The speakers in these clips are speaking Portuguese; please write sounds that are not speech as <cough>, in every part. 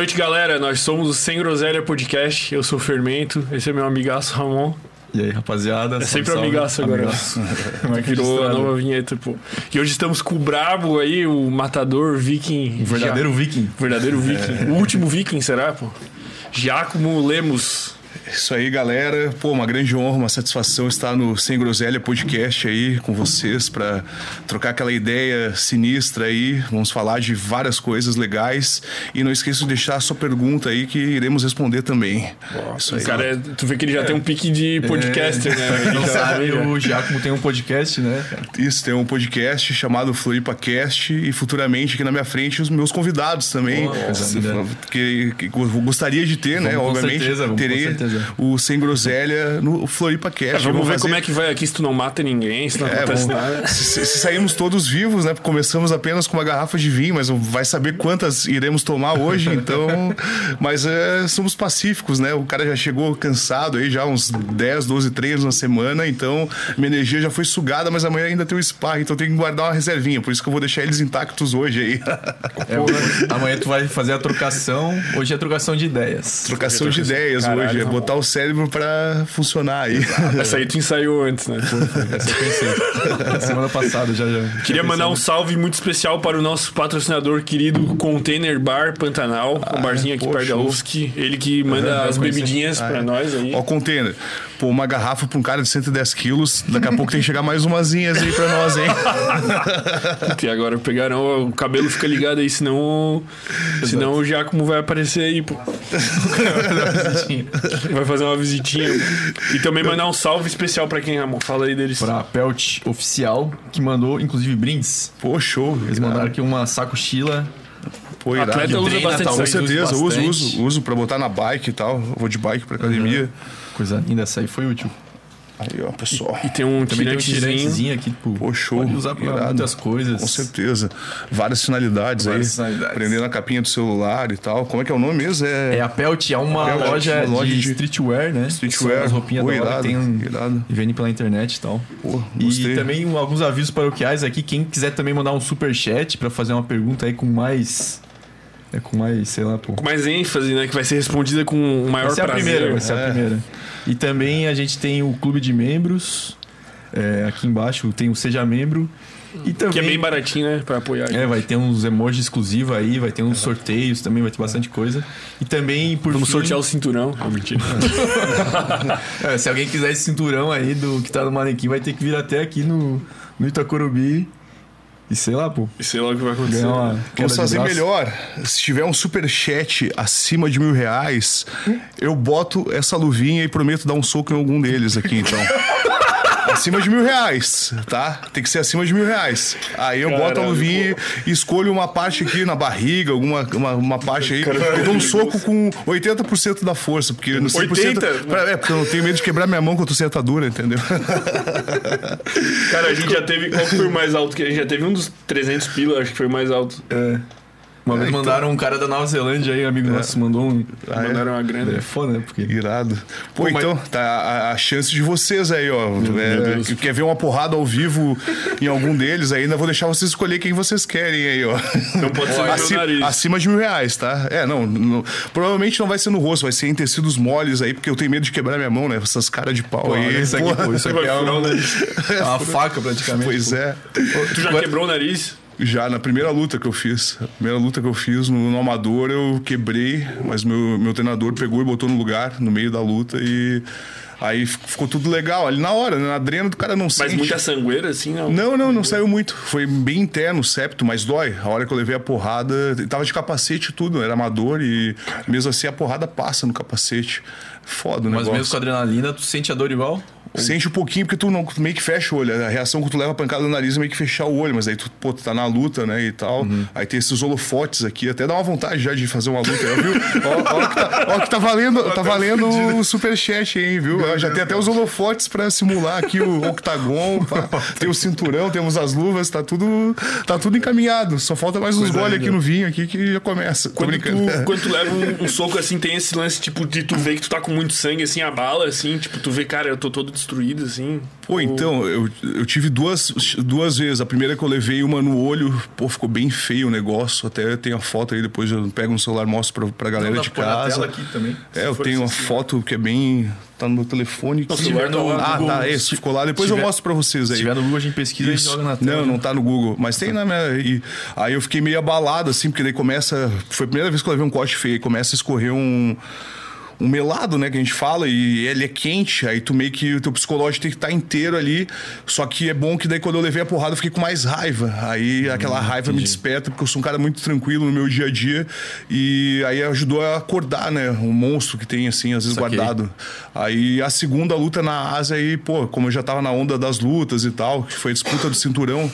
Boa noite, galera. Nós somos o Sem Groselha Podcast. Eu sou o Fermento. Esse é meu amigaço Ramon. E aí, rapaziada? É sempre salve, amigaço agora. Amigaço. <laughs> Virou a nova vinheta, pô. E hoje estamos com o Brabo aí, o matador viking. O verdadeiro Já... viking. Verdadeiro viking. É. O último viking, será, pô? Giacomo Lemos. Isso aí, galera. Pô, uma grande honra, uma satisfação estar no Sem Groselha Podcast aí com vocês para trocar aquela ideia sinistra aí. Vamos falar de várias coisas legais e não esqueça de deixar a sua pergunta aí que iremos responder também. Isso aí. Cara, tu vê que ele já é. tem um pique de podcaster, é. né? <laughs> Não sabe, o Giacomo tem um podcast, né? Isso, tem um podcast chamado Floripa Cast e futuramente aqui na minha frente os meus convidados também. Oh, que, que, gostaria de ter, né? vamos né? Obviamente, certeza, terei o Sem Groselha no Floripa Cast. É, vamos, vamos ver fazer... como é que vai aqui se tu não mata ninguém, se não é, acontece vamos... nada. Se, se, saímos todos vivos, né? Começamos apenas com uma garrafa de vinho, mas vai saber quantas iremos tomar hoje, <laughs> então. mas é, somos pacíficos, né? O cara já chegou cansado aí, já uns 10, 12 treinos na semana, então minha energia já foi sugada, mas amanhã ainda tem o spa, então tenho que guardar uma reservinha, por isso que eu vou deixar eles intactos hoje aí. É, amanhã tu vai fazer a trocação, hoje é trocação de ideias. Trocação de ideias Caralho, hoje, é botar o cérebro para funcionar aí. Essa aí tu ensaiou antes, né? Essa eu pensei. <laughs> Semana passada já. já Queria mandar um salve muito especial para o nosso patrocinador querido Container Bar Pantanal, ah, um barzinho aqui perto da UFSC. Ele que manda as bebidinhas ah, para é. nós aí. Ó, Container. Pô, uma garrafa para um cara de 110 quilos. Daqui a pouco tem que chegar mais umazinhas aí para nós, hein? <laughs> e agora pegaram. O cabelo fica ligado aí, senão. Exato. Senão o Giacomo vai aparecer aí, pô. <laughs> vai fazer uma visitinha. E também mandar um salve especial para quem, Ramon? Fala aí deles. Pra Pelt Oficial, que mandou, inclusive, brindes. Pô, show. Eles mandaram aqui uma saco chila Pô, irado. Atleta usa bastante Com certeza, uso, uso, uso pra botar na bike e tal. vou de bike pra academia. Uhum. Coisa linda, essa aí foi útil. Aí, ó, pessoal. E, e tem um tirantezinho aqui, tipo, Pô, show. Pode usar pra irado. muitas coisas. Com certeza. Várias finalidades Várias aí. Finalidades. Prendendo a capinha do celular e tal. Como é que é o nome mesmo? É, é a Pelt, é uma Pelt, loja, loja de, de, streetwear, né? Streetwear. As roupinhas Pô, da hora tem um, irado. e vende pela internet e tal. Pô, e também alguns avisos paroquiais aqui. Quem quiser também mandar um super chat pra fazer uma pergunta aí com mais é com mais, sei lá, pô. Com mais ênfase, né? Que vai ser respondida com o maior vai ser prazer. A primeira, vai ser é. a primeira. E também a gente tem o clube de membros. É, aqui embaixo tem o Seja Membro. E também, que é bem baratinho, né? Pra apoiar. É, vai ter uns emojis exclusivos aí, vai ter uns é. sorteios também, vai ter bastante coisa. E também, por Vamos fim... sortear o cinturão. É mentira. <laughs> é, se alguém quiser esse cinturão aí do que tá no manequim, vai ter que vir até aqui no, no Itacorubi e sei lá, pô. E sei lá o que vai acontecer. Vamos fazer melhor. Se tiver um super chat acima de mil reais, eu boto essa luvinha e prometo dar um soco em algum deles aqui, então. <laughs> acima de mil reais, tá? Tem que ser acima de mil reais. Aí eu Caralho, boto a luvinha e escolho uma parte aqui na barriga, alguma uma, uma parte aí. Caralho. Eu dou um soco com 80% da força, porque no 80%. É, porque eu não tenho medo de quebrar minha mão com a sentadura, entendeu? Cara, a gente já teve. Qual foi o mais alto que a gente já teve? Um dos 300 pila, acho que foi o mais alto. É. Uma vez é, então... mandaram um cara da Nova Zelândia aí, amigo é. nosso, mandou um. Ah, é? mandaram uma grana. É foda, né? Porque... Irado. Pô, Pô então, mas... tá a, a, chance de vocês aí, ó. É, quer ver uma porrada ao vivo em algum deles aí, ainda vou deixar vocês escolher quem vocês querem aí, ó. Não pode ser acima, acima de mil reais, tá? É, não, não, Provavelmente não vai ser no rosto, vai ser em tecidos moles aí, porque eu tenho medo de quebrar minha mão, né? Essas caras de pau pô, aí. Isso aqui, pô, isso aqui é <laughs> uma, <laughs> uma faca praticamente. Pois é. Tu já quebrou o nariz? Já na primeira luta que eu fiz. A primeira luta que eu fiz no, no Amador, eu quebrei, mas meu, meu treinador pegou e botou no lugar, no meio da luta, e Aí ficou tudo legal ali na hora, né? na adrena do cara não sente. Mas muita sangueira, assim, não? Não, não, não saiu muito. Foi bem interno septo, mas dói. A hora que eu levei a porrada, tava de capacete e tudo, era amador e mesmo assim a porrada passa no capacete. Foda o Mas negócio. mesmo com adrenalina, tu sente a dor igual? Sente um pouquinho porque tu, não, tu meio que fecha o olho. A reação que tu leva a pancada no nariz é meio que fechar o olho, mas aí tu, pô, tu tá na luta, né, e tal. Uhum. Aí tem esses holofotes aqui, até dá uma vontade já de fazer uma luta, viu? <laughs> ó, ó, que tá, ó, que tá valendo, tá valendo o superchat, hein, viu? já tem até os holofotes pra simular aqui o octagon, pá. tem o cinturão, temos as luvas, tá tudo, tá tudo encaminhado. Só falta mais uns goles aqui no vinho aqui que já começa. Quando tu, <laughs> quando tu leva um, um, soco assim, tem esse lance, tipo, de tu ver que tu tá com muito sangue, assim, a bala, assim, tipo, tu vê, cara, eu tô todo destruída, assim? Pô, Ou... então, eu, eu tive duas, duas vezes. A primeira que eu levei uma no olho, pô, ficou bem feio o negócio. Até tenho a foto aí, depois eu pego no celular e mostro pra, pra galera Não, de casa. aqui também. É, eu tenho uma assim, foto que é bem tá no meu telefone. Se tiver no, ah, Google, tá, esse ficou lá. Depois tiver, eu mostro pra vocês aí. Se tiver no Google, a gente pesquisa Isso. e joga na tela. Não, não tá no Google. Mas tem na minha. E, aí eu fiquei meio abalado, assim, porque daí começa. Foi a primeira vez que eu levei um corte feio. Começa a escorrer um um melado, né, que a gente fala, e ele é quente, aí tu meio que o teu psicológico tem que estar tá inteiro ali. Só que é bom que daí quando eu levei a porrada eu fiquei com mais raiva. Aí hum, aquela raiva entendi. me desperta, porque eu sou um cara muito tranquilo no meu dia a dia. E aí ajudou a acordar, né? Um monstro que tem, assim, às vezes Saquei. guardado. Aí a segunda luta na Ásia, aí, pô, como eu já tava na onda das lutas e tal, que foi a disputa do cinturão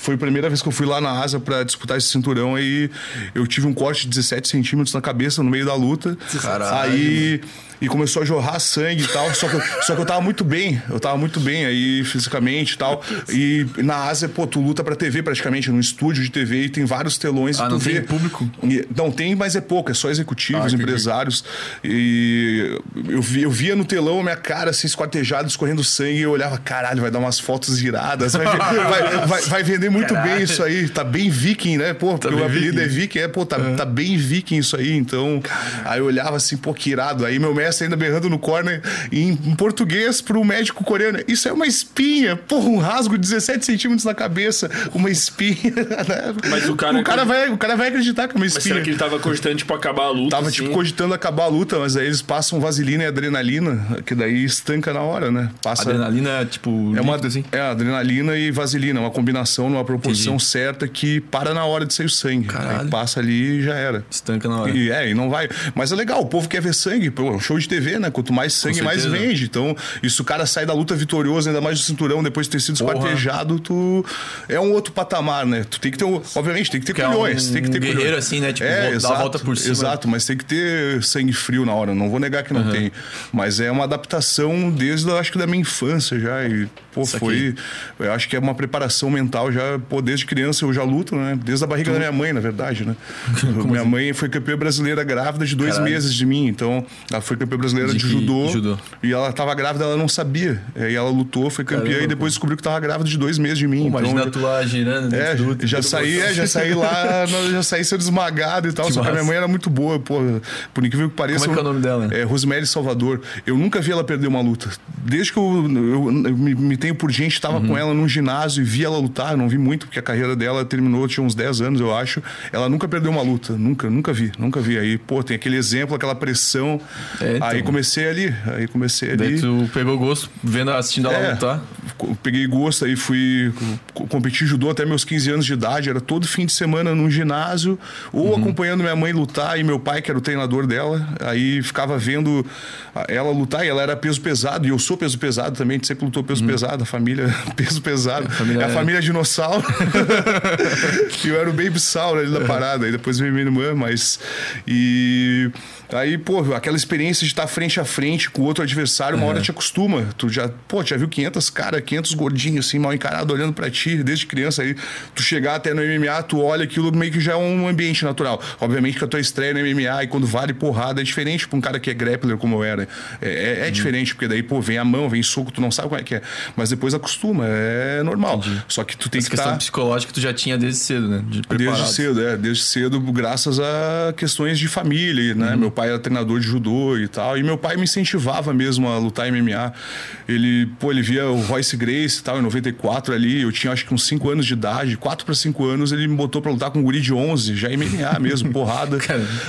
foi a primeira vez que eu fui lá na Asa para disputar esse cinturão aí eu tive um corte de 17 centímetros na cabeça no meio da luta. Caralho. Aí e começou a jorrar sangue e tal. Só que, eu, só que eu tava muito bem, eu tava muito bem aí fisicamente e tal. E na Ásia, pô, tu luta pra TV praticamente, num estúdio de TV e tem vários telões ah, e tu não vê. Tem público? E, não, tem, mas é pouco, é só executivos, ah, empresários. E eu, vi, eu via no telão a minha cara assim, esquartejada, escorrendo sangue, e eu olhava, caralho, vai dar umas fotos iradas, vai, <laughs> vai, vai, vai vender muito caralho. bem isso aí. Tá bem viking, né? Pô, tá o apelido viking. é viking, é, pô, tá, é. tá bem viking isso aí. Então, caralho. aí eu olhava assim, pô, que irado. Aí meu mestre ainda berrando no corner em, português pro médico coreano. Isso é uma espinha. Porra, um rasgo de 17 centímetros na cabeça. Uma espinha. <laughs> Né? Mas o cara. O cara, vai, o cara vai acreditar que é uma espinha. Mas será que ele tava cogitando, tipo, acabar a luta? Tava, assim? tipo, cogitando acabar a luta, mas aí eles passam vaselina e adrenalina, que daí estanca na hora, né? Passa... Adrenalina, tipo. É uma assim? É, adrenalina e vaselina. Uma combinação numa proporção Entendi. certa que para na hora de sair o sangue. Caralho. Aí passa ali e já era. Estanca na hora. E, é, e não vai. Mas é legal, o povo quer ver sangue. Pô, um show de TV, né? Quanto mais sangue, mais vende. Então, isso o cara sai da luta vitorioso, ainda mais do cinturão, depois de ter sido esquartejado, tu. É um outro patamar, né? Tu tem que ter. Obviamente, tem que ter colhões. É um tem que ter guerreiro assim, né? Tipo, é, exato, volta por cima. Exato, mas tem que ter sangue frio na hora. Não vou negar que não uhum. tem. Mas é uma adaptação desde, acho que, da minha infância já. E, pô, isso foi. Aqui. Eu acho que é uma preparação mental já. Pô, desde criança eu já luto, né? Desde a barriga tu... da minha mãe, na verdade, né? <laughs> minha assim? mãe foi campeã brasileira grávida de dois Caralho. meses de mim. Então, ela foi campeã brasileira de, de judô, judô. E ela tava grávida, ela não sabia. E ela lutou, foi campeã Caramba, e depois descobriu que tava grávida de dois meses de mim. Pô, então, imagina tu lá girando. É, luta, já saí, é, já saí lá, <laughs> já saí sendo esmagado e tal. Que só massa. que a minha mãe era muito boa, pô. Por incrível que pareça. Como é que é o nome dela? É Rosemary Salvador. Eu nunca vi ela perder uma luta. Desde que eu, eu, eu me, me, tenho por gente, estava uhum. com ela num ginásio e vi ela lutar. Não vi muito, porque a carreira dela terminou, tinha uns 10 anos, eu acho. Ela nunca perdeu uma luta. Nunca, nunca vi, nunca vi. Aí, pô, tem aquele exemplo, aquela pressão. É, então. Aí comecei ali. Aí comecei ali. Daí tu pegou gosto vendo, assistindo ela é, lutar? Peguei gosto aí, fui competir judô até meus 15 anos de idade. Era todo fim de semana num ginásio, ou uhum. acompanhando minha mãe lutar e meu pai, que era o treinador dela. Aí ficava vendo ela lutar e ela era peso pesado, e eu sou peso pesado também, a gente sempre lutou peso uhum. pesado, a família <laughs> peso pesado. A família... É a família dinossauro. e <laughs> <laughs> eu era o baby sauro ali da parada. Aí depois veio minha irmã, mas. E. Aí, pô, aquela experiência de estar frente a frente com outro adversário, uma uhum. hora te acostuma. Tu já, pô, já viu 500 cara, 500 gordinhos assim, mal encarados, olhando para ti desde criança. Aí tu chegar até no MMA, tu olha aquilo meio que já é um ambiente natural. Obviamente que a tua estreia no MMA e quando vale porrada é diferente pra um cara que é grappler como eu era. É, é, é uhum. diferente, porque daí, pô, vem a mão, vem soco, tu não sabe como é que é. Mas depois acostuma, é normal. Entendi. Só que tu tem Essa que questão tá... psicológica tu já tinha desde cedo, né? De desde cedo, é. Desde cedo, graças a questões de família, né? Uhum. Meu pai era treinador de judô e tal. E meu pai me incentivava mesmo a lutar MMA. Ele, pô, ele via o Royce Grace e tal, em 94 ali. Eu tinha acho que uns 5 anos de idade, 4 para 5 anos, ele me botou para lutar com um guri de 11, já MMA mesmo, <laughs> porrada.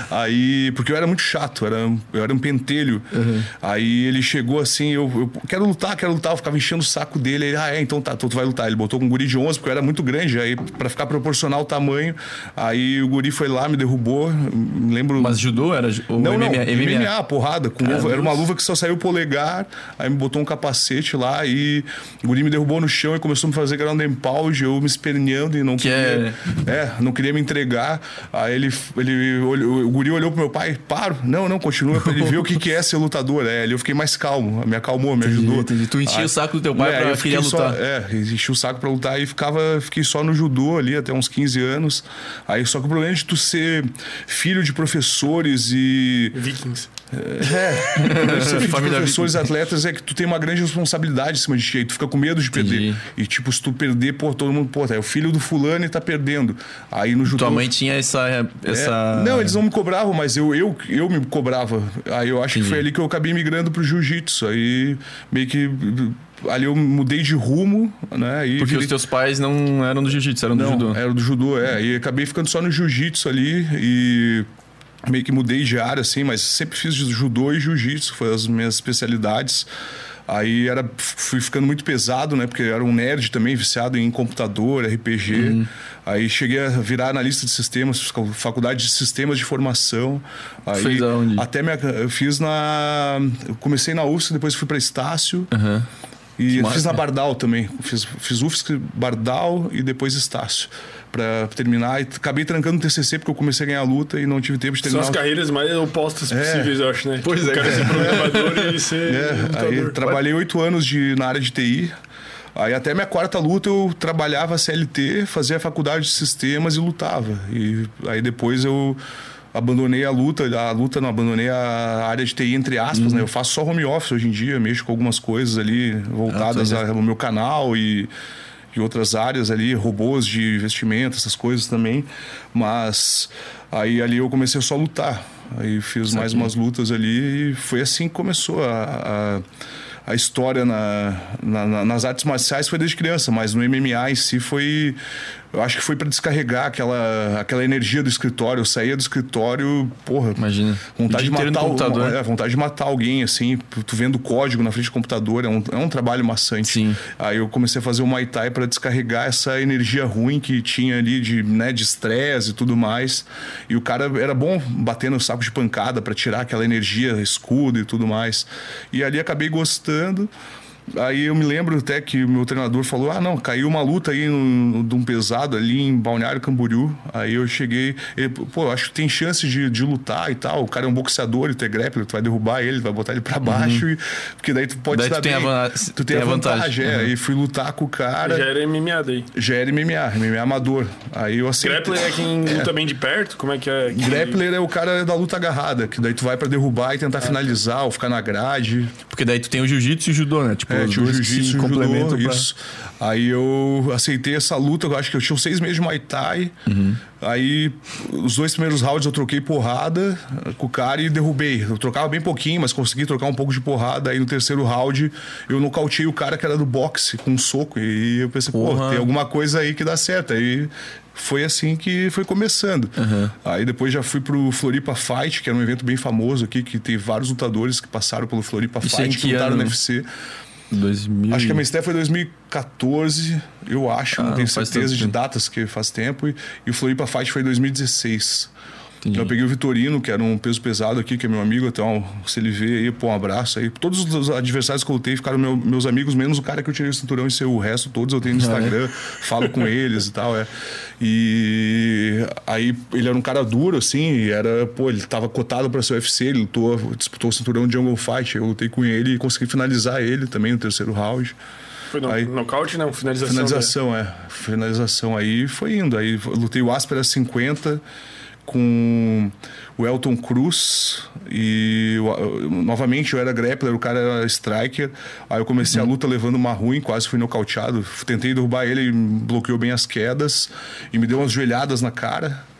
Aí, porque eu era muito chato, era, eu era um pentelho. Uhum. Aí ele chegou assim, eu, eu, quero lutar, quero lutar. Eu ficava enchendo o saco dele. Ele, ah, é, então tá, então tu vai lutar. Ele botou com um guri de 11, porque eu era muito grande, aí para ficar proporcional o tamanho. Aí o guri foi lá, me derrubou. Me lembro. Mas judô era o não, MMA? Não, MMA, MMA porrada. Com luva, era uma luva que só saiu o polegar, aí me botou um capacete lá e o guri me derrubou no chão e começou a me fazer ground and pound, eu me esperneando e não que queria. É... é... não queria me entregar. Aí ele, ele olhou, o guri olhou pro meu pai, paro. Não, não, continua. Ele viu o que, que é ser lutador. É, ali eu fiquei mais calmo, me acalmou, me ajudou. Entendi. Tu enchia aí, o saco do teu pai é, pra querer lutar. Só, é, enchi o saco pra lutar e ficava, fiquei só no judô ali até uns 15 anos. Aí só que o problema é de tu ser filho de professores e. Vikings. É, você <laughs> fica de professores, atletas, é que tu tem uma grande responsabilidade em cima de ti. Aí tu fica com medo de perder. Entendi. E tipo, se tu perder, pô, todo mundo, pô, tá, é o filho do fulano e tá perdendo. Aí no judô... Tua mãe tinha essa... essa... É, não, eles não me cobravam, mas eu, eu, eu me cobrava. Aí eu acho Entendi. que foi ali que eu acabei migrando pro jiu-jitsu. Aí meio que ali eu mudei de rumo, né? E Porque virei... os teus pais não eram do jiu-jitsu, eram do não, judô. Era do judô, é. E acabei ficando só no jiu-jitsu ali e meio que mudei de área, assim, mas sempre fiz judô e jiu-jitsu, foi as minhas especialidades. Aí era, fui ficando muito pesado, né? Porque eu era um nerd também, viciado em computador, RPG. Uhum. Aí cheguei a virar analista de sistemas, faculdade de sistemas de formação. Aí, Fez aonde? Até minha, eu fiz na. Eu comecei na UFSC, depois fui para Estácio. Uhum. E fiz na Bardal também. Fiz, fiz UFSC, Bardal e depois Estácio para terminar. E acabei trancando o TCC porque eu comecei a ganhar luta e não tive tempo de terminar. São as carreiras mais opostas é. possíveis, eu acho, né? Pois é. O cara ser programador e ser. <laughs> É. Aí trabalhei oito anos de, na área de TI. Aí até minha quarta luta eu trabalhava CLT, fazia faculdade de sistemas e lutava. E aí depois eu abandonei a luta, a luta não, abandonei a área de TI, entre aspas, uhum. né? Eu faço só home office hoje em dia, mexo com algumas coisas ali voltadas ah, ao meu canal e de outras áreas ali, robôs de investimento, essas coisas também. Mas aí ali eu comecei só a lutar. Aí fiz mais umas lutas ali e foi assim que começou a, a, a história na, na, nas artes marciais foi desde criança, mas no MMA em si foi eu acho que foi para descarregar aquela, aquela energia do escritório. Eu saía do escritório, porra. Imagina. Vontade de matar computador. É, vontade de matar alguém, assim, tu vendo código na frente do computador. É um, é um trabalho maçante. Sim. Aí eu comecei a fazer o Muay Thai para descarregar essa energia ruim que tinha ali de né, de estresse e tudo mais. E o cara era bom bater no saco de pancada para tirar aquela energia, escudo e tudo mais. E ali acabei gostando. Aí eu me lembro até que o meu treinador falou: ah, não, caiu uma luta aí de um pesado ali em Balneário Camboriú. Aí eu cheguei, ele, pô, acho que tem chance de, de lutar e tal. O cara é um boxeador, ele tem grappler, tu vai derrubar ele, vai botar ele pra baixo, uhum. e, porque daí tu pode daí tu tem, a, tu tem, tem a vantagem. vantagem é, uhum. E fui lutar com o cara. Já era MMA daí. Já era MMA, MMA amador. Aí eu aceitei. Grappler é quem é. luta bem de perto? Como é que é? Que... Grappler é o cara da luta agarrada, que daí tu vai pra derrubar e tentar ah, finalizar ou ficar na grade. Porque daí tu tem o jiu-jitsu e o judô, né? Tipo, é, tinha o jiu-jitsu complemento pra... isso. Aí eu aceitei essa luta, eu acho que eu tinha seis meses de Muay Thai. Uhum. Aí os dois primeiros rounds eu troquei porrada com o cara e derrubei. Eu trocava bem pouquinho, mas consegui trocar um pouco de porrada. Aí no terceiro round eu nocauteei o cara que era do boxe com um soco. E eu pensei, pô, tem alguma coisa aí que dá certo. Aí foi assim que foi começando. Uhum. Aí depois já fui pro Floripa Fight, que era um evento bem famoso aqui, que tem vários lutadores que passaram pelo Floripa Isso Fight, que lutaram no UFC. 2000... Acho que a minha estreia foi 2014, eu acho, ah, não tenho certeza de datas, que faz tempo. E, e o Floripa Fight foi em 2016. Entendi. Eu peguei o Vitorino, que era um peso pesado aqui, que é meu amigo, então, se ele vê aí, pô, um abraço aí. Todos os adversários que eu lutei ficaram meu, meus amigos, menos o cara que eu tirei o cinturão e o resto, todos eu tenho no Instagram, ah, é? falo com eles e tal, é. E aí ele era um cara duro, assim, e era, pô, ele tava cotado para ser UFC, ele lutou, disputou o cinturão de Jungle Fight. Eu lutei com ele e consegui finalizar ele também no terceiro round. Foi no, aí, nocaute, não? Finalização. Finalização, né? é. Finalização. Aí foi indo. Aí lutei o Áspera 50 com o Elton Cruz e novamente eu era grappler, o cara era striker. Aí eu comecei uhum. a luta levando uma ruim, quase fui nocauteado. Tentei derrubar ele, ele bloqueou bem as quedas e me deu umas joelhadas na cara.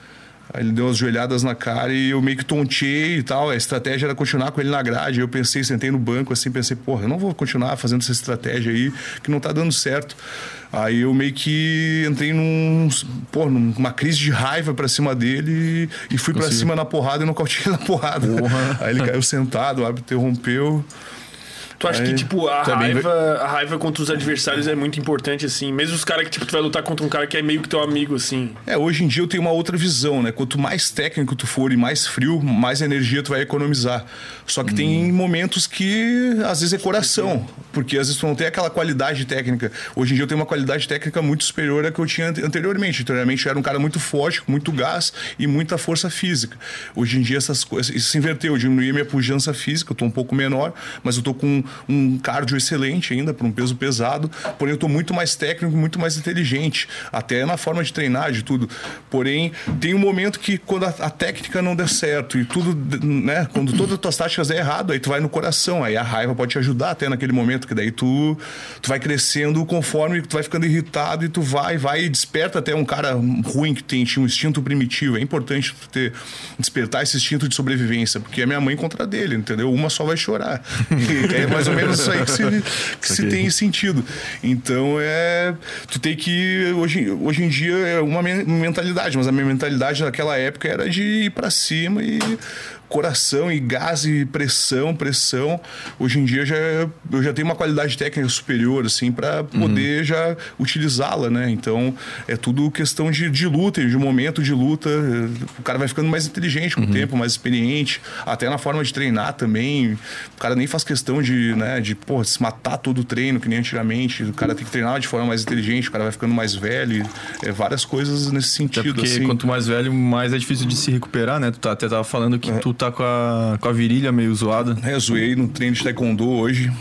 Aí ele deu umas joelhadas na cara e eu meio que tonteei e tal. A estratégia era continuar com ele na grade. Eu pensei, sentei no banco assim, pensei, porra, eu não vou continuar fazendo essa estratégia aí que não tá dando certo. Aí eu meio que entrei num, pô, numa crise de raiva pra cima dele e, fui para cima na porrada e não cautei <laughs> na porrada. Porra. Aí ele caiu sentado, o árbitro interrompeu. Tu acha Aí, que, tipo, a raiva, a raiva contra os adversários é muito importante, assim? Mesmo os caras que, tipo, tu vai lutar contra um cara que é meio que teu amigo, assim. É, hoje em dia eu tenho uma outra visão, né? Quanto mais técnico tu for e mais frio, mais energia tu vai economizar. Só que hum. tem momentos que, às vezes, é coração. Porque às vezes tu não tem aquela qualidade técnica. Hoje em dia eu tenho uma qualidade técnica muito superior à que eu tinha anteriormente. Anteriormente eu era um cara muito forte, com muito gás e muita força física. Hoje em dia essas coisas... Isso se inverteu. Eu diminuí minha pujança física, eu tô um pouco menor, mas eu tô com um cardio excelente ainda para um peso pesado, porém eu tô muito mais técnico, muito mais inteligente, até na forma de treinar, de tudo. Porém, tem um momento que quando a, a técnica não der certo e tudo, né, quando todas as tuas táticas é errado, aí tu vai no coração, aí a raiva pode te ajudar até naquele momento, que daí tu, tu vai crescendo conforme tu vai ficando irritado e tu vai, vai e desperta até um cara ruim que tem, um instinto primitivo. É importante tu ter, despertar esse instinto de sobrevivência, porque é minha mãe contra dele, entendeu? Uma só vai chorar. <laughs> é mais ou menos isso aí que se, <laughs> que se tem sentido. Então é. Tu tem que. Hoje, hoje em dia é uma mentalidade, mas a minha mentalidade naquela época era de ir para cima e coração e gás e pressão, pressão. Hoje em dia já, eu já tenho uma qualidade técnica superior, assim, para poder uhum. já utilizá-la, né? Então é tudo questão de, de luta, de momento de luta. O cara vai ficando mais inteligente com uhum. o tempo, mais experiente, até na forma de treinar também. O cara nem faz questão de, né, de porra, se matar todo o treino, que nem antigamente. O cara tem que treinar de forma mais inteligente, o cara vai ficando mais velho. É, várias coisas nesse sentido. Até porque assim. quanto mais velho, mais é difícil de se recuperar, né? Tu tá, até tava falando que é. tu tá com a, com a virilha meio zoada. É, zoei no treino de taekwondo hoje.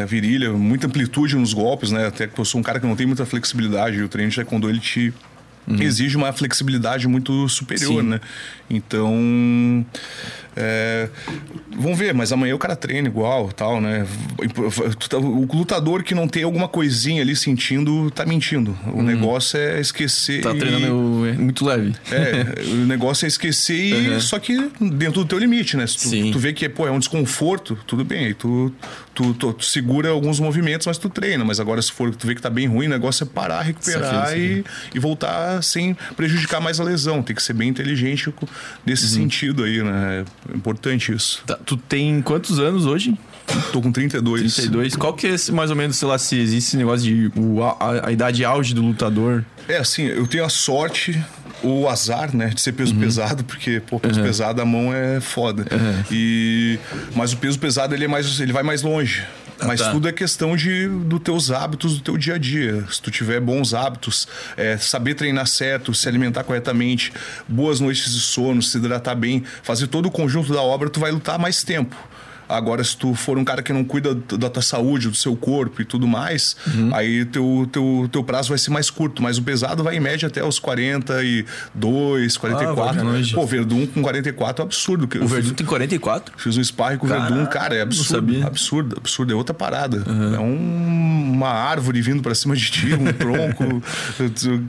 A virilha, muita amplitude nos golpes, né? Até que eu sou um cara que não tem muita flexibilidade. O treino de taekwondo, ele te uhum. exige uma flexibilidade muito superior, Sim. né? Então, é, vamos ver, mas amanhã o cara treina igual, tal, né? O lutador que não tem alguma coisinha ali sentindo, tá mentindo. O uhum. negócio é esquecer. Tá e... treinando muito leve. É, o negócio é esquecer e uhum. só que dentro do teu limite, né? Se tu, Sim. tu vê que pô, é um desconforto, tudo bem. Aí tu, tu, tu, tu, segura alguns movimentos, mas tu treina. Mas agora, se for tu vê que tá bem ruim, o negócio é parar, recuperar e, e voltar sem prejudicar mais a lesão. Tem que ser bem inteligente nesse uhum. sentido aí, né? É importante isso. Tá, tu tem quantos anos hoje? Tô com 32. 32. Qual que é mais ou menos, sei lá, se existe esse negócio de o, a, a, idade auge do lutador? É assim, eu tenho a sorte o azar, né, de ser peso uhum. pesado, porque pô, peso uhum. pesado a mão é foda. Uhum. E mas o peso pesado ele é mais ele vai mais longe. Ah, Mas tá. tudo é questão de dos teus hábitos do teu dia a dia. Se tu tiver bons hábitos, é, saber treinar certo, se alimentar corretamente, boas noites de sono, se hidratar bem, fazer todo o conjunto da obra, tu vai lutar mais tempo. Agora, se tu for um cara que não cuida da tua saúde, do seu corpo e tudo mais, uhum. aí teu, teu, teu prazo vai ser mais curto. Mas o pesado vai em média até os 42, 44. Ah, Pô, Verdun com 44 é absurdo. O Verdun tem 44? Fiz um sparring com o Verdun, cara, é absurdo. Absurdo, absurdo. É outra parada. Uhum. É um, uma árvore vindo pra cima de ti, um <laughs> tronco.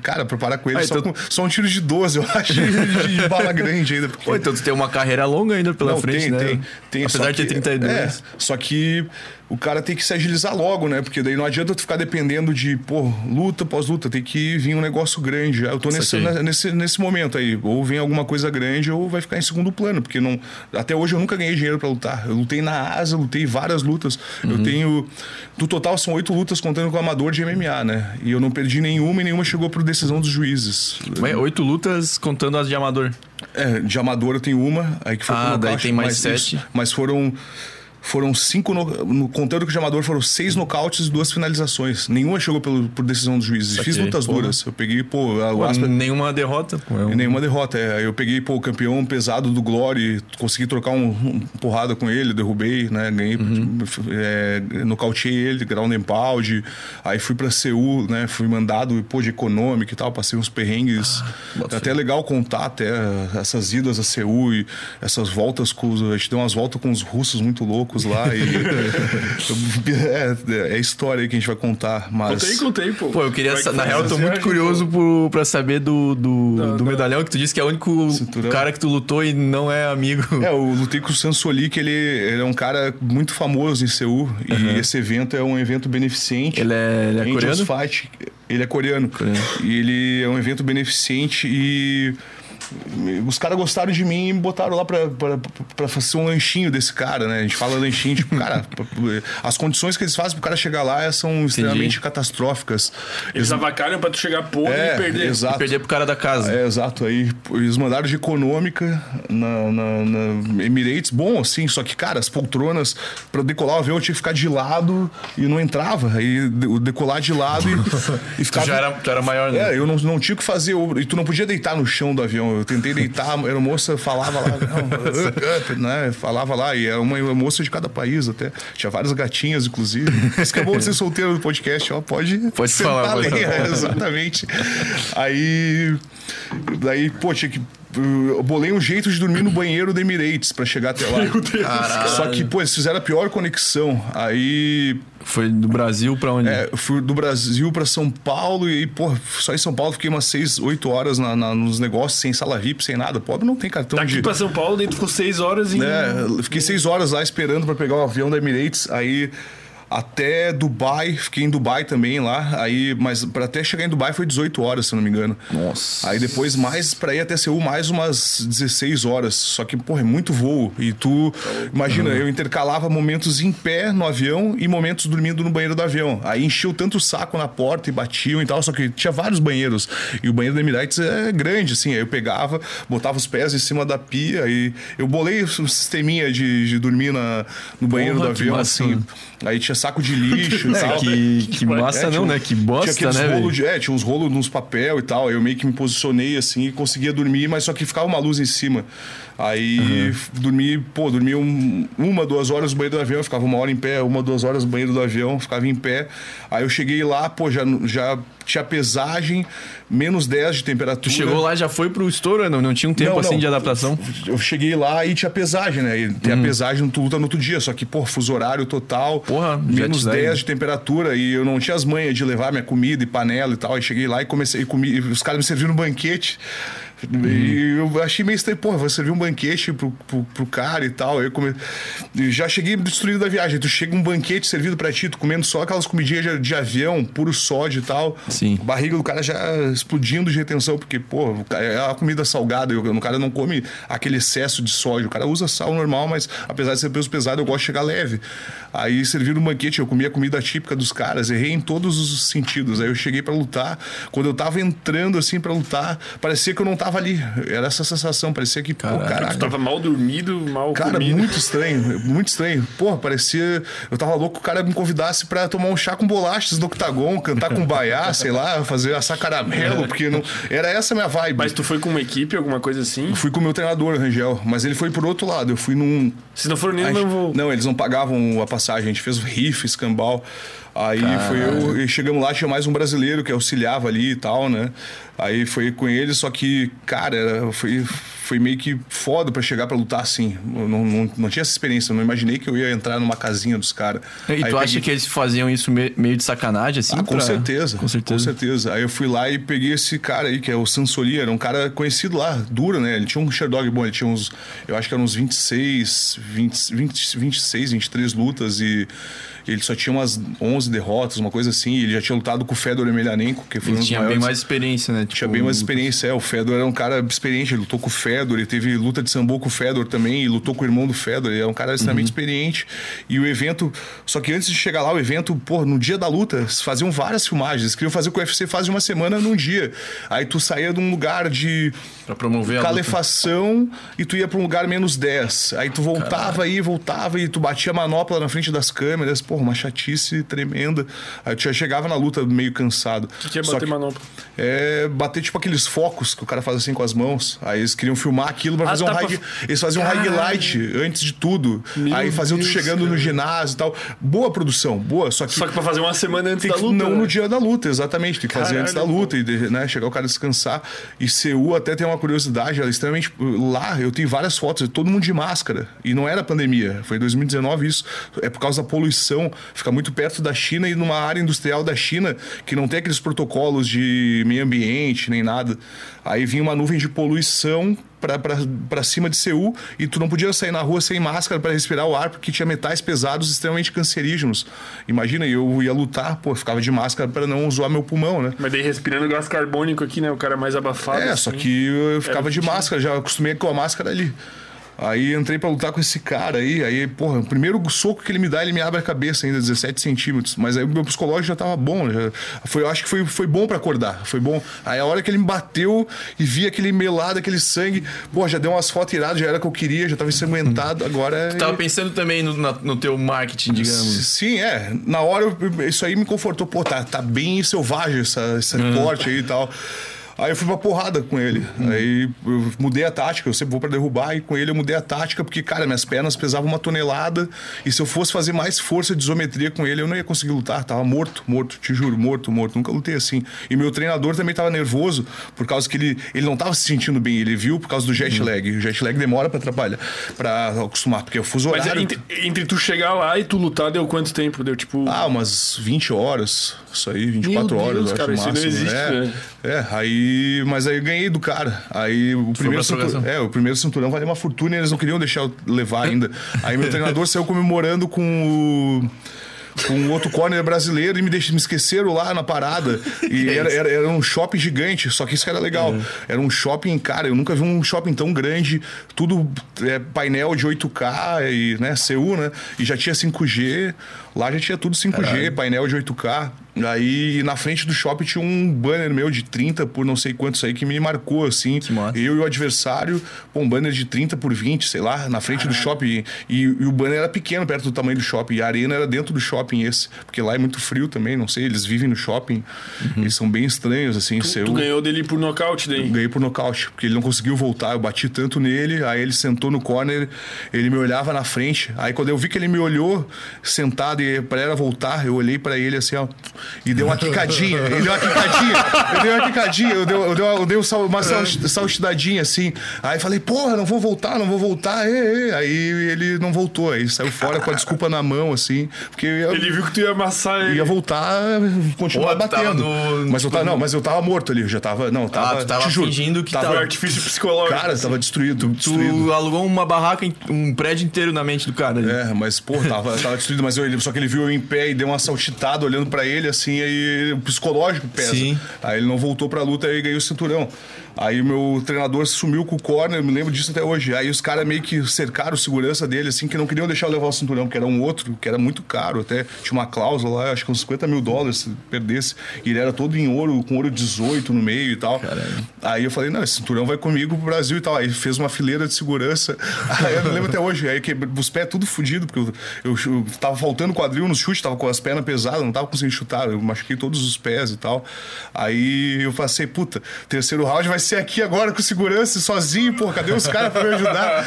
cara, pra parar com ele, ah, só, então... com, só, um tiro de 12, eu acho, <laughs> de, de bala grande ainda. Porque... Pô, então tu tem uma carreira longa ainda pela não, frente, tem, né? Tem, tem. Apesar de ter 30 32. É, só que o cara tem que se agilizar logo, né? Porque daí não adianta tu ficar dependendo de, pô, luta após luta, tem que vir um negócio grande. Eu tô nesse, nesse, nesse momento aí. Ou vem alguma coisa grande ou vai ficar em segundo plano, porque não. Até hoje eu nunca ganhei dinheiro para lutar. Eu lutei na asa, lutei várias lutas. Uhum. Eu tenho. No total são oito lutas contando com o amador de MMA, né? E eu não perdi nenhuma e nenhuma chegou por decisão dos juízes. Mas oito lutas contando as de amador. É, de amador eu tenho uma, aí que foi Ah, daí tem mais sete. Isso, mas foram foram cinco. No, no contando com o chamador, foram seis nocautes e duas finalizações. Nenhuma chegou pelo, por decisão dos juízes. Fiz lutas duras. Eu peguei, pô. A, pô aspa, nenhuma derrota. Pô, é um... Nenhuma derrota. É. Eu peguei, pô, o campeão pesado do Glory, consegui trocar um, um porrada com ele, derrubei, né? Ganhei, uhum. é, nocauteei ele, ground and pound. Aí fui pra Seul, né? Fui mandado, pô, de econômico e tal, passei uns perrengues. Ah, é até legal contar até essas idas a Seul e essas voltas com os. A gente deu umas voltas com os russos muito loucos loucos lá e. <laughs> é, é história que a gente vai contar, mas. Contei, contei, pô. Pô, eu queria. É na real, eu tô muito curioso por, pra saber do, do, não, do não. medalhão que tu disse que é o único Cinturão. cara que tu lutou e não é amigo. É, eu lutei com o Sansoli, que ele, ele é um cara muito famoso em Seul. Uhum. E esse evento é um evento beneficente. Ele é, ele é coreano? Fight. Ele é coreano. coreano. E ele é um evento beneficente e os caras gostaram de mim e me botaram lá pra, pra, pra fazer um lanchinho desse cara, né? A gente fala lanchinho, tipo, cara, <laughs> as condições que eles fazem pro cara chegar lá são extremamente Entendi. catastróficas. Eles, eles avacalham pra tu chegar podre é, e perder. Exato. E perder pro cara da casa. É, exato. Aí eles mandaram de econômica na, na, na Emirates, bom assim, só que, cara, as poltronas, pra decolar o avião eu tinha que ficar de lado e não entrava. Aí decolar de lado e, <laughs> e ficava. Tu já era, tu era maior, né? É, eu não, não tinha o que fazer. E tu não podia deitar no chão do avião eu tentei deitar, a aeromoça falava lá, não, né? Falava lá, e era uma moça de cada país até. Tinha várias gatinhas, inclusive. Isso que é bom de ser solteiro no podcast, ó, pode. Pode falar, pode falar. É, exatamente. Aí. Daí, pô, tinha que eu bolei um jeito de dormir no banheiro do Emirates para chegar até lá. Meu Deus, Só que, pô, eles fizeram a pior conexão. Aí. Foi do Brasil para onde? É, fui do Brasil para São Paulo e, pô, só em São Paulo fiquei umas 6, 8 horas na, na, nos negócios, sem sala VIP, sem nada. Pobre não tem cartão Daqui de... pra São Paulo, daí tu ficou 6 horas em. É, fiquei 6 horas lá esperando para pegar o avião da Emirates. Aí até Dubai, fiquei em Dubai também lá, aí, mas para até chegar em Dubai foi 18 horas, se não me engano. Nossa. Aí depois mais para ir até Seul mais umas 16 horas, só que porra, é muito voo e tu imagina, uhum. eu intercalava momentos em pé no avião e momentos dormindo no banheiro do avião. Aí encheu tanto o saco na porta e batiam e tal, só que tinha vários banheiros e o banheiro da Emirates é grande assim, aí eu pegava, botava os pés em cima da pia e eu bolei um sisteminha de, de dormir na, no banheiro porra, do avião assim. Aí tinha saco de lixo <laughs> é. Que, que massa é, não, né? Que bosta, tinha né? Rolo de, é, tinha uns rolos nos papel e tal. Eu meio que me posicionei assim e conseguia dormir, mas só que ficava uma luz em cima. Aí uhum. dormi, pô, dormi um, uma, duas horas no banheiro do avião, ficava uma hora em pé, uma, duas horas no banheiro do avião, ficava em pé. Aí eu cheguei lá, pô, já, já tinha pesagem, menos 10 de temperatura. Tu chegou lá já foi pro estouro, não? Não tinha um tempo não, assim não. de adaptação? Eu cheguei lá e tinha pesagem, né? E tem hum. a pesagem, tu luta no outro dia, só que, pô, fuso horário total, Porra, menos 10 de temperatura e eu não tinha as manhas de levar minha comida e panela e tal. Aí cheguei lá e comecei a comer, os caras me serviram um banquete. E eu achei meio estranho, porra, vou servir um banquete pro, pro, pro cara e tal. Eu come... já cheguei destruído da viagem. Tu chega um banquete servido pra ti, tu comendo só aquelas comidinhas de, de avião, puro sódio e tal. Sim. Barriga do cara já explodindo de retenção, porque, pô, é uma comida salgada. Eu, o cara não come aquele excesso de sódio. O cara usa sal normal, mas apesar de ser peso pesado, eu gosto de chegar leve. Aí serviram um banquete, eu comia a comida típica dos caras, errei em todos os sentidos. Aí eu cheguei para lutar. Quando eu tava entrando assim para lutar, parecia que eu não tava tava ali. Era essa sensação, parecia que, caraca, pô, caraca. Tu tava mal dormido, mal Cara, comido. muito estranho, muito estranho. Porra, parecia. Eu tava louco que o cara me convidasse pra tomar um chá com bolachas no octagon, cantar com baiá, <laughs> sei lá, fazer assar caramelo, porque não. Era essa a minha vibe. Mas tu foi com uma equipe, alguma coisa assim? Eu fui com o meu treinador, Rangel, mas ele foi por outro lado. Eu fui num. Se não for nem, não vou. Não, eles não pagavam a passagem, a gente fez o riff, escambau. Aí foi eu, e chegamos lá, tinha mais um brasileiro que auxiliava ali e tal, né? Aí foi com ele, só que, cara, foi, foi meio que foda para chegar para lutar assim. Eu não, não, não, tinha essa experiência, não imaginei que eu ia entrar numa casinha dos caras. E aí tu acha peguei... que eles faziam isso meio de sacanagem, assim? Ah, com pra... certeza. Com certeza. Com certeza. Aí eu fui lá e peguei esse cara aí, que é o Sansoli, era um cara conhecido lá, duro, né? Ele tinha um Sherdog bom, ele tinha uns, eu acho que eram uns 26, 20, 20, 26, 23 lutas e ele só tinha umas 11 derrotas, uma coisa assim. ele já tinha lutado com o Fedor Emelianenko, que foi ele um tinha maiores. bem mais experiência, né? Tipo, tinha bem mais experiência, é. O Fedor era um cara experiente, ele lutou com o Fedor, ele teve luta de sambo com o Fedor também, e lutou com o irmão do Fedor. Ele é um cara extremamente uhum. experiente. E o evento. Só que antes de chegar lá, o evento, pô, no dia da luta, faziam várias filmagens. Eles queriam fazer com o UFC faz de uma semana num dia. Aí tu saía de um lugar de. Pra promover calefação e tu ia pra um lugar menos 10. Aí tu voltava aí, voltava e tu batia a manopla na frente das câmeras. Pô, uma chatice tremenda. Aí tu já chegava na luta meio cansado. O que, que é bater que, manopla? É bater tipo aqueles focos que o cara faz assim com as mãos. Aí eles queriam filmar aquilo pra ah, fazer tá um high... pra... Eles faziam um highlight antes de tudo. Meu aí faziam Deus, tu chegando cara. no ginásio e tal. Boa produção, boa. Só que, só que pra fazer uma semana antes da luta. Não né? no dia da luta, exatamente. Tem que fazer antes da luta e né, chegar o cara a descansar. E Seul até tem uma curiosidade, ela é extremamente. Lá eu tenho várias fotos, todo mundo de máscara. E não era pandemia, foi 2019 isso. É por causa da poluição fica muito perto da China e numa área industrial da China que não tem aqueles protocolos de meio ambiente nem nada. Aí vinha uma nuvem de poluição para cima de Seul e tu não podia sair na rua sem máscara para respirar o ar porque tinha metais pesados extremamente cancerígenos. Imagina, eu ia lutar, pô, ficava de máscara para não zoar meu pulmão, né? Mas daí respirando gás carbônico aqui, né? O cara mais abafado. É, assim. só que eu ficava de máscara, já acostumei com a máscara ali. Aí entrei para lutar com esse cara aí, aí, porra, o primeiro soco que ele me dá, ele me abre a cabeça ainda, 17 centímetros. Mas aí o meu psicológico já tava bom, já, foi, eu acho que foi, foi bom para acordar, foi bom. Aí a hora que ele me bateu e vi aquele melado, aquele sangue, pô, já deu umas fotos iradas, já era o que eu queria, já tava ensanguentado, agora... Tu tava pensando também no, no teu marketing, digamos. Sim, é. Na hora, isso aí me confortou, pô, tá, tá bem selvagem essa, esse uhum. corte aí e tal. Aí eu fui pra porrada com ele. Hum. Aí eu mudei a tática, eu sempre vou pra derrubar, e com ele eu mudei a tática, porque, cara, minhas pernas pesavam uma tonelada, e se eu fosse fazer mais força de isometria com ele, eu não ia conseguir lutar. Tava morto, morto, te juro, morto, morto. Nunca lutei assim. E meu treinador também tava nervoso, por causa que ele, ele não tava se sentindo bem. Ele viu por causa do jet hum. lag. O jet lag demora pra atrapalhar, pra acostumar, porque é o fuso horário. Mas entre, entre, tu chegar lá e tu lutar, deu quanto tempo? Deu tipo. Ah, umas 20 horas. Isso aí, 24 Meu horas, Deus, cara, acho isso máximo. não existe, é, né? é, aí. Mas aí eu ganhei do cara. Aí o primeiro, cinturão, é, o primeiro cinturão valia uma fortuna e eles não queriam deixar eu levar ainda. Aí meu treinador saiu comemorando com o com um outro corner brasileiro e me, deixaram, me esqueceram lá na parada. E era, era, era, um shopping gigante, só que isso que era legal. Uhum. Era um shopping, cara, eu nunca vi um shopping tão grande, tudo é, painel de 8K e, né, CU, né? E já tinha 5G. Lá já tinha tudo 5G, Caralho. painel de 8K. Aí na frente do shopping tinha um banner meu de 30 por não sei quantos aí que me marcou, assim. Eu e o adversário, pô, um banner de 30 por 20, sei lá, na frente do shopping. E, e, o banner era pequeno, perto do tamanho do shopping. E a arena era dentro do shopping esse. Porque lá é muito frio também, não sei, eles vivem no shopping. Uhum. Eles são bem estranhos, assim. Tu, seu... tu ganhou dele por nocaute daí? Ganhei por nocaute, porque ele não conseguiu voltar. Eu bati tanto nele, aí ele sentou no corner, ele me olhava na frente. Aí quando eu vi que ele me olhou sentado e pra ela voltar, eu olhei para ele assim, ó e <laughs> deu uma quicadinha. Ele deu uma quicadinha. Eu dei uma quicadinha. Eu dei, eu dei, uma, eu dei uma saltidadinha assim. Aí falei, porra, não vou voltar, não vou voltar. E, e. Aí ele não voltou. Aí saiu fora com a desculpa na mão, assim. Porque eu, ele viu que tu ia amassar ele. Ia voltar, continuar Pô, batendo. No, mas eu tava, não, mas eu tava morto ali. Eu já tava. Não, tava. Ah, tu tava juro, fingindo que tava. Artifício psicológico. Cara, tava destruído. destruído. Tu alugou uma barraca, um prédio inteiro na mente do cara. Ali. É, mas, pô, tava, tava destruído. Mas eu, só que ele viu eu em pé e deu uma saltitada olhando pra ele, assim, aí o psicológico pesa. Sim. Aí ele não voltou pra luta e ganhou o cinturão. Aí o meu treinador sumiu com o corner, eu me lembro disso até hoje. Aí os caras meio que cercaram segurança dele, assim, que não queriam deixar eu levar o cinturão, que era um outro, que era muito caro até. Tinha uma cláusula lá, acho que uns 50 mil dólares se perdesse. E ele era todo em ouro, com ouro 18 no meio e tal. Aí eu falei, não, esse cinturão vai comigo pro Brasil e tal. Aí fez uma fileira de segurança. <laughs> Aí eu não lembro até hoje. Aí os pés tudo fodido, porque eu, eu, eu, tava faltando quadril no chute, tava com as pernas pesadas, não tava conseguindo chutar. Eu machuquei todos os pés e tal. Aí eu passei, puta, terceiro round vai ser aqui agora com segurança, sozinho, pô, cadê os caras pra me ajudar?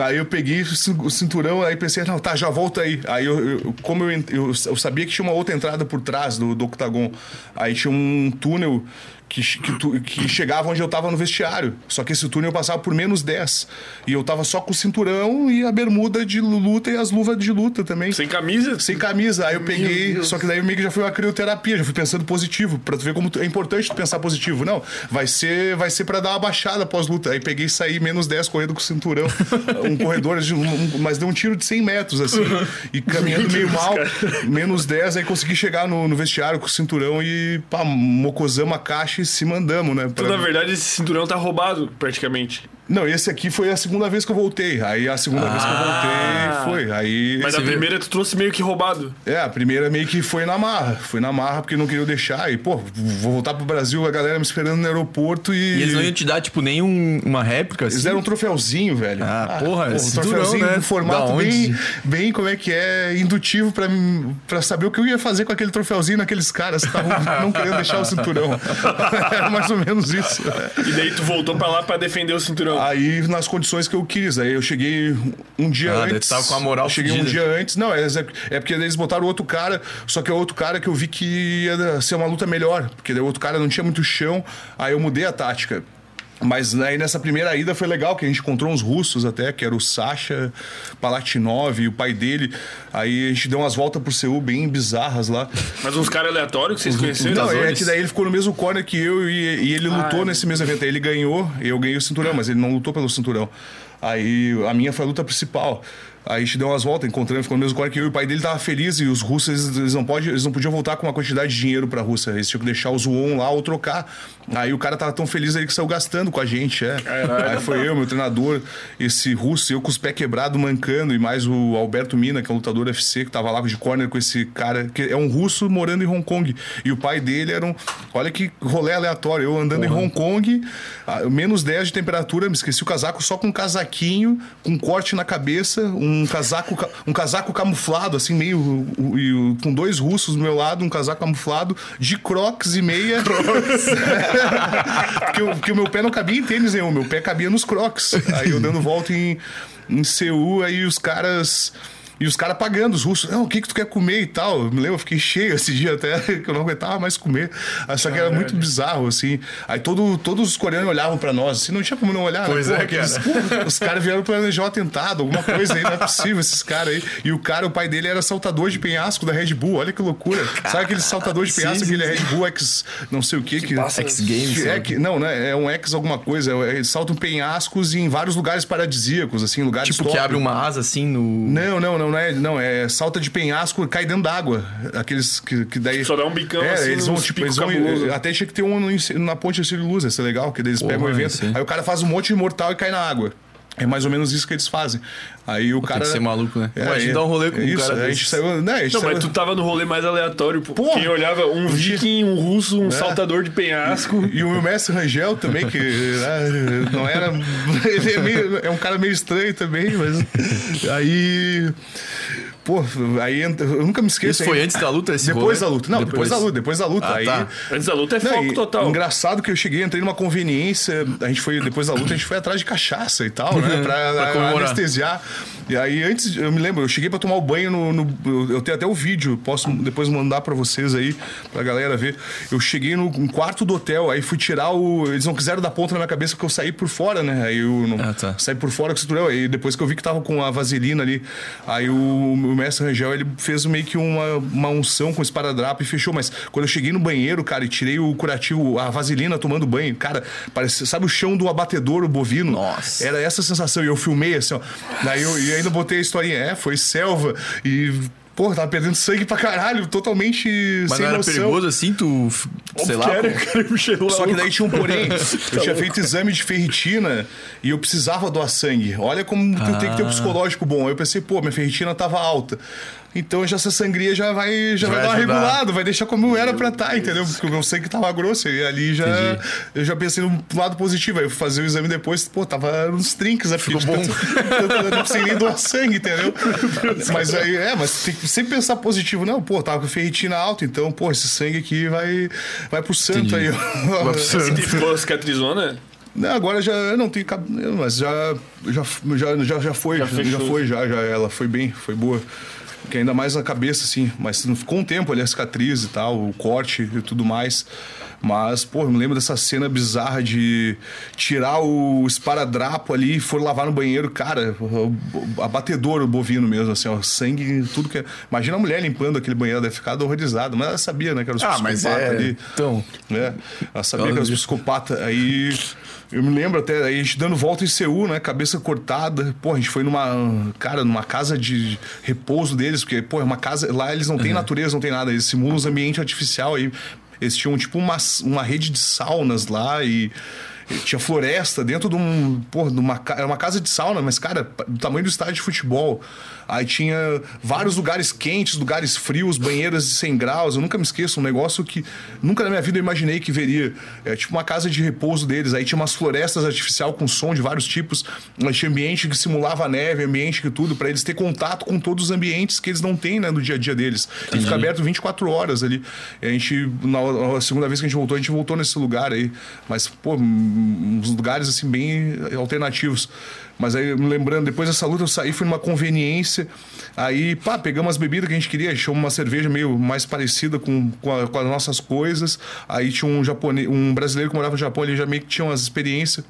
aí eu peguei o cinturão, aí pensei, não, tá, já volta aí. Aí eu, eu como eu, eu, eu, sabia que tinha uma outra entrada por trás do, do octagon, aí tinha um túnel que, que, tu, que, chegava onde eu tava no vestiário. Só que esse túnel eu passava por menos 10. E eu tava só com o cinturão e a bermuda de luta e as luvas de luta também. Sem camisa? Sem camisa. Aí eu peguei. Só que daí meio que já foi uma crioterapia, já fui pensando positivo. Pra tu ver como é importante tu pensar positivo. Não, vai ser, vai ser pra dar uma baixada pós-luta. Aí peguei e saí menos 10 correndo com o cinturão. <laughs> um corredor, de, um, mas deu um tiro de 100 metros, assim. E caminhando meio mal. Menos 10, aí consegui chegar no, no vestiário com o cinturão e, pá, mocosamos a caixa se mandamos, né? Pra... Então, na verdade, esse cinturão tá roubado, praticamente. Não, esse aqui foi a segunda vez que eu voltei. Aí a segunda ah, vez que eu voltei ah. foi. Aí, mas a primeira tu trouxe meio que roubado. É, a primeira meio que foi na marra. Foi na marra porque não queriam deixar. E, pô, vou voltar pro Brasil, a galera me esperando no aeroporto e. E eles não iam te dar, tipo, nem um, uma réplica? Assim? Eles deram um troféuzinho, velho. Ah, ah porra, porra um troféuzinho né? formato bem, bem, como é que é, indutivo pra, pra saber o que eu ia fazer com aquele troféuzinho naqueles caras que estavam <laughs> não querendo deixar o cinturão. Era <laughs> mais ou menos isso. E daí tu voltou pra lá pra defender o cinturão. Aí nas condições que eu quis. Aí eu cheguei um dia ah, antes. Tava com a moral Cheguei fugida. um dia antes. Não, é, é porque eles botaram outro cara, só que é outro cara que eu vi que ia ser uma luta melhor. Porque o outro cara não tinha muito chão. Aí eu mudei a tática. Mas aí nessa primeira ida foi legal, que a gente encontrou uns russos até, que era o Sasha Palatinov e o pai dele. Aí a gente deu umas voltas por Seul bem bizarras lá. Mas uns caras aleatórios que vocês conheceram? Não, é que daí ele ficou no mesmo corner que eu e, e ele ah, lutou é. nesse mesmo evento. Aí ele ganhou, eu ganhei o cinturão, mas ele não lutou pelo cinturão. Aí a minha foi a luta principal. Aí a gente deu umas voltas, encontrando, ficou no mesmo quarto que eu e o pai dele tava feliz e os russos, eles não, pode, eles não podiam voltar com uma quantidade de dinheiro pra Rússia. Eles tinham que deixar os Won lá ou trocar. Aí o cara tava tão feliz aí que saiu gastando com a gente, é. Aí foi eu, meu treinador, esse russo, eu com os pés quebrados, mancando, e mais o Alberto Mina, que é um lutador UFC, que tava lá de corner com esse cara, que é um russo morando em Hong Kong. E o pai dele era um. Olha que rolê aleatório. Eu andando uhum. em Hong Kong, menos 10 de temperatura, me esqueci o casaco, só com um casaquinho, com um corte na cabeça, um um casaco, um casaco camuflado, assim, meio. com dois russos do meu lado, um casaco camuflado, de crocs e meia. <laughs> porque, porque o meu pé não cabia em tênis nenhum, meu pé cabia nos crocs. Aí eu dando volta em, em Seul, aí os caras e os caras pagando, os russos, não, o que que tu quer comer e tal. Eu me lembro, eu fiquei cheio esse dia até, <laughs> que eu não aguentava mais comer. Só que era muito bizarro, assim. Aí todo, todos os coreanos olhavam pra nós, assim, não tinha como não olhar, né? pois né? É, cara. Os, os caras vieram planejar um atentado, alguma coisa aí, não é possível esses caras aí. E o cara, o pai dele era saltador de penhasco da Red Bull, olha que loucura. Sabe aquele saltador de penhasco, sim, aquele sim. Red Bull X, não sei o que. que, que X Games. É, que, não, né? É um X alguma coisa. É, saltam penhascos em vários lugares paradisíacos, assim, lugares Tipo top. que abre uma asa assim no. Não, não, não, não é. Não, é salta de penhasco cai dentro d'água. Aqueles que, que daí. Só dá um bicão é, assim, eles vão, tipo, eles vão, até tinha que ter um na ponte de Luz, ia ser legal, que eles pegam o evento. Sim. Aí o cara faz um monte de mortal e cai na água. É mais ou menos isso que eles fazem. Aí o Pô, cara. Tem que ser maluco, né? É, Pô, a gente é, dá um rolê com é um isso, cara. A gente saiu, né, a gente não, saiu... mas tu tava no rolê mais aleatório. Pô. Quem olhava um viking, um russo, um é. saltador de penhasco. E, e o mestre Rangel também, que né, não era. <laughs> Ele é, meio, é um cara meio estranho também, mas. Aí. Pô, aí eu nunca me esqueço. Isso foi antes da luta? Esse depois rolê? da luta. Não, depois, depois da luta. Depois da luta. Ah, aí, tá. Antes da luta é foco não, total. Engraçado que eu cheguei, entrei numa conveniência. A gente foi, depois da luta, a gente foi atrás de cachaça e tal, né? <laughs> Pra, pra comemorar. anestesiar. E aí, antes, eu me lembro, eu cheguei pra tomar o banho no. no eu tenho até o vídeo, posso depois mandar pra vocês aí, pra galera ver. Eu cheguei no quarto do hotel, aí fui tirar o. Eles não quiseram dar ponta na minha cabeça porque eu saí por fora, né? Aí eu não, ah, tá. saí por fora com o cinturão. Aí depois que eu vi que tava com a vaselina ali, aí o, o mestre Rangel, ele fez meio que uma, uma unção com esparadrapo e fechou. Mas quando eu cheguei no banheiro, cara, e tirei o curativo, a vaselina tomando banho, cara, parece, sabe o chão do abatedouro bovino? Nossa. Era essa sensação. E eu filmei assim, ó. Daí eu e ainda botei a historinha, é, foi selva. E Porra, tava perdendo sangue pra caralho, totalmente Mas sem não era noção. perigoso assim, tu. Sei lá. Era, cara, Só que daí tinha um porém. <laughs> Eu tinha feito exame de ferritina e eu precisava doar sangue. Olha como tu tem que ter um psicológico bom. Aí eu pensei, pô, minha ferritina tava alta. Então já essa sangria já vai, já vai, Vai dar regulada, vai deixar como era pra estar, entendeu? Porque o meu sangue tava grosso. E ali já. Entendi. Eu já pensei no lado positivo. Aí eu fui fazer o exame depois, pô, tava uns trinques, né? Ficou bom. <laughs> Eu não precisei nem doar sangue, entendeu? <laughs> Mas aí, é, mas tem que sempre pensar positivo. Não, pô, tava com ferritina alta, então, pô, esse sangue aqui vai, vai pro santo Entendi. aí. Vai pro <laughs> santo. Ficou cicatrizona? Não, agora já eu não tenho mas já já já já, já foi, Já já, fechou. foi já, já ela foi bem, foi boa. Que ainda mais na cabeça assim, mas ficou um tempo ali a cicatriz e tal, o corte e tudo mais. Mas, pô, eu me lembro dessa cena bizarra de tirar o esparadrapo ali e for lavar no banheiro, cara, abatedor o bovino mesmo, assim, ó, sangue, tudo que é. Imagina a mulher limpando aquele banheiro, deve ficar horrorizada, mas ela sabia, né, que era os Ah, mas psicopatas é. ali. Então. É, ela sabia que era os psicopatas. Aí eu me lembro até, aí a gente dando volta em Seul, né? Cabeça cortada. Pô, a gente foi numa, cara, numa casa de repouso deles, porque, pô, é uma casa. Lá eles não têm natureza, não tem nada. Eles simulam os ambientes artificial aí. Eles tinham, tipo, uma, uma rede de saunas lá e. Tinha floresta dentro de um. Porra, de uma, era uma casa de sauna, mas, cara, do tamanho do estádio de futebol. Aí tinha vários lugares quentes, lugares frios, banheiras de 100 graus. Eu nunca me esqueço, um negócio que nunca na minha vida eu imaginei que veria. É tipo uma casa de repouso deles. Aí tinha umas florestas artificial com som de vários tipos. Aí tinha ambiente que simulava a neve, ambiente que tudo, para eles ter contato com todos os ambientes que eles não têm, né, no dia a dia deles. E fica aberto 24 horas ali. E a gente, na, na segunda vez que a gente voltou, a gente voltou nesse lugar aí. Mas, pô, uns lugares assim bem alternativos. Mas aí, lembrando, depois dessa luta eu saí, fui numa conveniência. Aí, pá, pegamos as bebidas que a gente queria, achou uma cerveja meio mais parecida com, com, a- com as nossas coisas. Aí tinha um japonês, um brasileiro que morava no Japão, ele já meio que tinha umas experiências.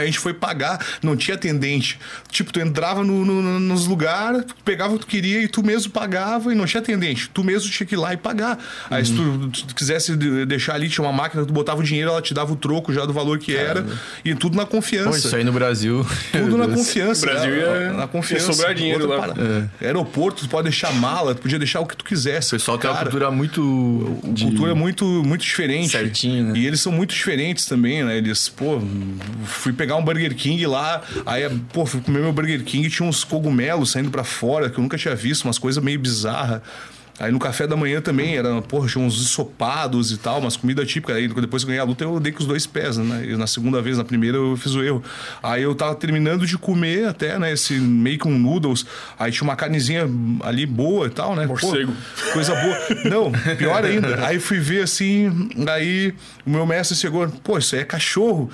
A gente foi pagar, não tinha atendente. Tipo, tu entrava no- no- no- nos lugares, tu pegava o que tu queria e tu mesmo pagava e não tinha atendente. Tu mesmo tinha que ir lá e pagar. Aí se tu, tu quisesse de- deixar ali, tinha uma máquina, tu botava o dinheiro, ela te dava o troco já do valor que era. E tudo na Pô, confiança. isso aí no Brasil. <laughs> Tudo na <laughs> confiança. No Brasil ia- na confiança. ia sobrar dinheiro Outra lá. parada. Aeroporto, tu pode deixar mala, tu podia deixar o que tu quisesse. O pessoal tem uma cultura muito. de- cultura muito, muito diferente. Certinho, né? E eles são muito diferentes também, né? Eles, pô, fui pegar um Burger King lá, aí, pô, fui comer meu Burger King e tinha uns cogumelos saindo pra fora que eu nunca tinha visto, umas coisas meio bizarras. Aí no café da manhã também era, porra, tinha uns ensopados e tal, umas comidas típicas. Aí depois que eu ganhei a luta, eu dei com os dois pés, né? E na segunda vez, na primeira, eu fiz o erro. Aí eu tava terminando de comer até, né? Esse meio com noodles. Aí tinha uma carnezinha ali boa e tal, né? Morcego. Pô, coisa boa. Não, pior ainda. Aí fui ver assim, aí o meu mestre chegou, pô, isso aí é cachorro.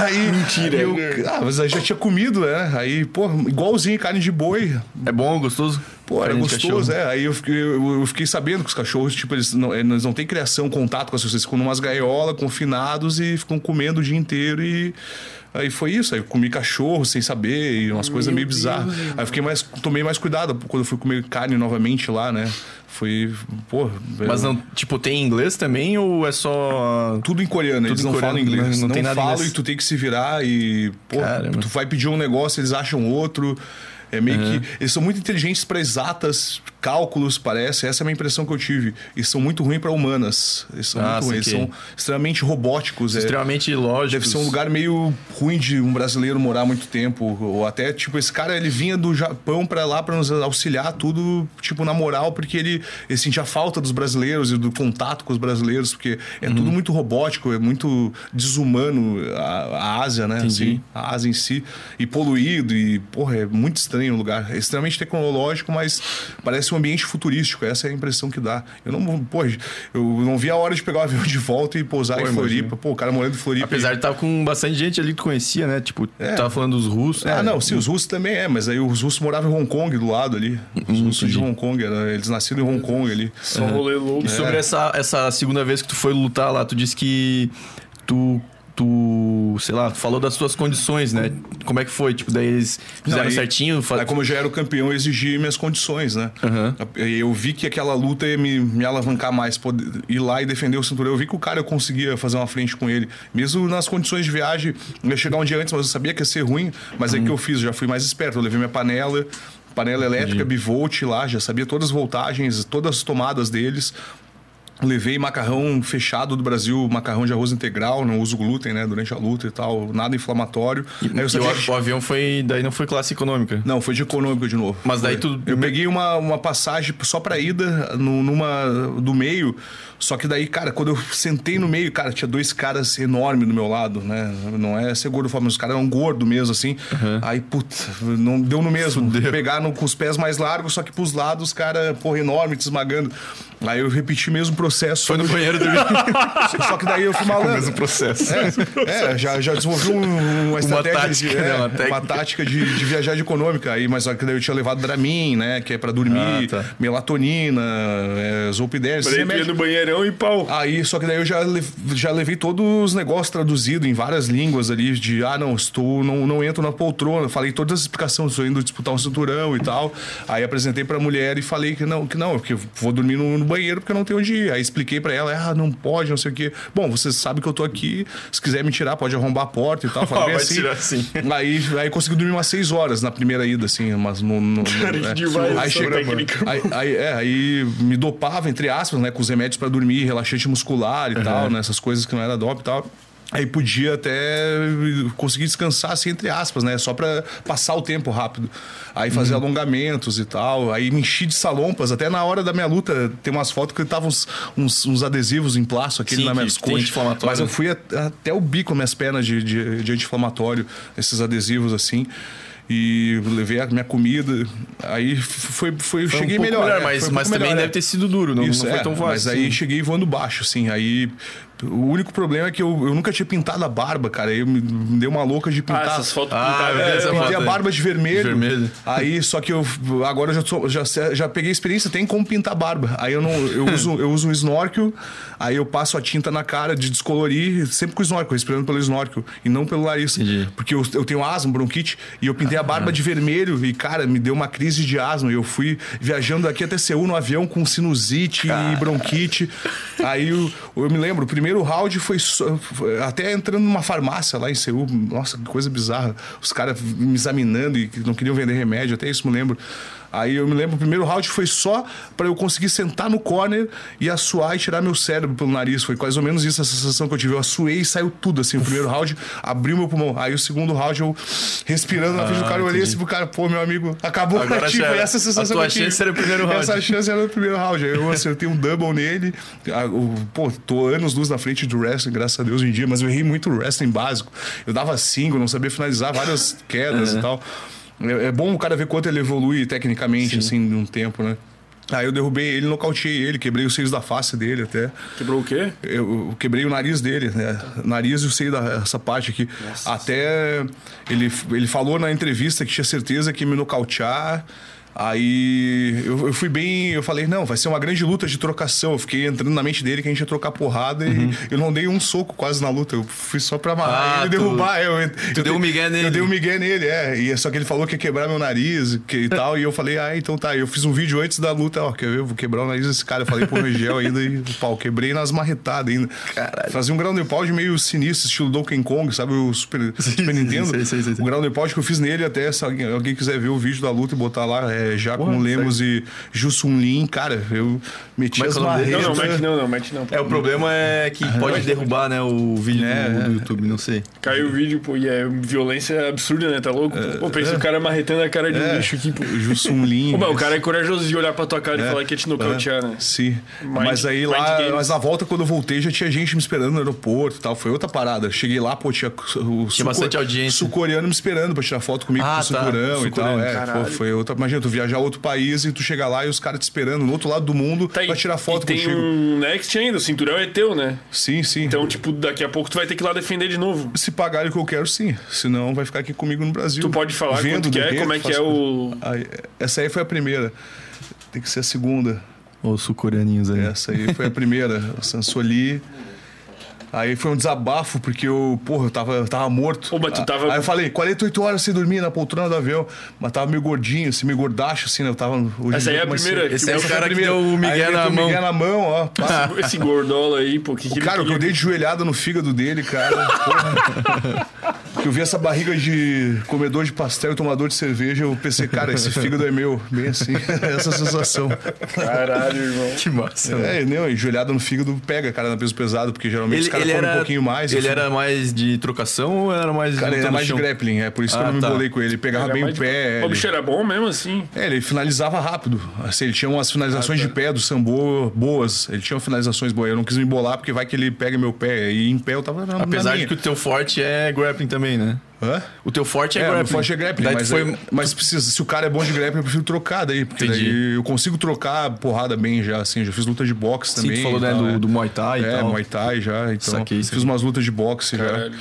Aí. Mentira, eu, né? Ah, mas aí já tinha comido, né? Aí, pô, igualzinho carne de boi. É bom, gostoso? Pô, era gostoso, é. Aí eu fiquei, eu fiquei sabendo que os cachorros, tipo, eles não, eles não têm criação, contato com as pessoas, eles ficam numas gaiolas, confinados e ficam comendo o dia inteiro e. Aí foi isso, aí eu comi cachorro sem saber e umas coisas meio bizarras. Aí eu fiquei mais, tomei mais cuidado quando eu fui comer carne novamente lá, né? Foi, pô... Mas eu- não, tipo, tem inglês também ou é só. tudo em coreano, eles em não coreano, falam inglês. não Não, tem nada falam inglês. e tu tem que se virar e, pô, Caramba. tu vai pedir um negócio, eles acham outro. É meio que. Eles são muito inteligentes para exatas, cálculos, parece. Essa é a minha impressão que eu tive. Eles são muito ruins para humanas. Eles são Ah, muito ruins. Saquei. são extremamente robóticos. é. Extremamente lógico. Deve ser um lugar meio ruim de um brasileiro morar muito tempo. Ou até, tipo, esse cara, ele vinha do Japão pra lá pra nos auxiliar, tudo, tipo, na moral, porque ele, ele sentia falta dos brasileiros e do contato com os brasileiros, porque é Uhum. tudo muito robótico, é muito desumano a, a Ásia, né? Assim, a Ásia em si. E poluído, e, porra, é muito estranho o lugar. É extremamente tecnológico, mas parece um ambiente futurístico. Essa é a impressão que dá. Eu não, pô, eu não vi a hora de pegar o avião de volta e pousar Pô, em. Floripa. Pô, o cara morando em Floripa. Apesar de estar com bastante gente ali que tu conhecia, né? Tipo, É. tu tava falando dos russos. Ah, É, não, sim, os russos também é, mas aí os russos moravam em Hong Kong do lado ali. Os Hum, russos de. Hong Kong, era- eles nasceram em Hong Kong ali. Só um rolê louco. E sobre essa, essa segunda vez que tu foi lutar lá, tu disse que tu, tu, sei lá, tu falou das tuas condições, né? Como é que foi? Tipo, daí eles fizeram aí- certinho? fa- Aí, como eu já era o campeão, eu exigi minhas condições, né? E Eu vi que aquela luta ia me, me alavancar mais, poder ir lá e defender o cinturão. Eu vi que o cara eu conseguia fazer uma frente com ele. Mesmo nas condições de viagem, eu ia chegar um dia antes, mas eu sabia que ia ser ruim. Mas aí o que eu fiz? Eu já fui mais esperto. Eu levei minha panela, panela elétrica, bivolt lá, já sabia todas as voltagens, todas as tomadas deles. Levei macarrão fechado do Brasil, macarrão de arroz integral, não uso glúten, né? Durante a luta e tal, nada inflamatório. Aí eu E o, que- o avião foi. Daí não foi classe econômica. não, foi de econômico de novo. Mas daí Foi. tu- Eu peguei uma, uma passagem só pra ida, no- numa do meio. Só que daí, cara, quando eu sentei no meio, cara, tinha dois caras enormes do meu lado, né? Não é ser gordo, mas os caras eram gordos mesmo, assim. Aí, puta, não deu no mesmo. Pegaram com os pés mais largos, só que pros lados, os caras, porra, enorme, te esmagando. Aí eu repeti o mesmo processo. Foi no banheiro do <laughs> Só que daí eu fui malandro. mesmo processo. É, é, já, já desenvolvi um- uma estratégia tática, de, né? é, Uma uma, técnica. tática de, de viajar de econômica. Aí, mas só que daí eu tinha levado Dramin, né? Que é pra dormir, Ah, tá. melatonina, é, Zolpidem, Pra no banheirão e pau. Aí, só que daí eu já, já levei todos os negócios traduzidos em várias línguas ali, de ah, não, estou, não, não entro na poltrona. Falei todas as explicações, estou indo disputar um cinturão e tal. Aí apresentei pra mulher e falei que não, que não, porque vou dormir no, no banheiro porque eu não tenho onde ir. Aí expliquei pra ela, ah, não pode, não sei o quê. Bom, você sabe que eu tô aqui, se quiser me tirar, pode arrombar a porta e tal. Falei <laughs> bem assim. tirar sim. Aí, aí consegui dormir umas seis horas na primeira ida, assim, mas no. no, no Cara, é. demais aí chega. Aí, aí, é, aí me dopava, entre aspas, né, com os remédios pra dormir, relaxante muscular e tal, né, essas coisas que não era dope e tal. Aí podia até conseguir descansar, assim, entre aspas, né? Só pra passar o tempo rápido. Aí fazer Uhum. alongamentos e tal. Aí me enchi de salompas. Até na hora da minha luta, tem umas fotos que estavam uns, uns, uns adesivos em plástico, aquele Sim, minhas tem coxas. anti-inflamatório, Mas eu fui até o bico minhas pernas de, de, de anti-inflamatório, esses adesivos assim. E levei a minha comida. Aí foi, foi, Foi um cheguei pouco melhor. melhor, é, mas, um mas também melhor, deve é. ter sido duro, não, Isso, não foi é, tão fácil. Mas aí assim. cheguei voando baixo, assim. Aí o único problema é que eu, eu nunca tinha pintado a barba, cara. Aí eu me, me deu uma louca de Ah, pintar. essas fotos Ah, pintadas. é, Pintei a barba de vermelho. Vermelho. Aí, só que eu agora eu já, sou- já, já peguei experiência, tem como pintar a barba. Aí eu não eu <laughs> uso, eu uso um snorkel, aí eu passo a tinta na cara de descolorir, sempre com o snorkel, respirando pelo snorkel e não pelo nariz. Entendi. Porque eu, eu tenho asma, bronquite, e eu pintei a barba de vermelho e, cara, me deu uma crise de asma. Eu fui viajando daqui até Seul no avião com sinusite e bronquite. Aí eu, eu me lembro, o primeiro round foi, até entrando numa farmácia lá em Seul. Nossa, que coisa bizarra. Os caras me examinando e não queriam vender remédio, até isso me lembro. Aí eu me lembro, o primeiro round foi só para eu conseguir sentar no corner e assoar e tirar meu cérebro pelo nariz. Foi mais ou menos isso a sensação que eu tive. Eu assuei e saiu tudo, assim. O primeiro round abriu meu pulmão. Aí o segundo round eu respirando na frente do cara, eu olhei assim pro cara, pô, meu amigo, acabou Agora tipo, já era. essa sensação A tua que eu tive. chance era o primeiro round. Essa chance era no primeiro round. Aí eu acertei um double nele. Ah, o- Pô, tô anos luz na frente do wrestling, graças a Deus, hoje em dia, mas eu errei muito wrestling básico. Eu dava cinco, não sabia finalizar várias quedas e tal. É, é bom o cara ver quanto ele evolui tecnicamente, assim, num tempo, né? Aí eu derrubei ele, nocauteei ele, quebrei os seios da face dele até. Quebrou o quê? Eu, eu quebrei o nariz dele, né? Nariz e o seio da essa parte aqui. Até ele, ele falou na entrevista que tinha certeza que me nocautear. Aí eu, eu fui bem. Eu falei, não, vai ser uma grande luta de trocação. Eu fiquei entrando na mente dele que a gente ia trocar porrada e eu não dei um soco quase na luta. Eu fui só pra amarrar Ah, ele e tu- derrubar. Eu, tu deu um migué nele. Eu dei um migué nele, é. E só que ele falou que ia quebrar meu nariz que, e tal. E eu falei, ah, então tá. Eu fiz um vídeo antes da luta, ó, quer ver? Eu vou quebrar o nariz desse cara. Eu falei pro Regel ainda e pau, quebrei nas marretadas ainda. Fazia um ground and pound meio sinistro, estilo Donkey Kong, sabe? O Super, Super Nintendo. sei, sei, sei, sei. O ground and pound que eu fiz nele, até se alguém, alguém quiser ver o vídeo da luta e botar lá, é, já com Porra, Lemos e Jusun Lin, cara, eu meti Como é as é o nome dele? Não, não, mete não, não, mete não. É, o problema é que pode derrubar, né, o vídeo É, do, do é. YouTube, não sei. Caiu o vídeo, pô, e é violência absurda, né? Tá louco? Pô, pensa é. o cara marretando a cara de um É. bicho aqui, pô. Jusun Lin. Pô, mas o cara é corajoso de olhar pra tua cara e falar que ia te nocautear, né? Sim. Mind- mas aí lá, games. mas na volta, quando eu voltei, já tinha gente me esperando no aeroporto e tal. Foi outra parada. Cheguei lá, pô, tinha o Tinha bastante audiência. sul-coreano me esperando pra tirar foto comigo Ah, com o tá. e tal. É, pô, foi outra. Imagina, tu viajar a outro país e tu chegar lá e os caras te esperando no outro lado do mundo Tá, pra tirar foto e tem contigo. um Next ainda, o cinturão é teu, né? Sim, sim. Então, tipo, daqui a pouco tu vai ter que ir lá defender de novo. Se pagarem o que eu quero, sim. Senão vai ficar aqui comigo no Brasil. Tu pode falar Vendo, quanto que é, como é que é o... Essa aí foi a primeira. Tem que ser a segunda. Os sul-coreaninhos aí. Essa aí foi a primeira, o Sansoli. Aí foi um desabafo, porque eu, porra, eu tava, eu tava morto. Ô, mas tu tava- Aí eu falei, 48 horas sem dormir na poltrona do avião. Mas tava meio gordinho, assim, meio gordaço, assim, né? Eu tava. Hoje Essa aí é a primeira, Esse é o cara que deu o migué Aí na mão. migué na mão, ó. pá. Esse gordola aí, pô, que que Cara, que eu dei de joelhada no fígado dele, cara. porra. <laughs> eu vi essa barriga de comedor de pastel e tomador de cerveja, eu pensei, cara, esse fígado é meu. Bem assim, <laughs> essa sensação. Caralho, irmão. Que massa. É, não, e joelhada no fígado pega, cara, na peso pesado, porque geralmente os caras comem um pouquinho mais. Ele enfim. era mais de trocação ou era mais Cara, ele luta era no mais de grappling, é por isso que Ah, eu não me tá. embolei com ele. Ele pegava Era bem o de- pé. O ele- bicho era bom mesmo, assim. É, ele finalizava rápido. Assim, ele tinha umas finalizações de pé do sambo boas. Ele tinha finalizações boas. Eu não quis me embolar porque vai que ele pega meu pé. E em pé eu tava Apesar de que o teu forte é grappling também, né? Hã? O teu forte é, É, grappling. o forte é grappling, Daí mas, foi... é- mas precisa, se o cara é bom de grappling, eu prefiro trocar daí. Porque Entendi. daí eu consigo trocar porrada bem já, assim. Já fiz luta de boxe Sim, também. tu falou e né, do, é. do Muay Thai e É, tal. Muay Thai já. Então, Saquei, fiz umas lutas de boxe Caralho. já.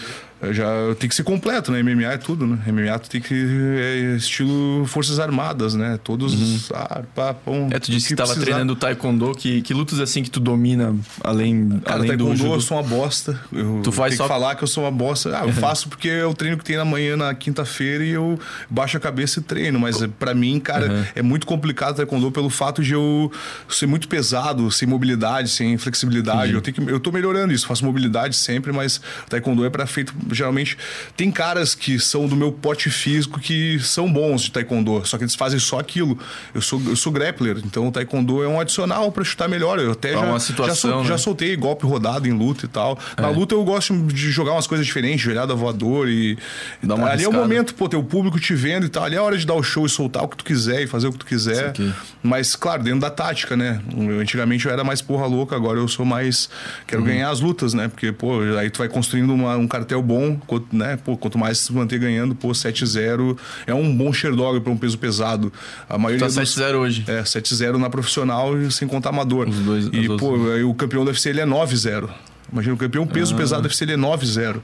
Já tem que ser completo, né? MMA é tudo, né? MMA tu tem que. É estilo Forças Armadas, né? Todos. Ah, pá, pum, É, tu disse que, que tava precisar. treinando Taekwondo. Que, que lutas assim que tu domina além, Cara, além do taekwondo eu sou uma bosta. Eu Tu faz só- que falar que eu sou uma bosta. Ah, eu <laughs> faço porque é o treino que tem na manhã, na quinta-feira, e eu baixo a cabeça e treino. Mas pra mim, cara, é muito complicado taekwondo pelo fato de eu ser muito pesado, sem mobilidade, sem flexibilidade. Eu, tenho que, eu tô melhorando isso, faço mobilidade sempre, mas taekwondo é para feito. Geralmente, tem caras que são do meu pote físico que são bons de taekwondo, só que eles fazem só aquilo. Eu sou, eu sou grappler, então o taekwondo é um adicional pra chutar melhor. Eu até já, uma já, situação, sol- já né? soltei golpe rodado em luta e tal. É. Na luta eu gosto de jogar umas coisas diferentes, joelhada voador e. Dá uma ali é o momento, pô, ter o público te vendo e tal. Ali é a hora de dar o show e soltar o que tu quiser e fazer o que tu quiser. Mas, claro, dentro da tática, né? Antigamente eu era mais porra louca, agora eu sou mais. Quero ganhar as lutas, né? Porque, pô, aí tu vai construindo uma- um cartel bom, quanto, né? Pô, quanto mais se manter ganhando, pô, 7-0 é um bom Sherdog pra um peso pesado. A maioria Tá dos- 7-0 hoje. é, 7-0 na profissional e sem contar amador. Os dois- e, pô, o campeão do UFC ele é 9-0. Imagina, o campeão peso Ah. pesado do UFC ele é 9-0.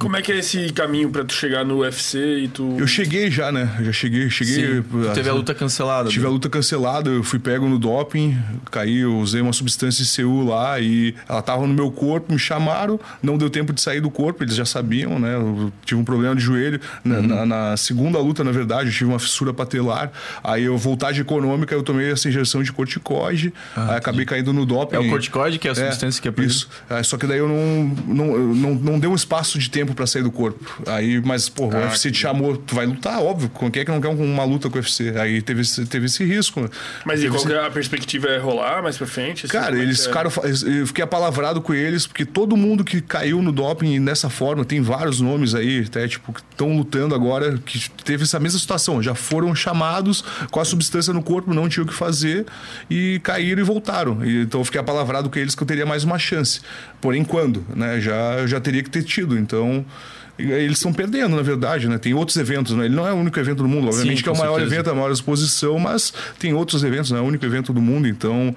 Como é que é esse caminho pra tu chegar no UFC e tu... Eu cheguei já, né? Eu já cheguei, cheguei. Sim. Tu teve a luta cancelada. Tive né? a luta cancelada, eu fui pego no doping, caí, eu usei uma substância ICU lá e ela tava no meu corpo, me chamaram, não deu tempo de sair do corpo, eles já sabiam, né? Eu tive um problema de joelho. Na, Uhum. na- na segunda luta, na verdade, eu tive uma fissura patelar. Aí eu voltagem econômica, eu tomei essa injeção de corticoide, aí acabei caindo no doping. Ah, É o corticoide, que é a substância que é proibida? Isso. É, só que daí eu não, não, eu não, não deu um espaço de tempo tempo para sair do corpo. Aí, mas, pô, o Ah, UFC te chamou, tu vai lutar, óbvio. Quem é que não quer uma luta com o UFC? Aí teve, esse- teve esse risco. Mas e qual esse- é a perspectiva é rolar mais pra frente? assim, Cara, é eles é? ficaram. Eu fiquei apalavrado com eles, porque todo mundo que caiu no doping nessa forma, tem vários nomes aí, até, tipo, que estão lutando agora, que teve essa mesma situação. Já foram chamados com a substância no corpo, não tinham o que fazer, e caíram e voltaram. E, então eu fiquei apalavrado com eles que eu teria mais uma chance. Porém, quando? Né? Já, já teria que ter tido. Então. Aí Eles estão perdendo, na verdade, né? Tem outros eventos, né? Ele não é o único evento do mundo, obviamente Sim, que é o maior certeza. evento, a maior exposição, mas tem outros eventos, não é o único evento do mundo, então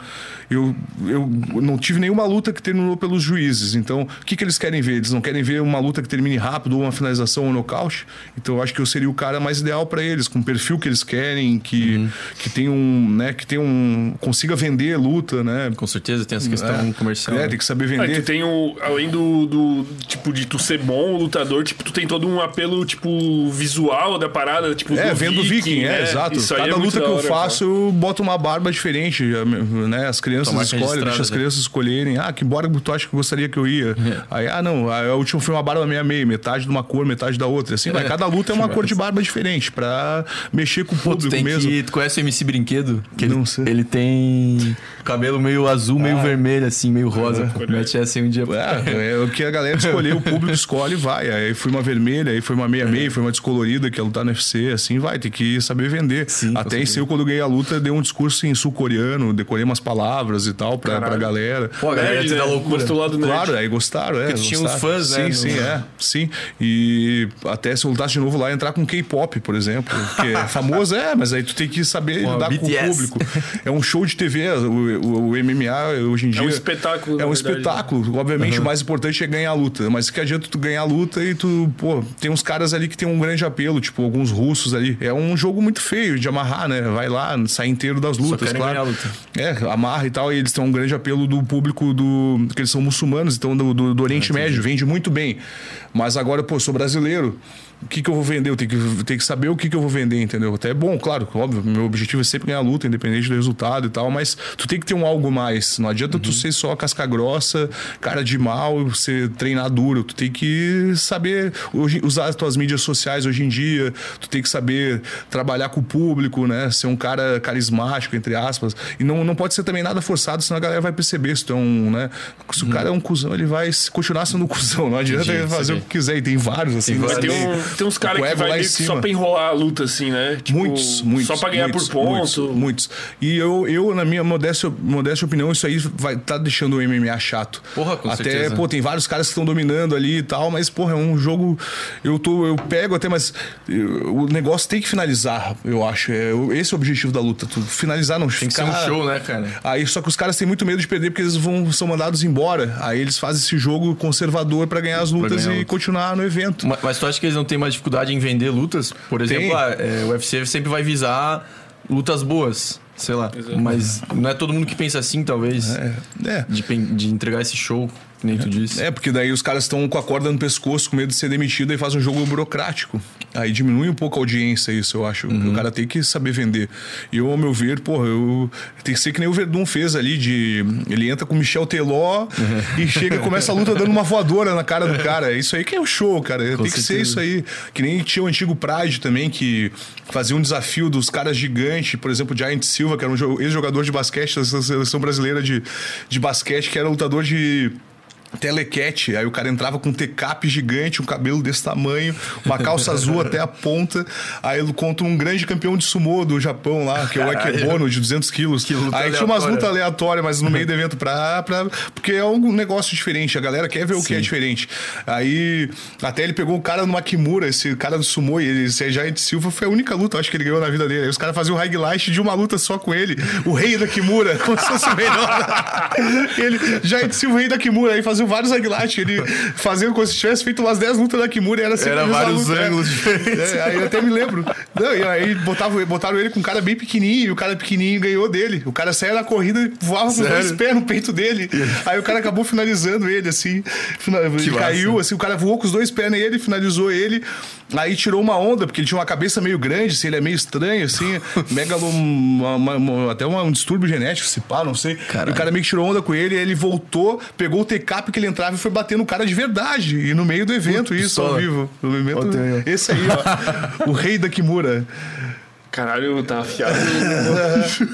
eu, eu não tive nenhuma luta que terminou pelos juízes. Então, o que, que eles querem ver? Eles não querem ver uma luta que termine rápido, ou uma finalização ou um nocaute. Então, eu acho que eu seria o cara mais ideal para eles, com o perfil que eles querem, que, Uhum. que tem um, né, que tem um consiga vender luta, né? Com certeza tem essa questão comercial. É, tem que saber Ah, vender. tu tem o. Além do, do. Tipo, de tu ser bom lutador, tipo, tu tem todo um apelo, tipo, visual da parada, tipo. É, do vendo Viking, é, né? exato. Isso Cada é luta que eu hora, faço, eu boto uma barba diferente, né? As crianças Tua marca escolhem, deixa as né? crianças escolherem. Ah, que barba tu acha que eu gostaria que eu ia? Aí, ah, não, a última foi uma barba meia-meia, metade de uma cor, metade da outra. Assim, vai. Cada luta é uma <laughs> cor de barba diferente, pra mexer com o Pô, tu público tem mesmo. que. Tu conhece o MC Brinquedo? Que ele, Não sei. ele tem cabelo meio azul, meio vermelho, assim, meio rosa. Pô, Mete essa aí um dia. É, é o que a galera escolher, o público <laughs> escolhe e vai. Aí foi uma vermelha, aí foi uma meia-meia, foi uma descolorida que é lutar no UFC, assim vai, tem que saber vender. Sim, com Até em seu, quando eu ganhei a luta, dei um discurso em sul-coreano, decorei umas palavras e tal pra, pra galera. Pô, a galera te dá né? loucura. Mostrou o lado nerd. Claro, aí gostaram, é. Porque tinha uns fãs, né, Sim, sim, é. Sim. E até se eu lutasse de novo lá, entrar com K-pop, por exemplo. Que é <laughs> famoso, é, mas aí tu tem que saber Pô, lidar com BTS. o público. É um show de TV, o, o- o MMA hoje em dia. um espetáculo, É um verdade, espetáculo. Obviamente, o mais importante é ganhar a luta. Mas que adianta tu ganhar a luta e tu, pô, tem uns caras ali que tem um grande apelo, tipo, alguns russos ali. É um jogo muito feio de amarrar, né? Vai lá, sai inteiro das lutas, claro. luta. É, amarra e tal, e eles têm um grande apelo do público do. que eles são muçulmanos, então do, do, do Oriente Médio, vende muito bem. Mas agora, pô, sou brasileiro. O que, que eu vou vender? Eu tenho que, tenho que saber o que, que eu vou vender, entendeu? Até é bom, claro, óbvio. Meu objetivo é sempre ganhar a luta, independente do resultado e tal, mas tu tem que ter um algo mais. Não adianta tu ser só casca grossa, cara de mal, ser treinar duro. Tu tem que saber hoje- usar as tuas mídias sociais hoje em dia, tu tem que saber trabalhar com o público, né? Ser um cara carismático, entre aspas. E não, não pode ser também nada forçado, senão a galera vai perceber se tu é um, né? Se o cara é um cuzão, ele vai continuar sendo um cuzão. Não adianta Entendi, ele fazer o que quiser. E tem vários, assim. Tem um- tem uns caras que vai lá em que só cima. pra enrolar a luta, assim, né? Tipo, Muitos, muitos. Só pra ganhar muitos, por ponto. Muitos, muitos. E eu, eu na minha modéstia, modéstia opinião, isso aí vai tá deixando o MMA chato. Porra, com até, certeza. pô, tem vários caras que estão dominando ali e tal, mas, porra, é um jogo. Eu tô. Eu pego até, mas eu- o negócio tem que finalizar, eu acho. É, esse é o objetivo da luta. Tu finalizar, não Tem que ser um show, né, cara? Aí só que os caras têm muito medo de perder porque eles vão são mandados embora. Aí eles fazem esse jogo conservador pra ganhar as lutas ganhar e luta. continuar no evento. Ma- Mas tu acha que eles não têm mais dificuldade em vender lutas? Por exemplo, ah, é, o UFC sempre vai visar lutas boas, sei lá. Mas não é todo mundo que pensa assim, talvez, É, é. de, de entregar esse show, nem tu disse. É, porque daí os caras estão com a corda no pescoço, com medo de ser demitido e faz um jogo burocrático. Aí diminui um pouco a audiência, isso eu acho. O cara tem que saber vender. E eu, ao meu ver, porra, eu. Tem que ser que nem o Verdun fez ali, de. Ele entra com o Michel Teló e chega começa a luta dando uma voadora na cara do cara. É Isso aí que é o show, cara. tem que ser certeza. isso aí. Que nem tinha o antigo Pride também, que fazia um desafio dos caras gigantes, por exemplo, o Giant Silva, que era um jo- ex-jogador de basquete da seleção brasileira de, de basquete, que era lutador de telecat, aí o cara entrava com um tecap gigante, um cabelo desse tamanho, uma calça azul até a ponta, aí ele contra um grande campeão de sumô do Japão lá, que é o. Akebono, de 200 quilos. Que luta aí tinha umas aleatória. lutas aleatórias, mas no meio do evento pra, pra... Porque é um negócio diferente, a galera quer ver o que é diferente. Aí, até ele pegou o cara no Kimura, esse cara do sumô, e ele, esse Giant Silva foi a única luta, acho que ele ganhou na vida dele. Aí os caras faziam um highlight de uma luta só com ele, o rei da Kimura, como se fosse o melhor. ele, Giant Silva, rei da Kimura, aí vários highlights, ele fazendo como se tivesse feito umas 10 lutas da Kimura e era sempre Era a mesma vários luta, é. ângulos diferentes. É, aí eu até me lembro. Não, e aí botavam, botaram ele com um cara bem pequenininho, e o cara pequenininho ganhou dele. O cara saiu na corrida e voava com dois pés no peito dele. <laughs> Aí o cara acabou finalizando ele, assim. Fina- ele massa. caiu, assim, o cara voou com os dois pés nele, finalizou ele. Aí tirou uma onda, porque ele tinha uma cabeça meio grande, assim, ele é meio estranho, assim, <laughs> megalo, uma, uma, uma, até um distúrbio genético, se pá, não sei. Caralho. E o cara meio que tirou onda com ele, ele voltou, pegou o take-up que ele entrava e foi bater no cara de verdade. E no meio do evento, isso, ao vivo. No evento, esse aí, ó. <laughs> o rei da Kimura. Caralho, tá afiado.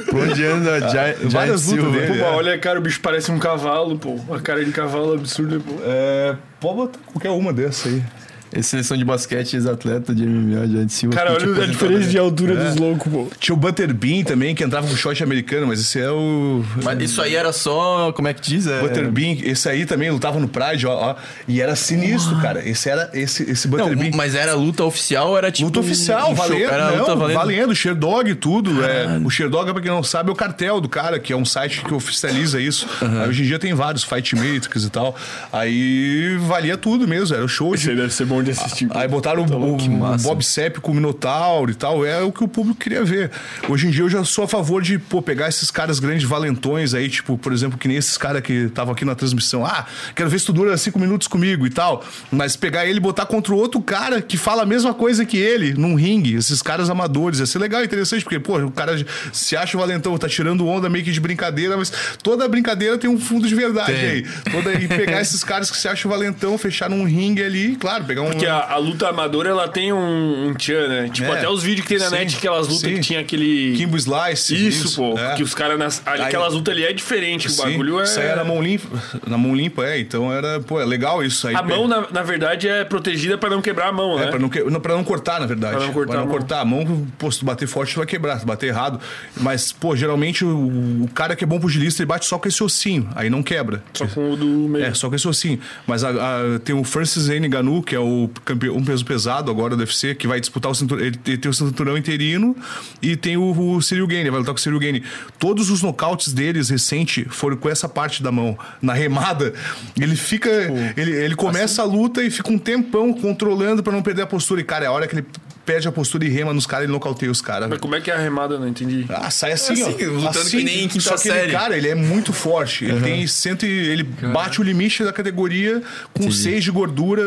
Por onde anda Várias lutas dele. Pô, é. olha, cara, o bicho parece um cavalo, pô. A cara de cavalo absurda, pô. É, pode botar qualquer uma dessa aí. Esse seleção de basquete, ex-atleta de MMA, de Silva. Cara, olha a diferença de altura é. dos loucos, pô. Tinha o Butterbean também, que entrava com short americano, mas esse é o. Mas isso aí era só. Como é que diz? É... Butterbean, esse aí também lutava no Pride, ó. ó e era sinistro, ah. cara. Esse era esse, esse Butterbean. Não, mas era luta oficial era tipo. Luta oficial, um valendo. Era não, luta valendo. valendo, Sherdog, tudo. É, o Sherdog, pra quem não sabe, é o cartel do cara, que é um site que oficializa isso. Uhum. Aí, hoje em dia tem vários Fight Matrix e tal. Aí valia tudo mesmo, era o show esse de. deve ser bom de assistir. Aí botaram tá o, o Bob Sepp com o Minotauro e tal. É o que o público queria ver. Hoje em dia eu já sou a favor de pô, pegar esses caras grandes valentões aí, tipo, por exemplo, que nem esses caras que estavam aqui na transmissão. Ah, quero ver se tu dura cinco minutos comigo e tal. Mas pegar ele e botar contra o outro cara que fala a mesma coisa que ele num ringue, esses caras amadores. Ia ser legal, interessante, porque, pô, o cara se acha o valentão, tá tirando onda meio que de brincadeira, mas toda brincadeira tem um fundo de verdade tem. aí. Toda, e pegar <laughs> esses caras que se acham valentão, fechar num ringue ali, claro, pegar um. Porque a, a luta amadora, ela tem um, um tchan, né? Tipo, é. até os vídeos que tem na sim, net, aquelas lutas sim. que tinha aquele. Kimbo Slice. Isso, isso pô. É. Que os caras. Aquelas lutas ali é diferente. O bagulho é. Isso aí era mão limpa. Na mão limpa, é. Então era. Pô, é legal isso aí. A mão, na, na verdade, é protegida pra não quebrar a mão, é, né? É, pra não, que... pra não cortar, na verdade. Pra não cortar. Pra não a mão. cortar a mão, pô, se tu bater forte, tu vai quebrar. Se bater errado. Mas, pô, geralmente o, o cara que é bom pugilista, ele bate só com esse ossinho. Aí não quebra. Só com o do meio. É, só com esse ossinho. Mas a, a, tem o Francis N. Ganu, que é o campeão, um peso pesado agora do UFC, que vai disputar o cinturão. Ele tem o cinturão interino e tem o, o Cyril Gane, vai lutar com o Cyril Gane. Todos os nocautes deles recentes foram com essa parte da mão. Na remada, ele fica. ele, ele começa assim? a luta e fica um tempão controlando para não perder a postura. E, cara, é a hora que ele perde a postura e rema nos caras e nocauteia os caras. Mas como é que é a remada? Não entendi. Ah, sai assim, é assim ó. Lutando assim, que nem quinta só que Ele, cara, ele é muito forte. Ele tem cento e, Ele Caramba. bate o limite da categoria com entendi. seis de gordura.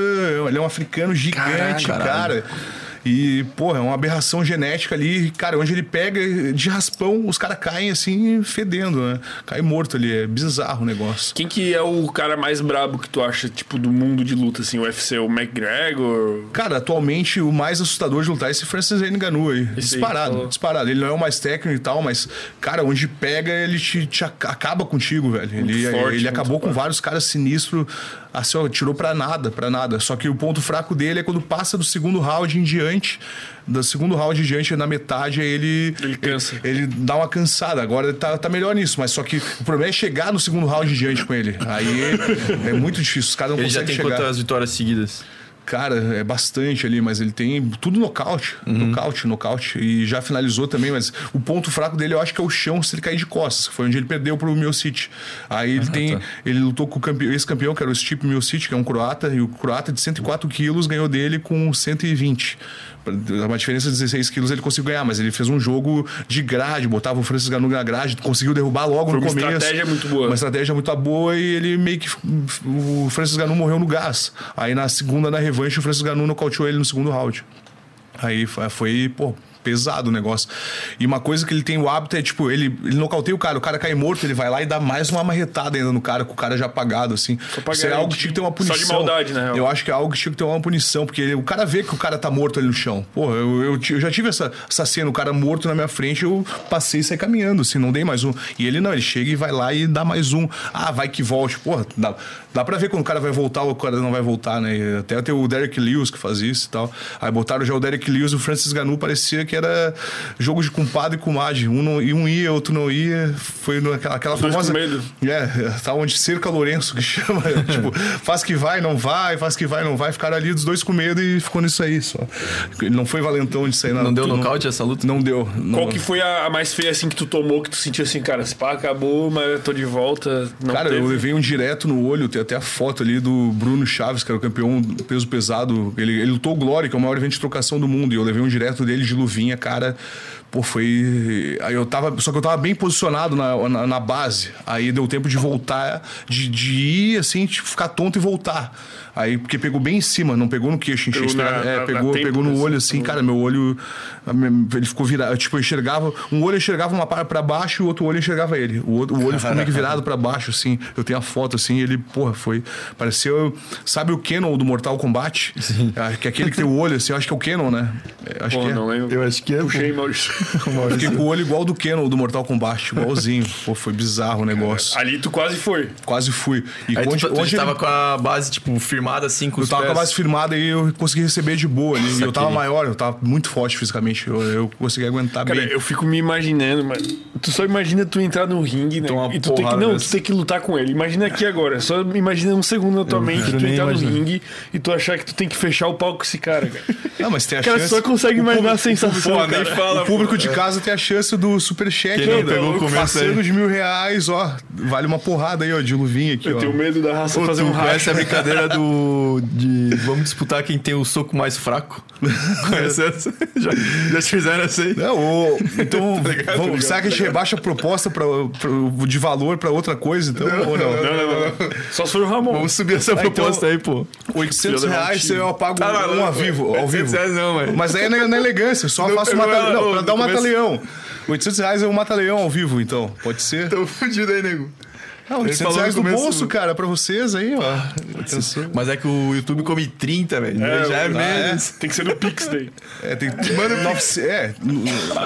Ele é um africano gigante, Caralho. cara. E, porra, é uma aberração genética ali. Cara, onde ele pega de raspão, os caras caem assim, fedendo, né? Cai morto ali. É bizarro o negócio. Quem que é o cara mais brabo que tu acha, tipo, do mundo de luta, assim? O UFC, o McGregor? Cara, atualmente o mais assustador de lutar é esse Francis Ngannou aí. Esse disparado, aí, disparado. Ele não é o mais técnico e tal, mas, cara, onde pega, ele te, te acaba contigo, velho. ele, forte, ele acabou com vários caras sinistros assim, ó, tirou para nada, para nada. Só que o ponto fraco dele é quando passa do segundo round em diante, do segundo round em diante, na metade, ele. Ele cansa. Ele, ele dá uma cansada. Agora ele tá, tá melhor nisso, mas só que o problema é chegar no segundo round em diante com ele. Aí é, é muito difícil, os caras não ele conseguem chegar. Ele já tem quantas vitórias seguidas? Cara, é bastante ali, mas ele tem tudo nocaute. Uhum. Nocaute, nocaute. E já finalizou também, mas o ponto fraco dele eu acho que é o chão se ele cair de costas. Foi onde ele perdeu pro Mil City. Aí ele ah, tem. Tá. Ele lutou com o campeão, esse campeão, que era o Stipe City, que é um croata, e o croata de 104 quilos ganhou dele com 120 uma diferença de 16 quilos ele conseguiu ganhar, mas ele fez um jogo de grade, botava o Francis Ganu na grade, conseguiu derrubar logo Foi no começo. Uma estratégia muito boa. Uma estratégia muito boa e ele meio que. O Francis Ganu morreu no gás. Aí na segunda, na revanche, o Francis Ganu nocauteou ele no segundo round. Aí foi, pô, pesado o negócio. E uma coisa que ele tem o hábito é, tipo, ele, ele nocauteia o cara, o cara cai morto, ele vai lá e dá mais uma marretada ainda no cara, com o cara já apagado, assim. Isso é algo que tinha que ter uma punição. Só de maldade, né? Eu acho que é algo que tinha que ter uma punição, porque ele, o cara vê que o cara tá morto ali no chão. Porra, eu, eu, eu, já tive essa, essa cena, o cara morto na minha frente, eu passei e saí caminhando, assim, não dei mais um. E ele não, ele chega e vai lá e dá mais um. Ah, vai que volte. Porra, dá, dá pra ver quando o cara vai voltar ou o cara não vai voltar, né? E até tem o Derek Lewis que faz isso e tal. Aí botaram já o Derek Lewis e o Francis Ganu parecia que era jogo de compadre e comadre. Um não, e um ia, outro não ia. Foi naquela aquela famosa. É, tá onde cerca Lourenço, que <laughs> chama. tipo, faz que vai, não vai, faz que vai, não vai. Ficaram ali dos dois com medo e ficou nisso aí só. Ele não foi valentão de sair na Não deu nocaute essa luta? Não deu. Não... Qual que foi a, a, mais feia assim que tu tomou, que tu sentiu assim, cara, esse pá acabou, mas eu tô de volta. cara, teve. eu levei um direto no olho, até a foto ali do Bruno Chaves, que era o campeão peso pesado. Ele, ele lutou o Glory, que é o maior evento de trocação do mundo, e eu levei um direto dele de luvinha, cara. Pô, foi. Aí eu tava. Só que eu tava bem posicionado na, na, na base. Aí deu tempo de voltar, de, de ir, assim, tipo, ficar tonto e voltar. Aí, porque pegou bem em cima, não pegou no queixo. Pegou na, é, na, pegou, na pegou no olho, assim, cara, meu olho. Ele ficou virado. Tipo, eu enxergava. Um olho enxergava uma para pra baixo e o outro olho enxergava ele. O, outro, o olho ficou meio que <laughs> virado pra baixo, assim. Eu tenho a foto, assim, ele, porra, foi. Pareceu. Sabe o Canon do Mortal Kombat? Sim. Que é aquele que tem o olho, assim, eu acho que é o Canon, né? Acho Pô, que é. não lembro. Eu acho que é. Puxei, <laughs> Maurício. Fiquei com o olho igual do Canon do Mortal Kombat, igualzinho. <laughs> Pô, foi bizarro o negócio. Ali tu quase foi. Quase fui. E Aí onde, tu, tu onde tava ele... com a base, tipo, firmada assim com Eu os tava pés. com a base firmada e eu consegui receber de boa ali. E eu tava maior, eu tava muito forte fisicamente. Eu, eu consegui aguentar Cara, bem. eu fico me imaginando, mas tu só imagina tu entrar no ringue, né? E tu tem que. Não, tu tem que lutar com ele. Imagina aqui agora. Só imagina um segundo na tua eu mente tu entrar no ringue e tu achar que tu tem que fechar o palco com esse cara, cara. Não, mas tem a cara, chance. só consegue imaginar a sensação. Pô, nem fala, o público de casa tem a chance do superchat. Quem não pegou o começo de mil reais, ó. Vale uma porrada aí, ó, de luvinha aqui, eu ó. tenho medo da raça fazer um racha. Essa é a brincadeira do. De vamos disputar quem tem o soco mais fraco. <laughs> Conhece essa? Já, já fizeram essa aí? Não, ou, então, <laughs> tá ligado, vamos, tá será que a gente rebaixa a proposta pra, pra, de valor pra outra coisa, então? Não, ou não? Não, não, não, Só se for o Ramon. Vamos subir essa proposta ah, então, aí, pô. 800 reais eu apago ah, um ao vivo. Ao vivo. Não, mano. Mas aí é na, na elegância, só não, faço mata Não, pra dar um mata-leão. 800 reais é um mata-leão ao vivo, então. Pode ser? Tô fudido aí, nego. Não, 800 reais no bolso, cara, pra vocês aí, ó. Mas é que o YouTube come 30, velho. É, já é menos. É. Tem que ser no Pix daí. <laughs> É, tem que. Manda É,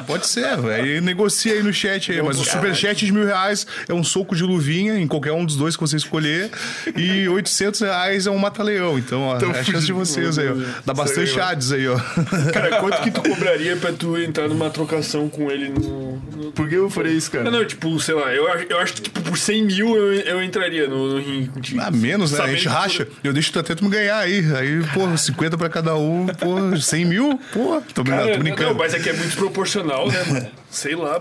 pode ser, velho. Negocia aí no chat aí. Mas o superchat de mil reais é um soco de luvinha em qualquer um dos dois que você escolher. E 800 reais é um mata-leão. Então, ó, então, é a chance de vocês aí, ó. Dá bastante ads aí, ó. <laughs> Cara, quanto que tu cobraria pra tu entrar numa trocação com ele no. no... Por que eu faria isso, cara? Não, não, tipo, sei lá, eu, eu acho que tipo, por 100 mil eu, eu entraria no, no ringue contigo. Ah, menos, né? Sabendo a gente racha. Eu deixo tu me ganhar aí. Aí, pô, 50 pra cada um, pô, 100 mil? Pô, tô, Cara, tô brincando. Não, mas é que é muito proporcional, né, mano? <laughs> Sei lá.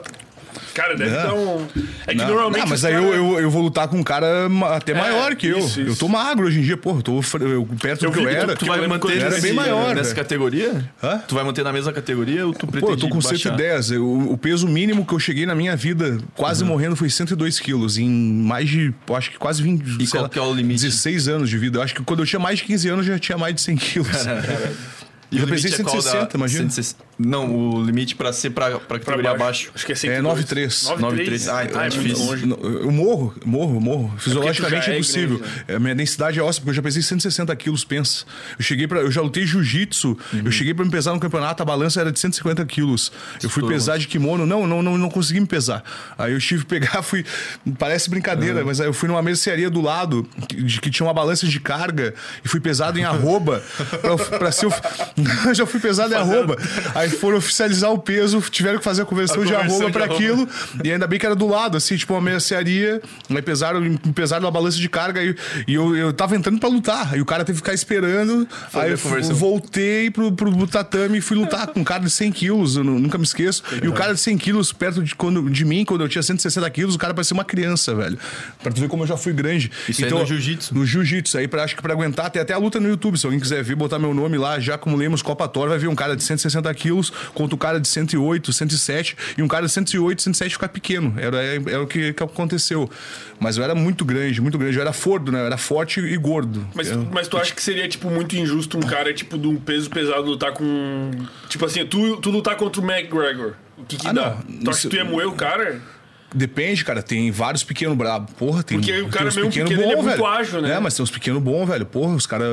Cara, deve dar um. É que não, normalmente. Não, mas aí cara... eu, eu, eu, vou lutar com um cara até é, maior que eu. Isso, isso. Eu tô magro hoje em dia, pô, eu tô eu, perto eu do que eu era. Tu, tu vai manter era bem maior. Nessa categoria? Hã? Tu vai manter na mesma categoria ou tu pretende Pô, eu tô com baixar? 110. O, o peso mínimo que eu cheguei na minha vida, quase uhum. morrendo, foi 102 quilos. Em mais de, acho que quase 20. E qual lá, que é o limite? 16 anos de vida. Eu acho que quando eu tinha mais de 15 anos, eu já tinha mais de 100 quilos. <laughs> E eu pensei 160, é imagina. 160. Não, o limite pra ser pra, pra categoria abaixo. Acho que é 102. É 9,3. Ah, então ah, é, é difícil. Longe. Eu morro, morro, morro. Fisiologicamente é impossível. É a minha densidade é óssea, porque eu já pesei 160 quilos, pensa. Eu cheguei para Eu já lutei jiu-jitsu. Uhum. Eu cheguei pra me pesar no campeonato, a balança era de 150 quilos. Eu fui pesar de kimono. Não, não, não, não consegui me pesar. Aí eu tive que pegar, <laughs> fui. Parece brincadeira, uhum. mas aí eu fui numa mercearia do lado que, que tinha uma balança de carga e fui pesado em arroba pra, pra ser. <laughs> eu já fui pesado em arroba. Aí foram oficializar o peso, tiveram que fazer a conversão, a de arroba para aquilo. E ainda bem que era do lado, assim, tipo uma mercearia. Aí pesaram, pesaram na balança de carga e, e eu, eu tava entrando para lutar. E o cara teve que ficar esperando. Fazer aí eu voltei pro, pro tatame e fui lutar com um cara de 100 quilos, eu nunca me esqueço. E o cara de 100 quilos perto de, quando, de mim, quando eu tinha 160 quilos, o cara parecia uma criança, velho. Pra tu ver como eu já fui grande. Isso então, no jiu-jitsu? No jiu-jitsu. Aí pra, acho que pra aguentar, tem até a luta no YouTube. Se alguém quiser ver, botar meu nome lá, já como Lemos Copa Tor, vai ver um cara de 160 quilos contra um cara de 108, 107, e um cara de 108, 107 ficar pequeno. Era, era o que, que aconteceu. Mas eu era muito grande, muito grande. Eu era fordo, né? Eu era forte e gordo. Mas, eu... mas tu acha que seria, tipo, muito injusto um cara, tipo, de um peso pesado lutar com. Tipo assim, tu, tu lutar contra o McGregor? O que, que ah, dá? Não. Tu acha que tu ia moer o cara? Depende, cara. Tem vários pequenos brabos. Porra, tem. Porque o cara mesmo pequeno, pequeno bom, é muito velho. ágil, né? É, mas tem uns pequenos bons, velho. Porra, os caras.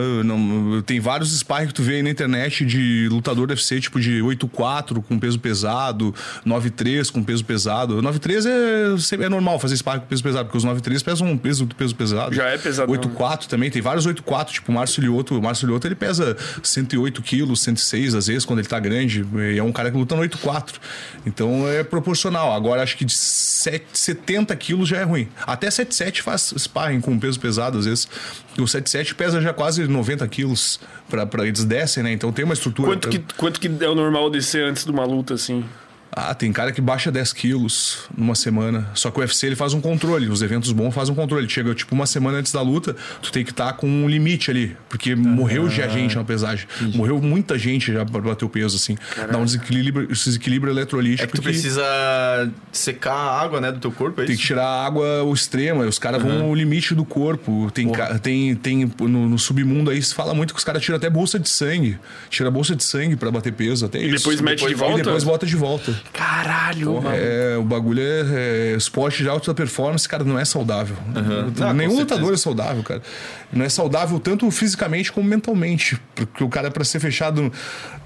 Tem vários sparring que tu vê aí na internet de lutador deve ser tipo de 8-4 com peso pesado, 9-3 com peso pesado. 9-3 é, é normal fazer sparring com peso pesado, porque os 9-3 pesam um peso, peso pesado. Já é pesado. 8-4 também. Tem vários 8-4, tipo o Márcio Lioto. O Márcio Lioto ele pesa 108 quilos, 106 às vezes, quando ele tá grande. E é um cara que luta no 8-4. Então é proporcional. Agora acho que de 7, 70 quilos já é ruim. Até 77 faz sparring com peso pesado, às vezes. O 77 pesa já quase 90 quilos para eles descem, né? Então tem uma estrutura. Quanto, pra... que, quanto que é o normal descer antes de uma luta, assim? Ah, tem cara que baixa 10 quilos numa semana. Só que o UFC ele faz um controle. Os eventos bons fazem um controle. Chega tipo uma semana antes da luta, tu tem que estar tá com um limite ali. Porque morreu já gente na pesagem. Entendi. Morreu muita gente já pra bater o peso, assim. Caramba. Dá um desequilíbrio, desequilíbrio eletrolítico. É que tu precisa secar a água, né, do teu corpo, é Tem que tirar a água o extremo. Os caras uhum. vão no limite do corpo. Tem, tem, tem no, no, submundo aí se fala muito que os caras tiram até bolsa de sangue. Tira bolsa de sangue para bater peso. Até e isso. depois mete depois, de volta? E depois bota de volta. Caralho, Porra, é, o bagulho é, é esporte de alta performance, cara, não é saudável. Uhum. Nenhum lutador é saudável, cara. Não é saudável tanto fisicamente como mentalmente. Porque o cara, para ser fechado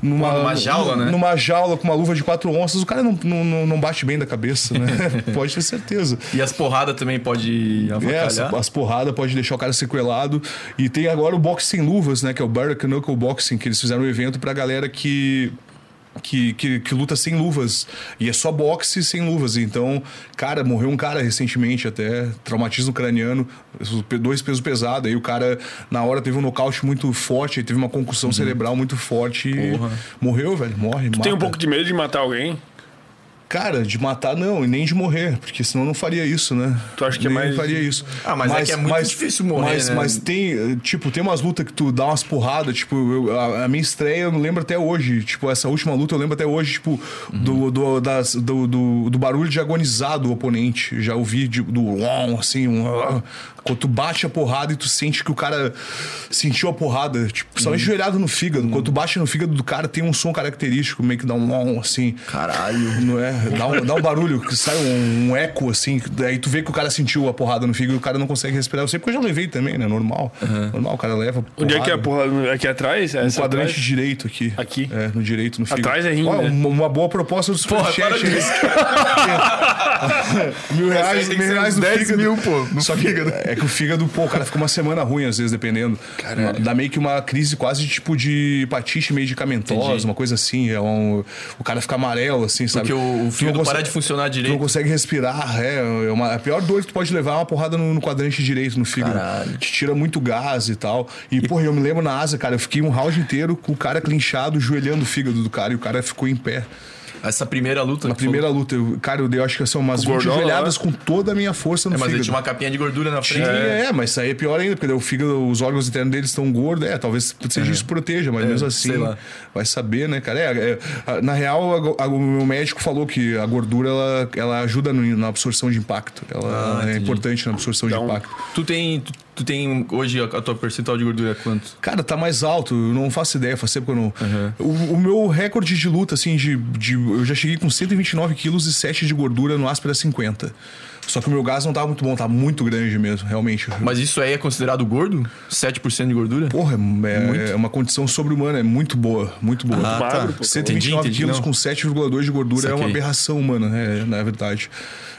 numa, numa jaula, né? Numa jaula com uma luva de quatro onças, o cara não, não, não bate bem da cabeça, né? <laughs> pode ter certeza. E as porradas também pode avacalhar? É, as, as porradas pode deixar o cara sequelado. E tem agora o boxe sem luvas, né? Que é o Bare Knuckle Boxing, que eles fizeram um evento pra galera que que, que, que, luta sem luvas. E é só boxe sem luvas. Então, cara, morreu um cara recentemente até, traumatismo craniano, dois pesos pesados. Aí o cara, na hora, teve um nocaute muito forte, teve uma concussão uhum. cerebral muito forte e morreu, velho. Morre. Tu mata. tem um pouco de medo de matar alguém? Cara, de matar não, e nem de morrer, porque senão não faria isso, né? Tu acha que é nem é mais. faria isso. Ah, mas, mas é que é muito mas, difícil morrer. Mas, né? mas tem, tipo, tem umas lutas que tu dá umas porradas, tipo, eu, a, a, minha estreia eu lembro até hoje. Tipo, essa última luta eu lembro até hoje, tipo, uhum. do, do, das, do, do, do, barulho de agonizar do oponente. Já ouvi de, do assim, um, quando tu bate a porrada e tu sente que o cara sentiu a porrada, tipo, principalmente uhum. joelhado no fígado. Uhum. Quando tu bate no fígado do cara, tem um som característico, meio que dá um assim. Caralho. Não é? Dá um, dá um barulho, que sai um, um, eco, assim. Daí tu vê que o cara sentiu a porrada no fígado e o cara não consegue respirar. Eu sei porque eu já levei também, né? Normal. Uhum. Normal, o cara leva. Porrada. Onde é que é a porrada? Aqui atrás? É no quadrante atrás? direito aqui. Aqui? É, no direito, no fígado. Atrás é ringue. né? uma, uma, boa proposta do Superchat. <laughs> mil reais, mil reais no 10 fígado. mil, pô. No Só fígado. é que o fígado, pô, cara fica uma semana ruim, às vezes, dependendo. Caralho. Dá meio que uma crise quase tipo de hepatite medicamentosa, Entendi. uma coisa assim. É um, o cara fica amarelo, assim, sabe? Porque o, o não para de funcionar direito. Não consegue respirar. É, é uma, a pior dor que tu pode levar é uma porrada no, no quadrante direito, no fígado. Caralho. Te tira muito gás e tal. E, e, porra, eu me lembro na Ásia, cara, eu fiquei um round inteiro com o cara clinchado, joelhando o fígado do cara, e o cara ficou em pé. Essa primeira luta? Na primeira falou? luta, eu, cara, eu dei, acho que são umas 20 joelhadas com toda a minha força no é, mas fígado. Mas tinha uma capinha de gordura na frente. Tinha, é, mas isso aí é pior ainda, porque o fígado, os órgãos internos deles estão gordos. É, talvez seja é. isso proteja, mas é, mesmo assim, vai saber, né, cara? É, é na real, a, a, o meu médico falou que a gordura ela, ela ajuda no, na absorção de impacto. Ela ah, é importante na absorção então, de impacto. Tu tem. Tu Tu tem hoje a tua percentual de gordura é quanto? Cara, tá mais alto. Eu não faço ideia, faz tempo que eu não. Uhum. O, o, meu recorde de luta, assim, de, de. Eu já cheguei com 129 quilos e 7 de gordura no Aspera 50. Só que o meu gás não tava muito bom, tá muito grande mesmo, realmente. Mas isso aí é considerado gordo? 7% de gordura? Porra, é, é uma condição sobre-humana, é muito boa, muito boa. Ah, tá. Magro, 129 entendi, quilos não. com 7,2 de gordura é uma aberração humana, é, na verdade.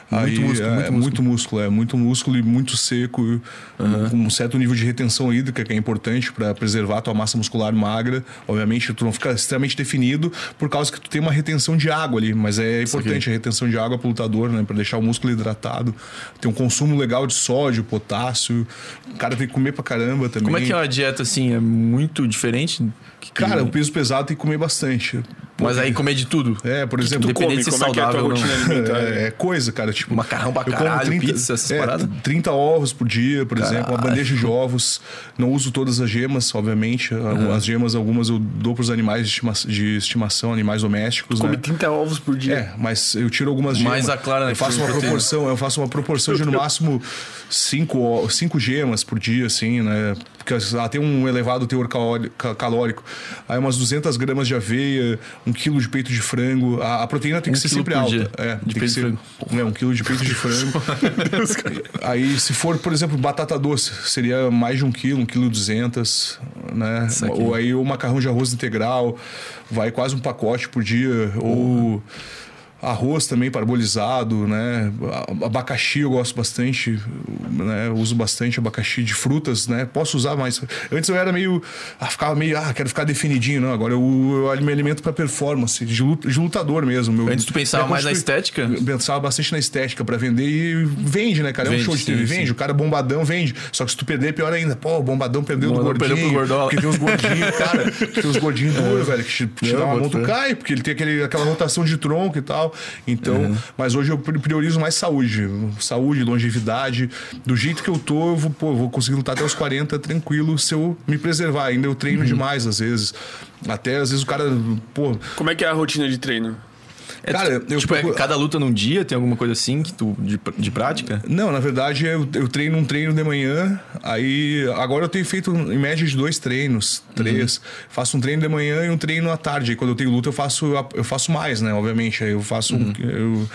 Muito Aí, músculo, é, muito, é, músculo. muito músculo, é muito músculo e muito seco, uhum. com um certo nível de retenção hídrica que é importante para preservar a tua massa muscular magra. Obviamente, tu não fica extremamente definido por causa que tu tem uma retenção de água ali, mas é importante a retenção de água para o lutador, né, para deixar o músculo hidratado. Tem um consumo legal de sódio, potássio. O cara tem que comer pra caramba também. Como é que é uma dieta assim? É muito diferente? Cara, o peso pesado tem que comer bastante. Mas aí comer de tudo. É, por exemplo, dependendo de ser saudável é, é, é, coisa, cara. Tipo, macarrão pra caralho, 30, pizza, essas é, paradas. 30 ovos por dia, por caralho. exemplo, uma bandeja de ovos. Não uso todas as gemas, obviamente. Uhum. As gemas, algumas eu dou pros animais de, estima de estimação, animais domésticos. Come né? 30 ovos por dia. É, mas eu tiro algumas gemas. Mais a clara, né? Eu faço uma proporção, eu faço uma proporção de no máximo 5 cinco gemas por dia, assim, né? Porque ela tem um elevado teor calórico. Aí umas 200 gramas de aveia, um quilo de peito de frango. A, a proteína tem um que ser sempre alta. Dia. É, de tem que ser, né, um quilo de peito de <laughs> frango. Aí, se for, por exemplo, batata doce, seria mais de um quilo, um quilo duzentas, né? Ou aí o macarrão de arroz integral, vai quase um pacote por dia. Uhum. Ou Arroz também parabolizado, né? Abacaxi eu gosto bastante, né? Uso bastante abacaxi de frutas, né? Posso usar mais. Antes eu era meio. Ah, ficava meio. Ah, quero ficar definidinho, não. Agora eu, eu me alimento para performance, de, lutador mesmo. Meu, Antes tu pensava mais na estética? Pensava bastante na estética para vender e vende, né, cara? Vende, é um show de TV, vende. Sim. O cara bombadão vende. Só que se tu perder, pior ainda. Pô, o bombadão perdeu do gordinho. Perdeu pro gordola. Porque tem uns gordinhos, cara. <laughs> tem uns gordinhos duros, velho, que te, te dá uma mão, tu cai, porque ele tem aquele, aquela rotação de tronco e tal. Tal. Então, uhum. mas hoje eu priorizo mais saúde. Saúde, longevidade. Do jeito que eu tô, eu vou, pô, vou conseguir lutar até os 40 tranquilo se eu me preservar. Ainda eu treino uhum. demais às vezes. Até às vezes o cara, pô. Como é que é a rotina de treino? É, Cara, eu, tipo, é cada luta num dia tem alguma coisa assim que tu, de, de prática? Não, na verdade eu, eu treino um treino de manhã, aí agora eu tenho feito em média de dois treinos, três. Uhum. Faço um treino de manhã e um treino à tarde. Aí quando eu tenho luta eu faço, eu faço mais, né? Obviamente. Aí eu faço uhum. um,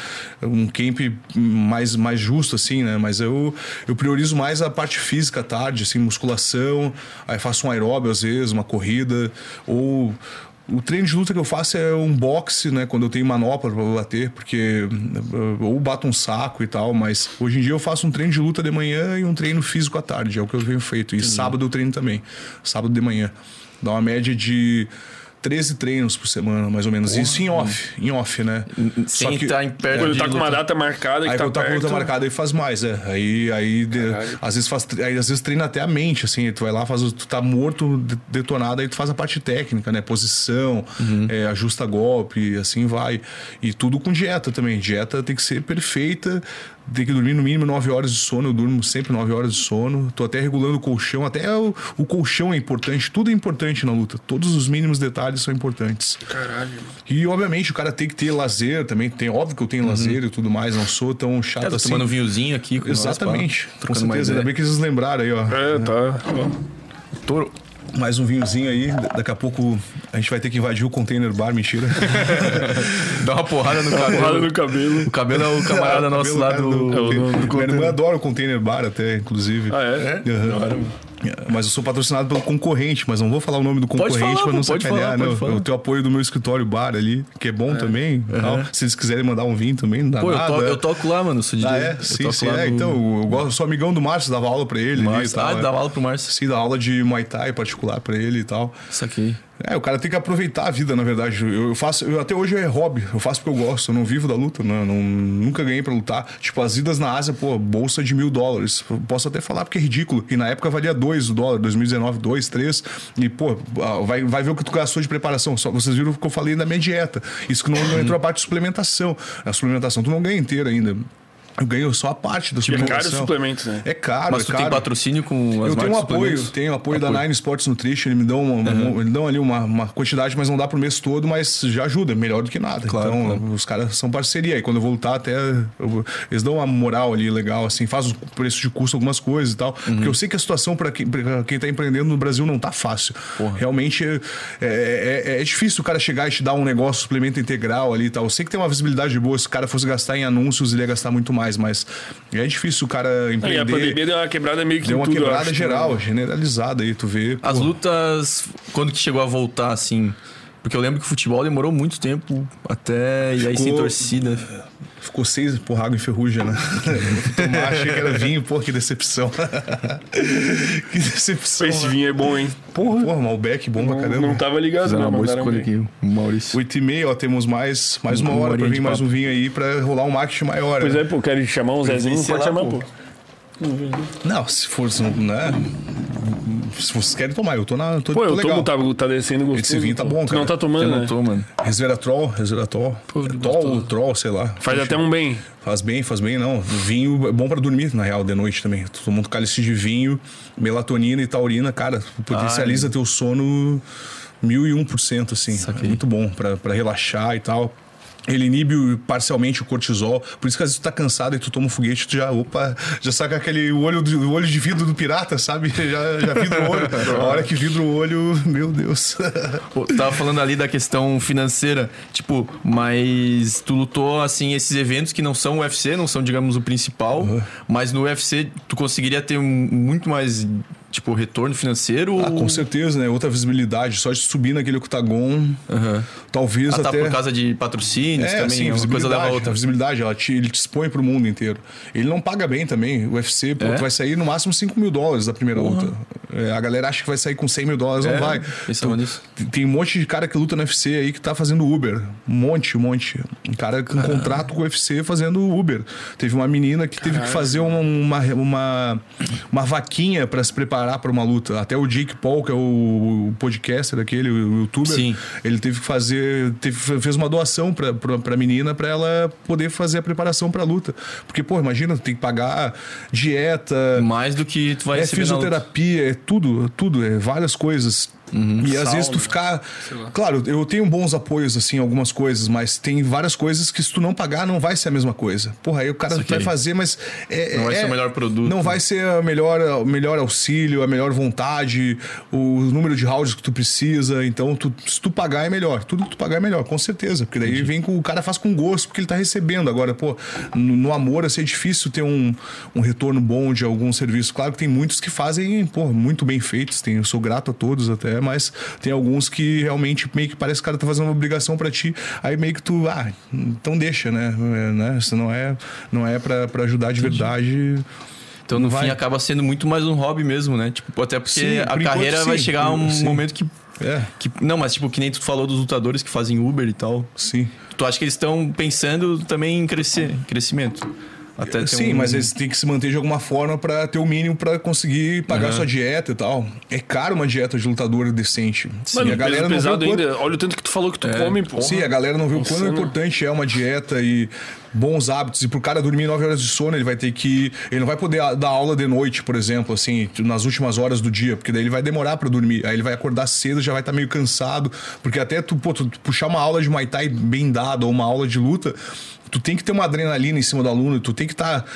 eu, um camp mais, mais justo, assim, né? Mas eu, eu priorizo mais a parte física à tarde, assim, musculação. Aí faço um aeróbio às vezes, uma corrida, ou o treino de luta que eu faço é um boxe, né? Quando eu tenho manopla para bater, porque eh, ou bato um saco e tal, mas hoje em dia eu faço um treino de luta de manhã e um treino físico à tarde, é o que eu tenho feito. E Entendi. sábado eu treino também, sábado de manhã. Dá uma média de 13 treinos por semana, mais ou menos. Porra, Isso em off, em off, né? Sem estar tá em perto. Quando tá com uma data marcada, aí tá quando tá com data marcada, aí faz mais, é. Aí, aí de, às vezes faz, aí às vezes treina até a mente, assim. Tu vai lá, faz, tu tá morto, detonado, aí tu faz a parte técnica, né? Posição, uhum. é, ajusta golpe, assim vai. E tudo com dieta também. Dieta tem que ser perfeita tem que dormir no mínimo 9 horas de sono. Eu durmo sempre 9 horas de sono. Tô até regulando o colchão. Até o, o, colchão é importante. Tudo é importante na luta. Todos os mínimos detalhes são importantes. Caralho. E, obviamente, o cara tem que ter lazer também. Tem, óbvio que eu tenho uhum. lazer e tudo mais. Não sou tão chato é, tô assim. tomando um vinhozinho aqui. Com Exatamente. Nós, com certeza. Ainda bem que vocês lembraram aí, ó. É, tá. Toro mais um vinhozinho aí. Daqui a pouco a gente vai ter que invadir o container bar, mentira. <laughs> Dá uma porrada no Dá cabelo. porrada no cabelo. O cabelo é o camarada <laughs> nosso lá do. do, do, do, do Minha irmã adora o container bar, até, inclusive. Ah, é? é? Uhum. Mas eu sou patrocinado pelo concorrente, mas não vou falar o nome do concorrente para não sacanear. Falar, não. Eu tenho apoio do meu escritório bar ali, que é bom é. também. Uhum. Se eles quiserem mandar um vinho também, não dá Pô, nada. Eu, eu toco lá, mano, sou DJ. Ah, é? Sim, sim. É, do... Então, eu, gosto, sou amigão do Márcio, dava aula para ele. Márcio. Ah, é. dava aula pro Márcio. Sim, dava aula de Muay Thai particular para ele e tal. Isso aqui. É, o cara tem que aproveitar a vida, na verdade. Eu, faço, eu, até hoje é hobby, eu faço porque eu gosto, eu não vivo da luta, né? não, nunca ganhei para lutar. Tipo, as idas na Ásia, pô, bolsa de mil dólares. Posso até falar porque é ridículo. E na época valia dois o dólar, 2019, dois, três. E, pô, vai, vai ver o que tu gastou de preparação. Só vocês viram o que eu falei da minha dieta. Isso que não, não entrou a parte de suplementação. A suplementação tu não ganha inteira ainda. Eu ganho só a parte da suplementação. É caro o suplemento, né? É caro, Mas é tu caro. tem patrocínio com as Eu tenho um apoio, tenho apoio, apoio, da Nine Sports Nutrition, eles me dão, uma, uhum. eles dão ali uma, uma, quantidade, mas não dá pro mês todo, mas já ajuda, melhor do que nada. Claro, então, claro. os caras são parceria. E quando eu voltar, até eu, eles dão uma moral ali legal, assim, faz o preço de custo algumas coisas e tal. Uhum. Porque eu sei que a situação para quem, pra quem tá empreendendo no Brasil não tá fácil. Porra. Realmente é, é, é, é, difícil o cara chegar e te dar um negócio, suplemento integral ali e tal. Eu sei que tem uma visibilidade boa, se o cara fosse gastar em anúncios, ele ia gastar muito mais, mas é difícil o cara empreender. E a pandemia deu uma quebrada meio que Deu uma tudo, quebrada acho, geral, né? generalizada aí, tu vê. As lutas, quando que chegou a voltar, assim? Porque eu lembro que o futebol demorou muito tempo até. Ficou, e aí sem torcida. Ficou seis porra água em ferrugem, né? <laughs> Tomar, achei que era vinho, pô, que decepção. <laughs> que decepção. Esse vinho é bom, hein? Porra, porra Malbec, bom pra caramba. Não tava ligado, Fizeram não. Uma boa escolha aqui, Maurício. Oito e meia, ó, temos mais, mais uma hora pra vir mais um vinho aí pra rolar um marketing maior. Pois né? é, pô, quero chamar um Zezinho, pode chamar, pô. Não, se for, né? Se vocês querem tomar, eu tô na. Tô, Pô, tô eu legal. tomo, tá, tá descendo gostoso. Esse vinho tá bom, cara. não tá tomando, eu né? não tô, mano. Resveratrol, resveratrol. Pô, Tol, troll, sei lá. Faz até um bem. Faz bem, faz bem, não. Vinho é bom pra dormir, na real, de noite também. Toma um cálice de vinho, melatonina e taurina, cara, potencializa Ai. teu sono mil e um por cento, assim. É muito bom pra relaxar e tal. Ele inibe parcialmente o cortisol. Por isso que às vezes tu tá cansado e tu toma um foguete, tu já, opa, já saca aquele olho, do, olho de vidro do pirata, sabe? <laughs> Já, já vidra o olho. A hora que vidra o olho, meu Deus. Pô, tu tava falando ali da questão financeira, tipo, mas tu lutou, assim, esses eventos que não são o UFC, não são, digamos, o principal, uhum. mas no UFC tu conseguiria ter muito mais tipo, retorno financeiro? Ah, ou... com certeza, né? Outra visibilidade. Só de subir naquele octagon, uhum. talvez ah, tá até... por causa de patrocínios é, também, sim, uma coisa leva a outra. A visibilidade, ela te, ele te expõe pro mundo inteiro. Ele não paga bem também. O UFC, pô, é? vai sair no máximo 5 mil dólares da primeira luta. É, a galera acha que vai sair com 100 mil dólares, é, não vai. Então, nisso. Tem um monte de cara que luta no UFC aí que tá fazendo Uber. Um monte, um monte. Um cara com contrato com o UFC fazendo Uber. Teve uma menina que teve que fazer uma, uma, uma, uma vaquinha para se preparar para uma luta. Até o Jake Paul, que é o podcaster aquele, o youtuber, Sim. ele teve que fazer, teve, fez uma doação pra, pra menina para ela poder fazer a preparação pra luta. Porque, pô, imagina, tem que pagar dieta. Mais do que tu vai É fisioterapia, é tudo, tudo, é várias coisas. Uhum. E às vezes tu ficar. Claro, eu tenho bons apoios, assim, algumas coisas, mas tem várias coisas que se tu não pagar, não vai ser a mesma coisa. Porra, aí o cara vai fazer, mas. É, não vai ser o melhor produto. Não vai ser o melhor, melhor auxílio, a melhor vontade, o número de rounds que tu precisa. Então, tu, se tu pagar é melhor. Tudo que tu pagar é melhor, com certeza. Porque daí Entendi. vem com. O cara faz com gosto, porque ele tá recebendo. Agora, pô, no, no amor, assim, é difícil ter um, um retorno bom de algum serviço. Claro que tem muitos que fazem, pô, muito bem feitos. Tem, eu sou grato a todos até, mas tem alguns que realmente meio que parece que o cara tá fazendo uma obrigação para ti, aí meio que tu, ah, então deixa, né? É, né? Isso não é, não é para ajudar de Entendi. verdade. Então, no vai. fim, acaba sendo muito mais um hobby mesmo, né? Tipo, até porque sim, a carreira enquanto, vai chegar a um sim. momento que é. Que, não, mas tipo, que nem tu falou dos lutadores que fazem Uber e tal. Sim. Tu acha que eles estão pensando também em crescer, crescimento? Até Sim, um... mas eles têm que se manter de alguma forma para ter o mínimo para conseguir pagar uhum. sua dieta e tal. É caro uma dieta de lutador decente. Sim, Mano, a galera não pesado quanto... ainda. Olha o tanto que tu falou que tu é. come, pô. Sim, a galera não vê o quão importante é uma dieta e bons hábitos. E pro cara dormir 9 horas de sono, ele vai ter que. Ele não vai poder dar aula de noite, por exemplo, assim, nas últimas horas do dia, porque daí ele vai demorar para dormir. Aí ele vai acordar cedo, já vai estar tá meio cansado. Porque até tu, pô, tu puxar uma aula de Muay Thai bem dada ou uma aula de luta, tu tem que ter uma adrenalina em cima do aluno, tu tem que estar. Tá,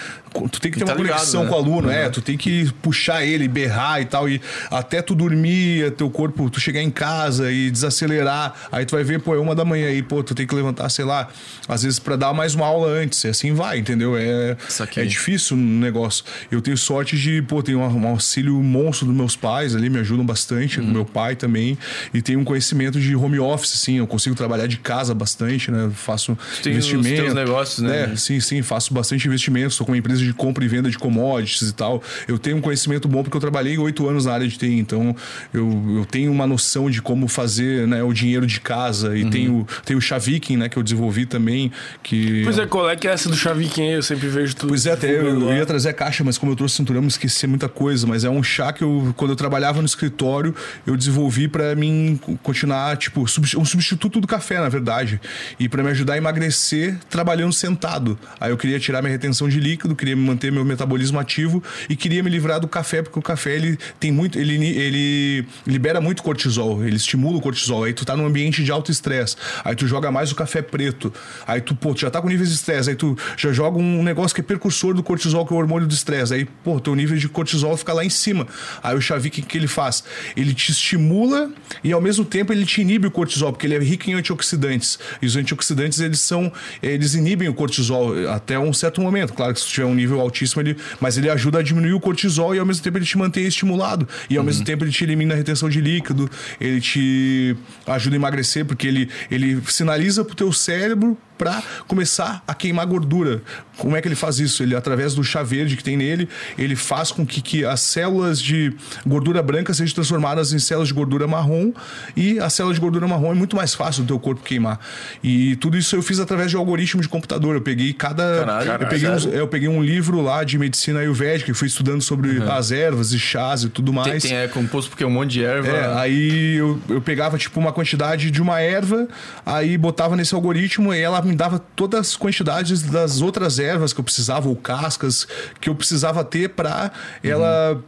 tu tem que ter tá uma ligado, conexão né? com o aluno, é, uhum. é. Tu tem que puxar ele, berrar e tal. E até tu dormir, teu corpo, tu chegar em casa e desacelerar. Aí tu vai ver, pô, é uma da manhã aí, pô, tu tem que levantar, sei lá, às vezes para dar mais uma aula antes. E assim vai, entendeu? É, é difícil o negócio. Eu tenho sorte de, pô, tenho um, auxílio monstro dos meus pais ali, me ajudam bastante, uhum. meu pai também. E tenho um conhecimento de home office, assim, eu consigo trabalhar de casa bastante, né? Faço investimento negócios, né? É, sim, sim, faço bastante investimento, sou com uma empresa de compra e venda de commodities e tal. Eu tenho um conhecimento bom porque eu trabalhei oito anos na área de TI, então eu, eu tenho uma noção de como fazer né, o dinheiro de casa. E uhum. tenho, tenho o Chaviking, né, que eu desenvolvi também. Que... Pois é, qual é que é essa do Chaviking aí? Eu sempre vejo tudo. Pois é, até eu, eu, ia trazer a caixa, mas como eu trouxe cinturão, eu esqueci muita coisa. Mas é um chá que eu, quando eu trabalhava no escritório, eu desenvolvi para mim continuar, tipo, um substituto do café, na verdade. E para me ajudar a emagrecer, trabalhando trabalhando sentado. Aí eu queria tirar minha retenção de líquido, queria manter meu metabolismo ativo e queria me livrar do café, porque o café ele tem muito, ele, ele libera muito cortisol, ele estimula o cortisol. Aí tu tá num ambiente de alto estresse, aí tu joga mais o café preto, aí tu, pô, tu já tá com níveis de estresse, aí tu já joga um negócio que é precursor do cortisol, que é o hormônio do estresse. Aí, pô, teu nível de cortisol fica lá em cima. Aí o Xavi, o que, que ele faz? Ele te estimula e ao mesmo tempo ele te inibe o cortisol, porque ele é rico em antioxidantes. E os antioxidantes, eles são, eles inibem o cortisol até um certo momento. Claro que se tiver um nível altíssimo, ele, mas ele ajuda a diminuir o cortisol e ao mesmo tempo ele te mantém estimulado. E ao uhum. mesmo tempo ele te elimina a retenção de líquido, ele te ajuda a emagrecer, porque ele, ele sinaliza pro teu cérebro para começar a queimar gordura. Como é que ele faz isso? Ele, através do chá verde que tem nele, ele faz com que, que as células de gordura branca sejam transformadas em células de gordura marrom e a célula de gordura marrom é muito mais fácil do teu corpo queimar. E tudo isso eu fiz através de algoritmo de computador. Eu peguei cada. Caralho, eu, peguei um, eu peguei um livro lá de medicina ayurvédica e fui estudando sobre uhum. as ervas e chás e tudo mais. Tem, tem é composto porque é um monte de erva. É, aí eu, eu pegava tipo uma quantidade de uma erva, aí botava nesse algoritmo e ela me dava todas as quantidades das outras ervas que eu precisava, ou cascas que eu precisava ter para ela.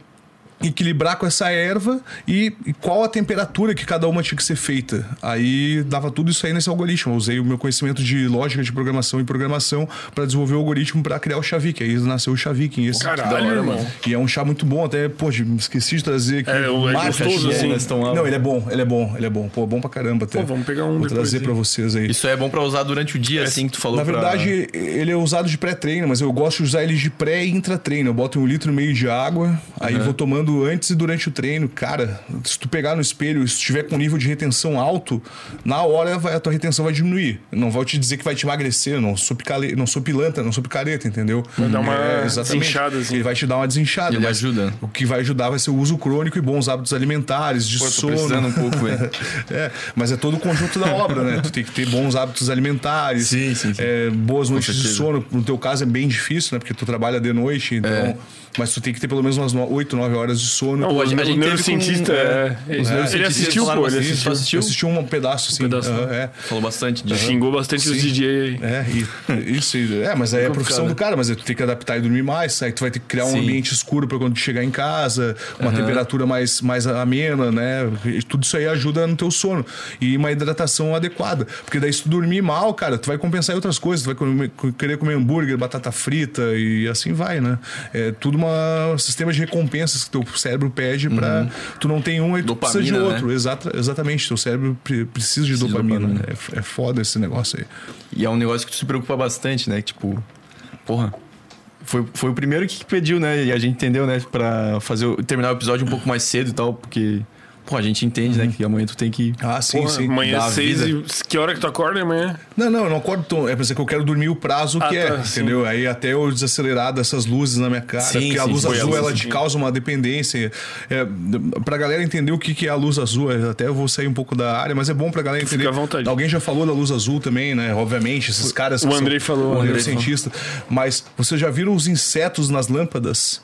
Equilibrar com essa erva e, e, qual a temperatura que cada uma tinha que ser feita. Aí dava tudo isso aí nesse algoritmo. Eu usei o meu conhecimento de lógica de programação e programação para desenvolver o algoritmo para criar o Xavik. Aí nasceu o Xavik. Esse Caralho, hora, mano. E é um chá muito bom, até, pô, esqueci de trazer aqui. É, o é gostoso, assim. Não, ele é bom, ele é bom, ele é bom. Pô, bom pra caramba até. Pô, vamos pegar um Vou trazer para vocês aí. Isso é bom para usar durante o dia, é, assim que tu falou. Na verdade, pra... ele é usado de pré-treino, mas eu gosto de usar ele de pré e intra-treino. Eu boto um litro e meio de água, aí uhum. vou tomando treinando antes e durante o treino, cara, se tu pegar no espelho, se estiver com nível de retenção alto, na hora vai, a tua retenção vai diminuir. Não vou te dizer que vai te emagrecer, não sou, picale, não sou pilantra, não sou picareta, entendeu? Vai dar uma é, desinchada. Assim. Ele vai te dar uma desinchada. Ele ajuda. O que vai ajudar vai ser o uso crônico e bons hábitos alimentares, de Pô, sono. um pouco, <laughs> é, mas é todo o conjunto da obra, né? Tu tem que ter bons hábitos alimentares, sim, sim, sim. É, boas noites de sono. No teu caso é bem difícil, né? Porque tu trabalha de noite, então. É. Mas tu tem que ter pelo menos umas 8, 9 horas de sono. Não, a, gente, a gente neurocientista. Com, é, é, é, ele assistiu, pô. Ele assistiu, assistiu? assistiu um pedaço, assim. Um pedaço, uh, é. Falou bastante. De... Xingou bastante Sim. os DJ aí. É, e, <laughs> isso. É, mas aí é a profissão do cara, mas tu tem que adaptar e dormir mais. Aí tu vai ter que criar um Sim. ambiente escuro para quando tu chegar em casa, uma uhum. temperatura mais, mais amena, né? E tudo isso aí ajuda no teu sono. E uma hidratação adequada. Porque daí se tu dormir mal, cara, tu vai compensar em outras coisas. Tu vai comer, querer comer hambúrguer, batata frita e assim vai, né? É tudo um sistema de recompensas que teu cérebro pede para uhum. tu não tem um e tu dopamina, precisa de outro. Né? Exata, exatamente. Teu cérebro precisa de dopamina. dopamina. É, é foda esse negócio aí. E é um negócio que tu se preocupa bastante, né? Tipo, porra, foi, foi o primeiro que pediu, né? E a gente entendeu, né? Pra fazer, terminar o episódio um pouco mais cedo e tal, porque Pô, a gente entende, né? Uhum. Que amanhã tu tem que. Ah, sim, Porra, sim. Amanhã às seis e... Que hora que tu acorda amanhã? Não, não, eu não acordo. Tão... É pra dizer que eu quero dormir o prazo ah, que é, tá, entendeu? Sim. Aí até eu desacelerar dessas luzes na minha cara. Sim, porque sim, a luz azul, a luz ela te causa uma dependência. É, pra galera entender o que, que é a luz azul, até eu vou sair um pouco da área, mas é bom pra galera entender. Fica à vontade. Alguém já falou da luz azul também, né? Obviamente, esses caras. O Andrei são... falou. O Andrei cientista. Mas vocês já viram os insetos nas lâmpadas?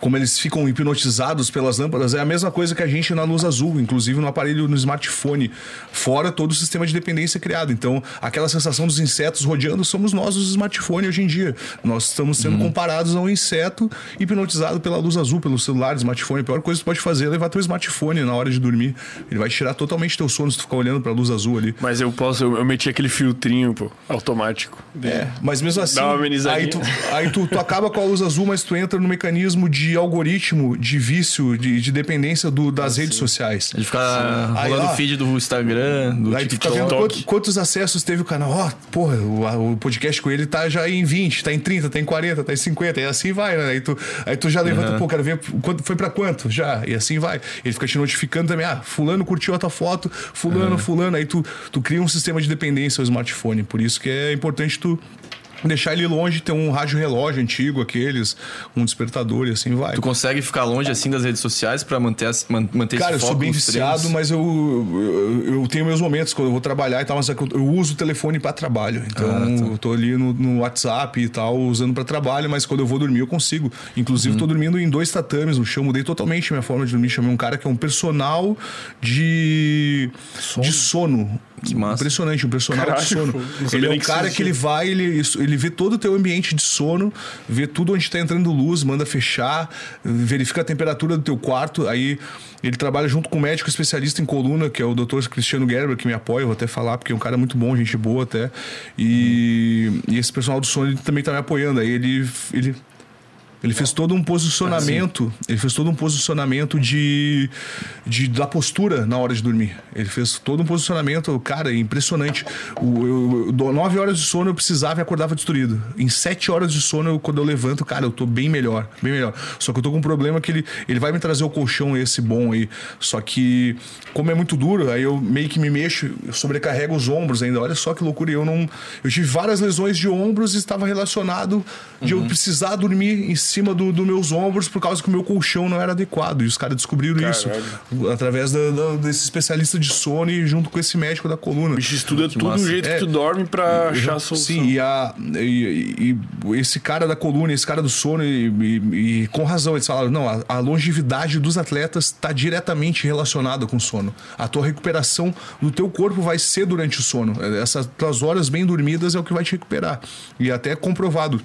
Como eles ficam hipnotizados pelas lâmpadas, é a mesma coisa que a gente na luz azul, inclusive no aparelho, no smartphone, fora todo o sistema de dependência criado. Então, aquela sensação dos insetos rodeando somos nós os smartphones hoje em dia. Nós estamos sendo uhum. comparados a um inseto hipnotizado pela luz azul, pelo celular, smartphone. A pior coisa que tu pode fazer é levar teu smartphone na hora de dormir. Ele vai tirar totalmente teu sono se tu ficar olhando pra luz azul ali. Mas eu posso, eu, eu meti aquele filtrinho, pô, automático. É, mas mesmo assim, Dá uma aí, tu, aí tu, tu acaba com a luz azul, mas tu entra no mecanismo de de algoritmo de vício, de, de dependência do, das ah, redes sociais. De ficar Sim. rolando o feed do Instagram, do aí TikTok. Fica vendo quantos acessos teve o canal. Ó, oh, porra, o, o, podcast com ele tá já em 20, tá em 30, tá em 40, tá em 50. E assim vai, né? Aí tu, aí tu já levanta, uhum. pô, quero ver quanto, foi pra quanto? Já. E assim vai. Ele fica te notificando também. Ah, fulano curtiu a tua foto, fulano, uhum. fulano. Aí tu, tu cria um sistema de dependência ao smartphone. Por isso que é importante tu deixar ele longe, ter um rádio relógio antigo, aqueles, um despertador e assim vai. Tu consegue ficar longe assim das redes sociais para manter, manter Cara, eu sou bem viciado, treinos? mas eu, eu, eu, tenho meus momentos quando eu vou trabalhar e tal, mas é eu, eu uso o telefone para trabalho. Então, ah, tá. eu tô ali no, no, WhatsApp e tal, usando para trabalho, mas quando eu vou dormir eu consigo. Inclusive, hum. tô dormindo em dois tatames no chão, mudei totalmente minha forma de dormir. Chamei um cara que é um personal de sono. De sono. Que massa. Impressionante, um personal Caraca, de sono. Ele é um cara que ele vai, ele, ele vê todo o teu ambiente de sono, vê tudo onde está entrando luz, manda fechar, verifica a temperatura do teu quarto, aí ele trabalha junto com um médico especialista em coluna, que é o Dr. Cristiano Gerber, que me apoia, vou até falar, porque é um cara muito bom, gente boa até. E, hum. e esse personal do sono ele também está me apoiando. Aí ele, ele ele fez todo um posicionamento, ah, ele fez todo um posicionamento de, de da postura na hora de dormir. Ele fez todo um posicionamento, cara, impressionante. O, eu, nove horas de sono eu precisava e acordava destruído. Em sete horas de sono, eu, quando eu levanto, cara, eu tô bem melhor, bem melhor. Só que eu tô com um problema que ele, ele vai me trazer o colchão esse bom aí. Só que, como é muito duro, aí eu meio que me mexo, eu sobrecarrego os ombros ainda. Olha só que loucura. Eu não. Eu tive várias lesões de ombros e estava relacionado de uhum. eu precisar dormir em cima dos do meus ombros por causa que o meu colchão não era adequado. E os caras descobriram Caralho. isso através da, da, desse especialista de sono e junto com esse médico da coluna. Bicho estuda tudo do jeito é, que tu dorme pra achar a solução. Sim, e, a, e, e, esse cara da coluna, esse cara do sono, e, e com razão, eles falaram: não, a, a longevidade dos atletas está diretamente relacionada com o sono. A tua recuperação do teu corpo vai ser durante o sono. Essas tuas horas bem dormidas é o que vai te recuperar. E até comprovado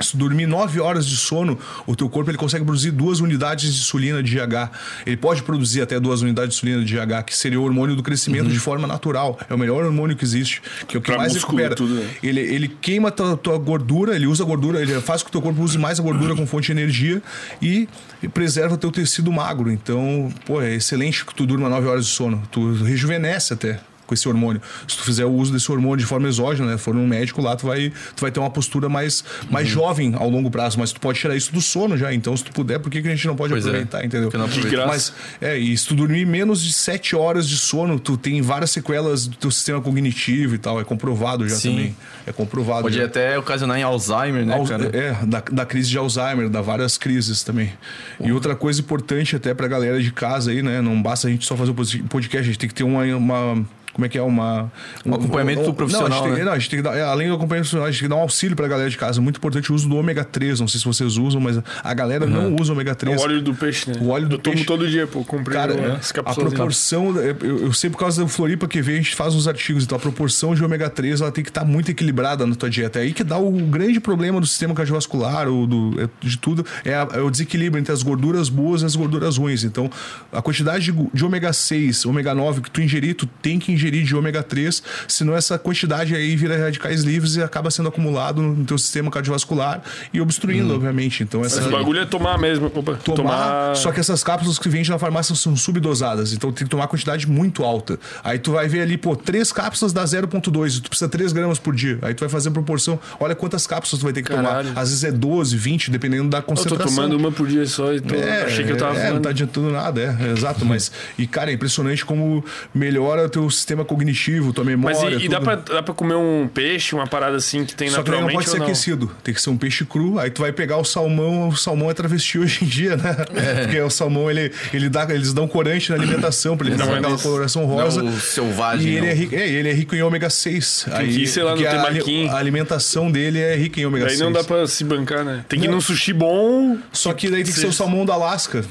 se dormir 9 horas de sono, o teu corpo ele consegue produzir duas unidades de insulina de GH. Ele pode produzir até duas unidades de insulina de GH, que seria o hormônio do crescimento uhum. de forma natural. É o melhor hormônio que existe, que é o que pra mais recupera. Tudo, né? ele, ele queima a tua, tua, gordura, ele usa a gordura, ele faz com que o teu corpo use mais a gordura uhum. como fonte de energia e preserva o teu tecido magro. Então, pô, é excelente que tu durma 9 horas de sono. Tu rejuvenesce até. Com esse hormônio. Se tu fizer o uso desse hormônio de forma exógena, né? For um médico lá, tu vai, tu vai ter uma postura mais, mais uhum. jovem ao longo prazo, mas tu pode tirar isso do sono já. Então, se tu puder, por que, que a gente não pode pois é. aproveitar, é. entendeu? Não mas, é, e se tu dormir menos de 7 horas de sono, tu tem várias sequelas do teu sistema cognitivo e tal. É comprovado já Sim. também. É comprovado. Pode já. até ocasionar em Alzheimer, né, Al cara? É, da, da crise de Alzheimer, da várias crises também. E outra coisa importante até pra galera de casa aí, né? Não basta a gente só fazer o podcast, a gente tem que ter uma, uma como é que é uma um acompanhamento um, profissional. Não, a gente, tem, né? não, a gente tem que dar, é, além do acompanhamento profissional, a gente tem que dar um auxílio para a galera de casa. Muito importante o uso do ômega 3. Não sei se vocês usam, mas a galera uhum. não usa ômega 3. É o óleo do peixe, né? O óleo do eu peixe. tomo todo dia, pô. Comprei Cara, é, a proporção, eu, eu sei por causa do Floripa que vem, a gente faz uns artigos, então a proporção de ômega 3 ela tem que estar tá muito equilibrada na tua dieta. É aí que dá o grande problema do sistema cardiovascular, ou do, é, de tudo, é, a, é, o desequilíbrio entre as gorduras boas e as gorduras ruins. Então, a quantidade de, de ômega 6, ômega 9 que tu ingerir, tu tem que ingerir de ômega 3 senão essa quantidade aí vira radicais livres e acaba sendo acumulado no teu sistema cardiovascular e obstruindo, hum. obviamente. Então essa Mas o bagulho é tomar mesmo. Tomar, tomar, Só que essas cápsulas que vende na farmácia são subdosadas, então tem que tomar quantidade muito alta. Aí tu vai ver ali, pô, três cápsulas dá 0,2, tu precisa 3 gramas por dia. Aí tu vai fazer a proporção, olha quantas cápsulas tu vai ter que Caralho. tomar. Às vezes é 12, 20, dependendo da concentração. Eu tô tomando uma por dia só e tô... é, achei que eu tava é, não tá adiantando nada, é, exato. Mas, e cara, é impressionante como melhora o teu sistema cognitivo, tua memória. Mas e, e dá, pra, dá pra comer um peixe, uma parada assim que tem Só naturalmente? Só que não pode ser não? aquecido. Tem que ser um peixe cru. Aí tu vai pegar o salmão, o salmão é travesti <laughs> hoje em dia, né? É. Porque o salmão, ele, ele dá, eles dão corante na alimentação pra ele não, aquela coloração rosa. Não, selvagem. E ele é, rico, é, ele é rico em ômega 6. Aí, que, sei lá, não tem a, a alimentação dele é rica em ômega daí 6. Aí não dá pra se bancar, né? Tem que ir num sushi bom. Só que daí tem que ser o salmão da Alasca.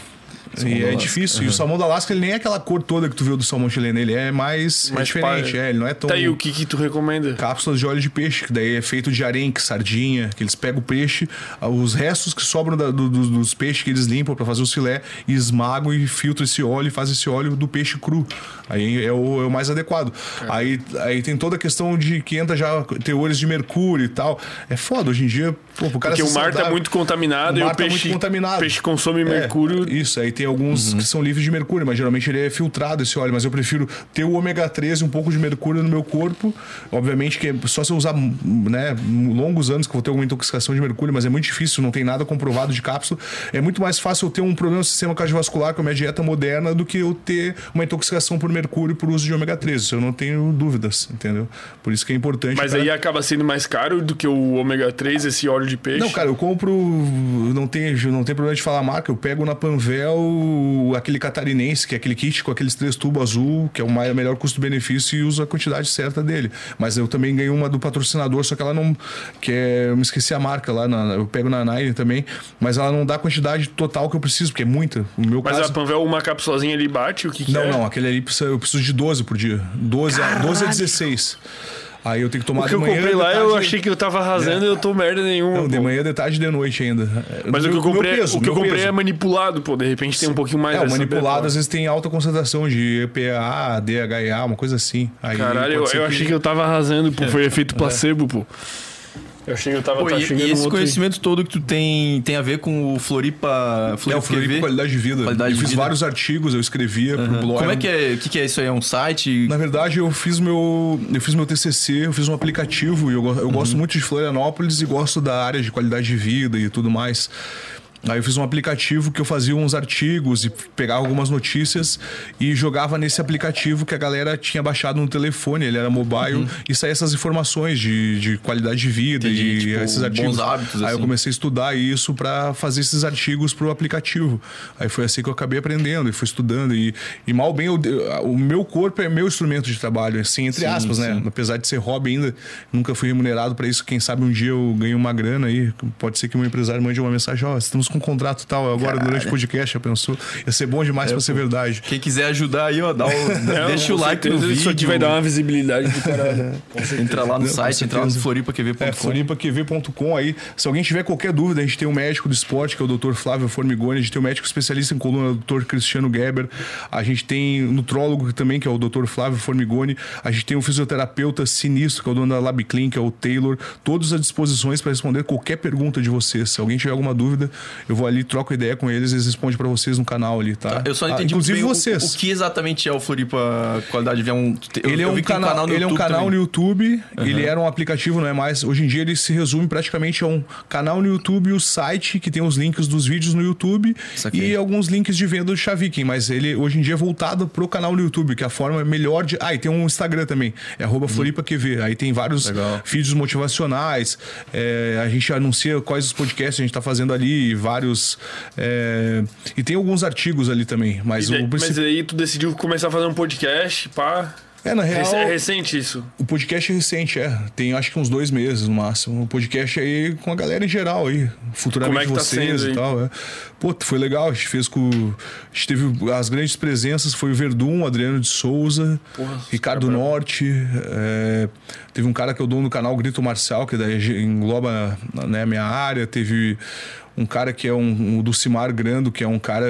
Salmão e é difícil. Uhum. E o salmão da Alaska, ele nem é aquela cor toda que tu viu do salmão chileno. Ele é mais, mais é diferente. É, ele não é tão. Tá aí, o que, que tu recomenda? Cápsulas de óleo de peixe, que daí é feito de arenque, sardinha, que eles pegam o peixe, ah, os restos que sobram da, do, do, dos peixes que eles limpam para fazer o filé, e esmagam e filtram esse óleo e fazem esse óleo do peixe cru. Aí é o, é o mais adequado. Aí, aí tem toda a questão de que entra já teores de mercúrio e tal. É foda hoje em dia. Pô, Porque o mar tá muito contaminado o mar e o peixe, tá muito contaminado. peixe consome é, mercúrio. Isso, aí tem alguns uhum. que são livres de mercúrio, mas geralmente ele é filtrado esse óleo. Mas eu prefiro ter o ômega 13 um pouco de mercúrio no meu corpo. Obviamente que é só se eu usar né, longos anos que eu vou ter alguma intoxicação de mercúrio, mas é muito difícil, não tem nada comprovado de cápsula. É muito mais fácil eu ter um problema no sistema cardiovascular com a minha dieta moderna do que eu ter uma intoxicação por mercúrio por uso de ômega 13. Isso eu não tenho dúvidas, entendeu? Por isso que é importante. Mas aí acaba sendo mais caro do que o ômega 3, esse óleo de peixe? Não, cara, eu compro. Não tem, não tem problema de falar a marca. Eu pego na Panvel aquele catarinense, que é aquele kit com aqueles três tubos azul, que é o melhor custo-benefício e uso a quantidade certa dele. Mas eu também ganhei uma do patrocinador, só que ela não. que é, Eu me esqueci a marca lá, na, eu pego na Nine também, mas ela não dá a quantidade total que eu preciso, porque é muita. No meu mas caso, a Panvel, uma capsulazinha ali bate? O que, que não, é? Não, aquele ali eu preciso de 12 por dia. 12, a, 12 a 16. Aí eu tenho que tomar o que de manhã. eu comprei lá, eu achei que eu tava arrasando é. e eu tô merda nenhuma. Não, de manhã, de tarde de noite ainda. Mas o que eu comprei, peso, o que eu comprei é manipulado, pô. De repente tem um pouquinho mais. É, manipulado às vezes tem alta concentração de EPA, DHA, uma coisa assim. Caralho, eu, achei que eu tava arrasando, pô. Foi efeito é. placebo, pô. Eu achei que eu tava, Pô, e, e esse conhecimento todo que tu tem tem a ver com o Floripa, Floripa, é, o Floripa qualidade de vida. Qualidade eu fiz vida. vários artigos, eu escrevia uhum. pro blog. Como é que é? O que, que, é isso aí? É um site? Na verdade, eu fiz meu eu fiz meu TCC, eu fiz um aplicativo e eu, eu uhum. gosto muito de Florianópolis e gosto da área de qualidade de vida e tudo mais. Aí eu fiz um aplicativo que eu fazia uns artigos e pegava algumas notícias e jogava nesse aplicativo que a galera tinha baixado no telefone, ele era mobile, uhum. e saía essas informações de, de qualidade de vida Entendi, e tipo, esses artigos. Bons hábitos, Aí assim. eu comecei a estudar isso para fazer esses artigos pro aplicativo. Aí foi assim que eu acabei aprendendo e fui estudando. E, e mal bem, eu, o meu corpo é meu instrumento de trabalho, assim, entre sim, aspas, né? sim. Apesar de ser hobby ainda, nunca fui remunerado para isso. Quem sabe um dia eu ganho uma grana aí. Pode ser que um empresário mande uma mensagem: Ó, oh, estamos com um contrato tal agora Caralho. durante o podcast, já pensou? Ia ser bom demais é, pra ser verdade. Quem quiser ajudar aí, ó, dá o, <laughs> Não, deixa o like no vídeo. Isso aqui vai dar uma visibilidade do caralho. <laughs> entra lá no Não, site, entra lá no floripaQV.com. É, floripaQV.com aí. Se alguém tiver qualquer dúvida, a gente tem um médico do esporte, que é o Dr. Flávio Formigoni, a gente tem um médico especialista em coluna, o Dr. Cristiano Geber, a gente tem um nutrólogo também, que é o Dr. Flávio Formigoni, a gente tem um fisioterapeuta sinistro, que é o dono da Lab Clean, que é o Taylor, todos à disposições para responder qualquer pergunta de vocês. Se alguém tiver alguma dúvida, eu vou ali, troco ideia com eles, eles respondem para vocês no canal ali, tá? tá eu só não ah, entendi ah, inclusive vocês. O, o, que exatamente é o Floripa Qualidade de Vida? É um, ele é um, canal, canal ele é um canal no YouTube, uhum. ele era um aplicativo, não é mais. Hoje em dia ele se resume praticamente a um canal no YouTube, o site que tem os links dos vídeos no YouTube e alguns links de venda do Chaviking, mas ele hoje em dia é voltado pro canal no YouTube, que é a forma melhor de. Ah, e tem um Instagram também, é arroba FloripaQV. Aí tem vários Legal. vídeos motivacionais. É, a gente anuncia quais os podcasts a gente tá fazendo ali, vários. É, e tem alguns artigos ali também. Mas, daí, o... mas aí tu decidiu começar a fazer um podcast, pá. É, na real. É recente isso? O podcast é recente, é. Tem acho que uns dois meses no máximo. O podcast aí com a galera em geral aí. Futuramente Como é tá vocês sendo, e tal. É. Pô, foi legal. A gente fez com. A gente teve as grandes presenças. Foi o Verdun, Adriano de Souza, Porra, Ricardo Norte. É, teve um cara que eu dou no canal Grito Marcial, que daí engloba né, a minha área. Teve um cara que é um, um do Cimar Grando, que é um cara,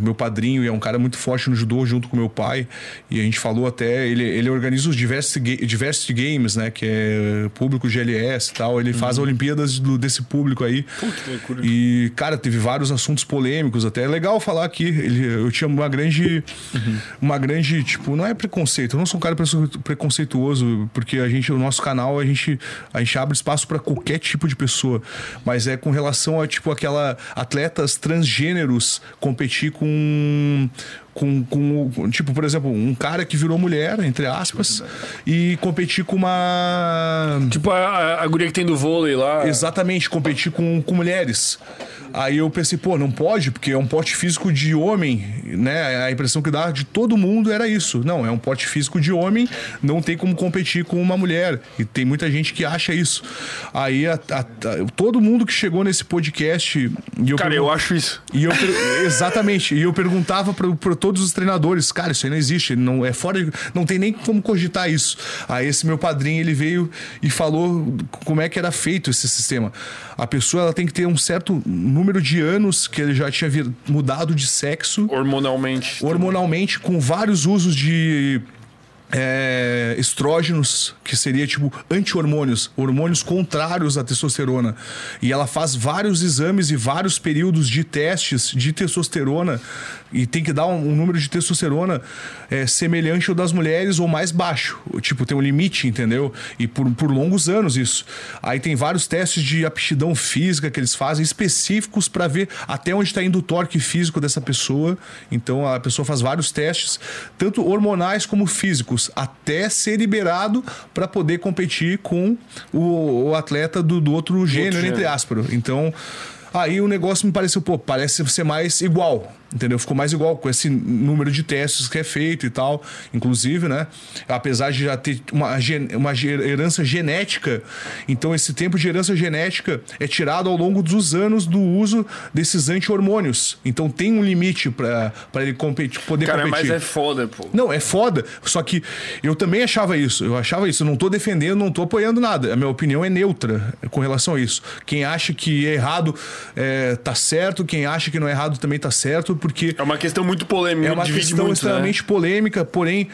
meu padrinho, e é um cara muito forte no judô junto com meu pai. E a gente falou até, ele, ele organiza os Diversity, Diversity Games, né? Que é público GLS e tal. Ele uhum. faz Olimpíadas do, desse público aí. Puta, e, cara, teve vários assuntos polêmicos, até é legal falar aqui. Ele, eu tinha uma grande. Uhum. Uma grande, tipo, não é preconceito. Eu não sou um cara preconceituoso, porque a gente, o nosso canal, a gente, a gente abre espaço para qualquer tipo de pessoa. Mas é com relação a, tipo, aquela aquela atletas transgêneros competir com com, com, tipo, por exemplo, um cara que virou mulher, entre aspas, e competir com uma. Tipo a, a guria que tem do vôlei lá. Exatamente, competir com, com mulheres. Aí eu pensei, pô, não pode, porque é um pote físico de homem, né? A impressão que dá de todo mundo era isso. Não, é um pote físico de homem, não tem como competir com uma mulher. E tem muita gente que acha isso. Aí a, a, todo mundo que chegou nesse podcast. Eu cara, eu acho isso. E eu, <laughs> exatamente. E eu perguntava para todos os treinadores, cara, isso aí não existe, não é fora, de, não tem nem como cogitar isso. Aí esse meu padrinho, ele veio e falou como é que era feito esse sistema. A pessoa ela tem que ter um certo número de anos que ele já tinha mudado de sexo. Hormonalmente. Hormonalmente, também. com vários usos de é, estrógenos, que seria tipo anti-hormônios, hormônios contrários à testosterona. E ela faz vários exames e vários períodos de testes de testosterona e tem que dar um, um número de testosterona é, semelhante ao das mulheres ou mais baixo. Tipo, tem um limite, entendeu? E por, por longos anos isso. Aí tem vários testes de aptidão física que eles fazem específicos para ver até onde está indo o torque físico dessa pessoa. Então a pessoa faz vários testes, tanto hormonais como físicos, até ser liberado para poder competir com o, o atleta do, do outro gênero, outro entre aspas. Então. Aí o negócio me pareceu, pô, parece ser mais igual entendeu? Ficou mais igual com esse número de testes que é feito e tal, inclusive, né? Apesar de já ter uma, uma herança genética, então esse tempo de herança genética é tirado ao longo dos anos do uso desses anti-hormônios. Então tem um limite para ele competir, poder Cara, competir. mas é foda, pô. Não, é foda, só que eu também achava isso. Eu achava isso, eu não tô defendendo, não tô apoiando nada. A minha opinião é neutra com relação a isso. Quem acha que é errado é, tá certo, quem acha que não é errado também tá certo porque. É uma questão muito polêmica. É uma questão muito, né? extremamente né? polêmica, porém.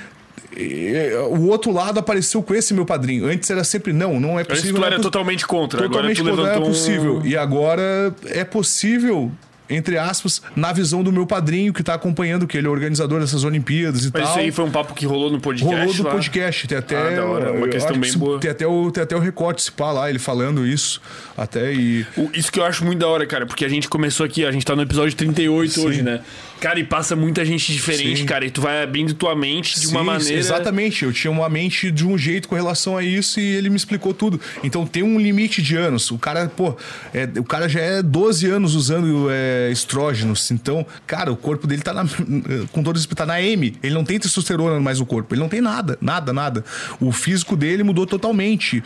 O outro lado apareceu com esse meu padrinho. Antes era sempre não, não é possível. Antes tu era é totalmente contra. Totalmente agora contra, não é possível. Um... E agora é possível entre aspas, na visão do meu padrinho que está acompanhando, que ele é organizador dessas Olimpíadas e Mas tal. Isso aí foi um papo que rolou no podcast. Rolou do lá. podcast. Tem até. Ah, da hora. Uma questão bem boa. Tem até, o, tem até o recorte, se pá lá, ele falando isso. Até e. O, isso que eu acho muito da hora, cara, porque a gente começou aqui, a gente tá no episódio 38 Sim. hoje, né? Cara, e passa muita gente diferente, Sim. cara. E tu vai abrindo tua mente de Sim, uma maneira. Exatamente. Eu tinha uma mente de um jeito com relação a isso e ele me explicou tudo. Então tem um limite de anos. O cara, pô, é, o cara já é 12 anos usando é, estrógenos. Então, cara, o corpo dele tá na. Com todo respeito, tá na M. Ele não tem testosterona mais no corpo. Ele não tem nada, nada, nada. O físico dele mudou totalmente.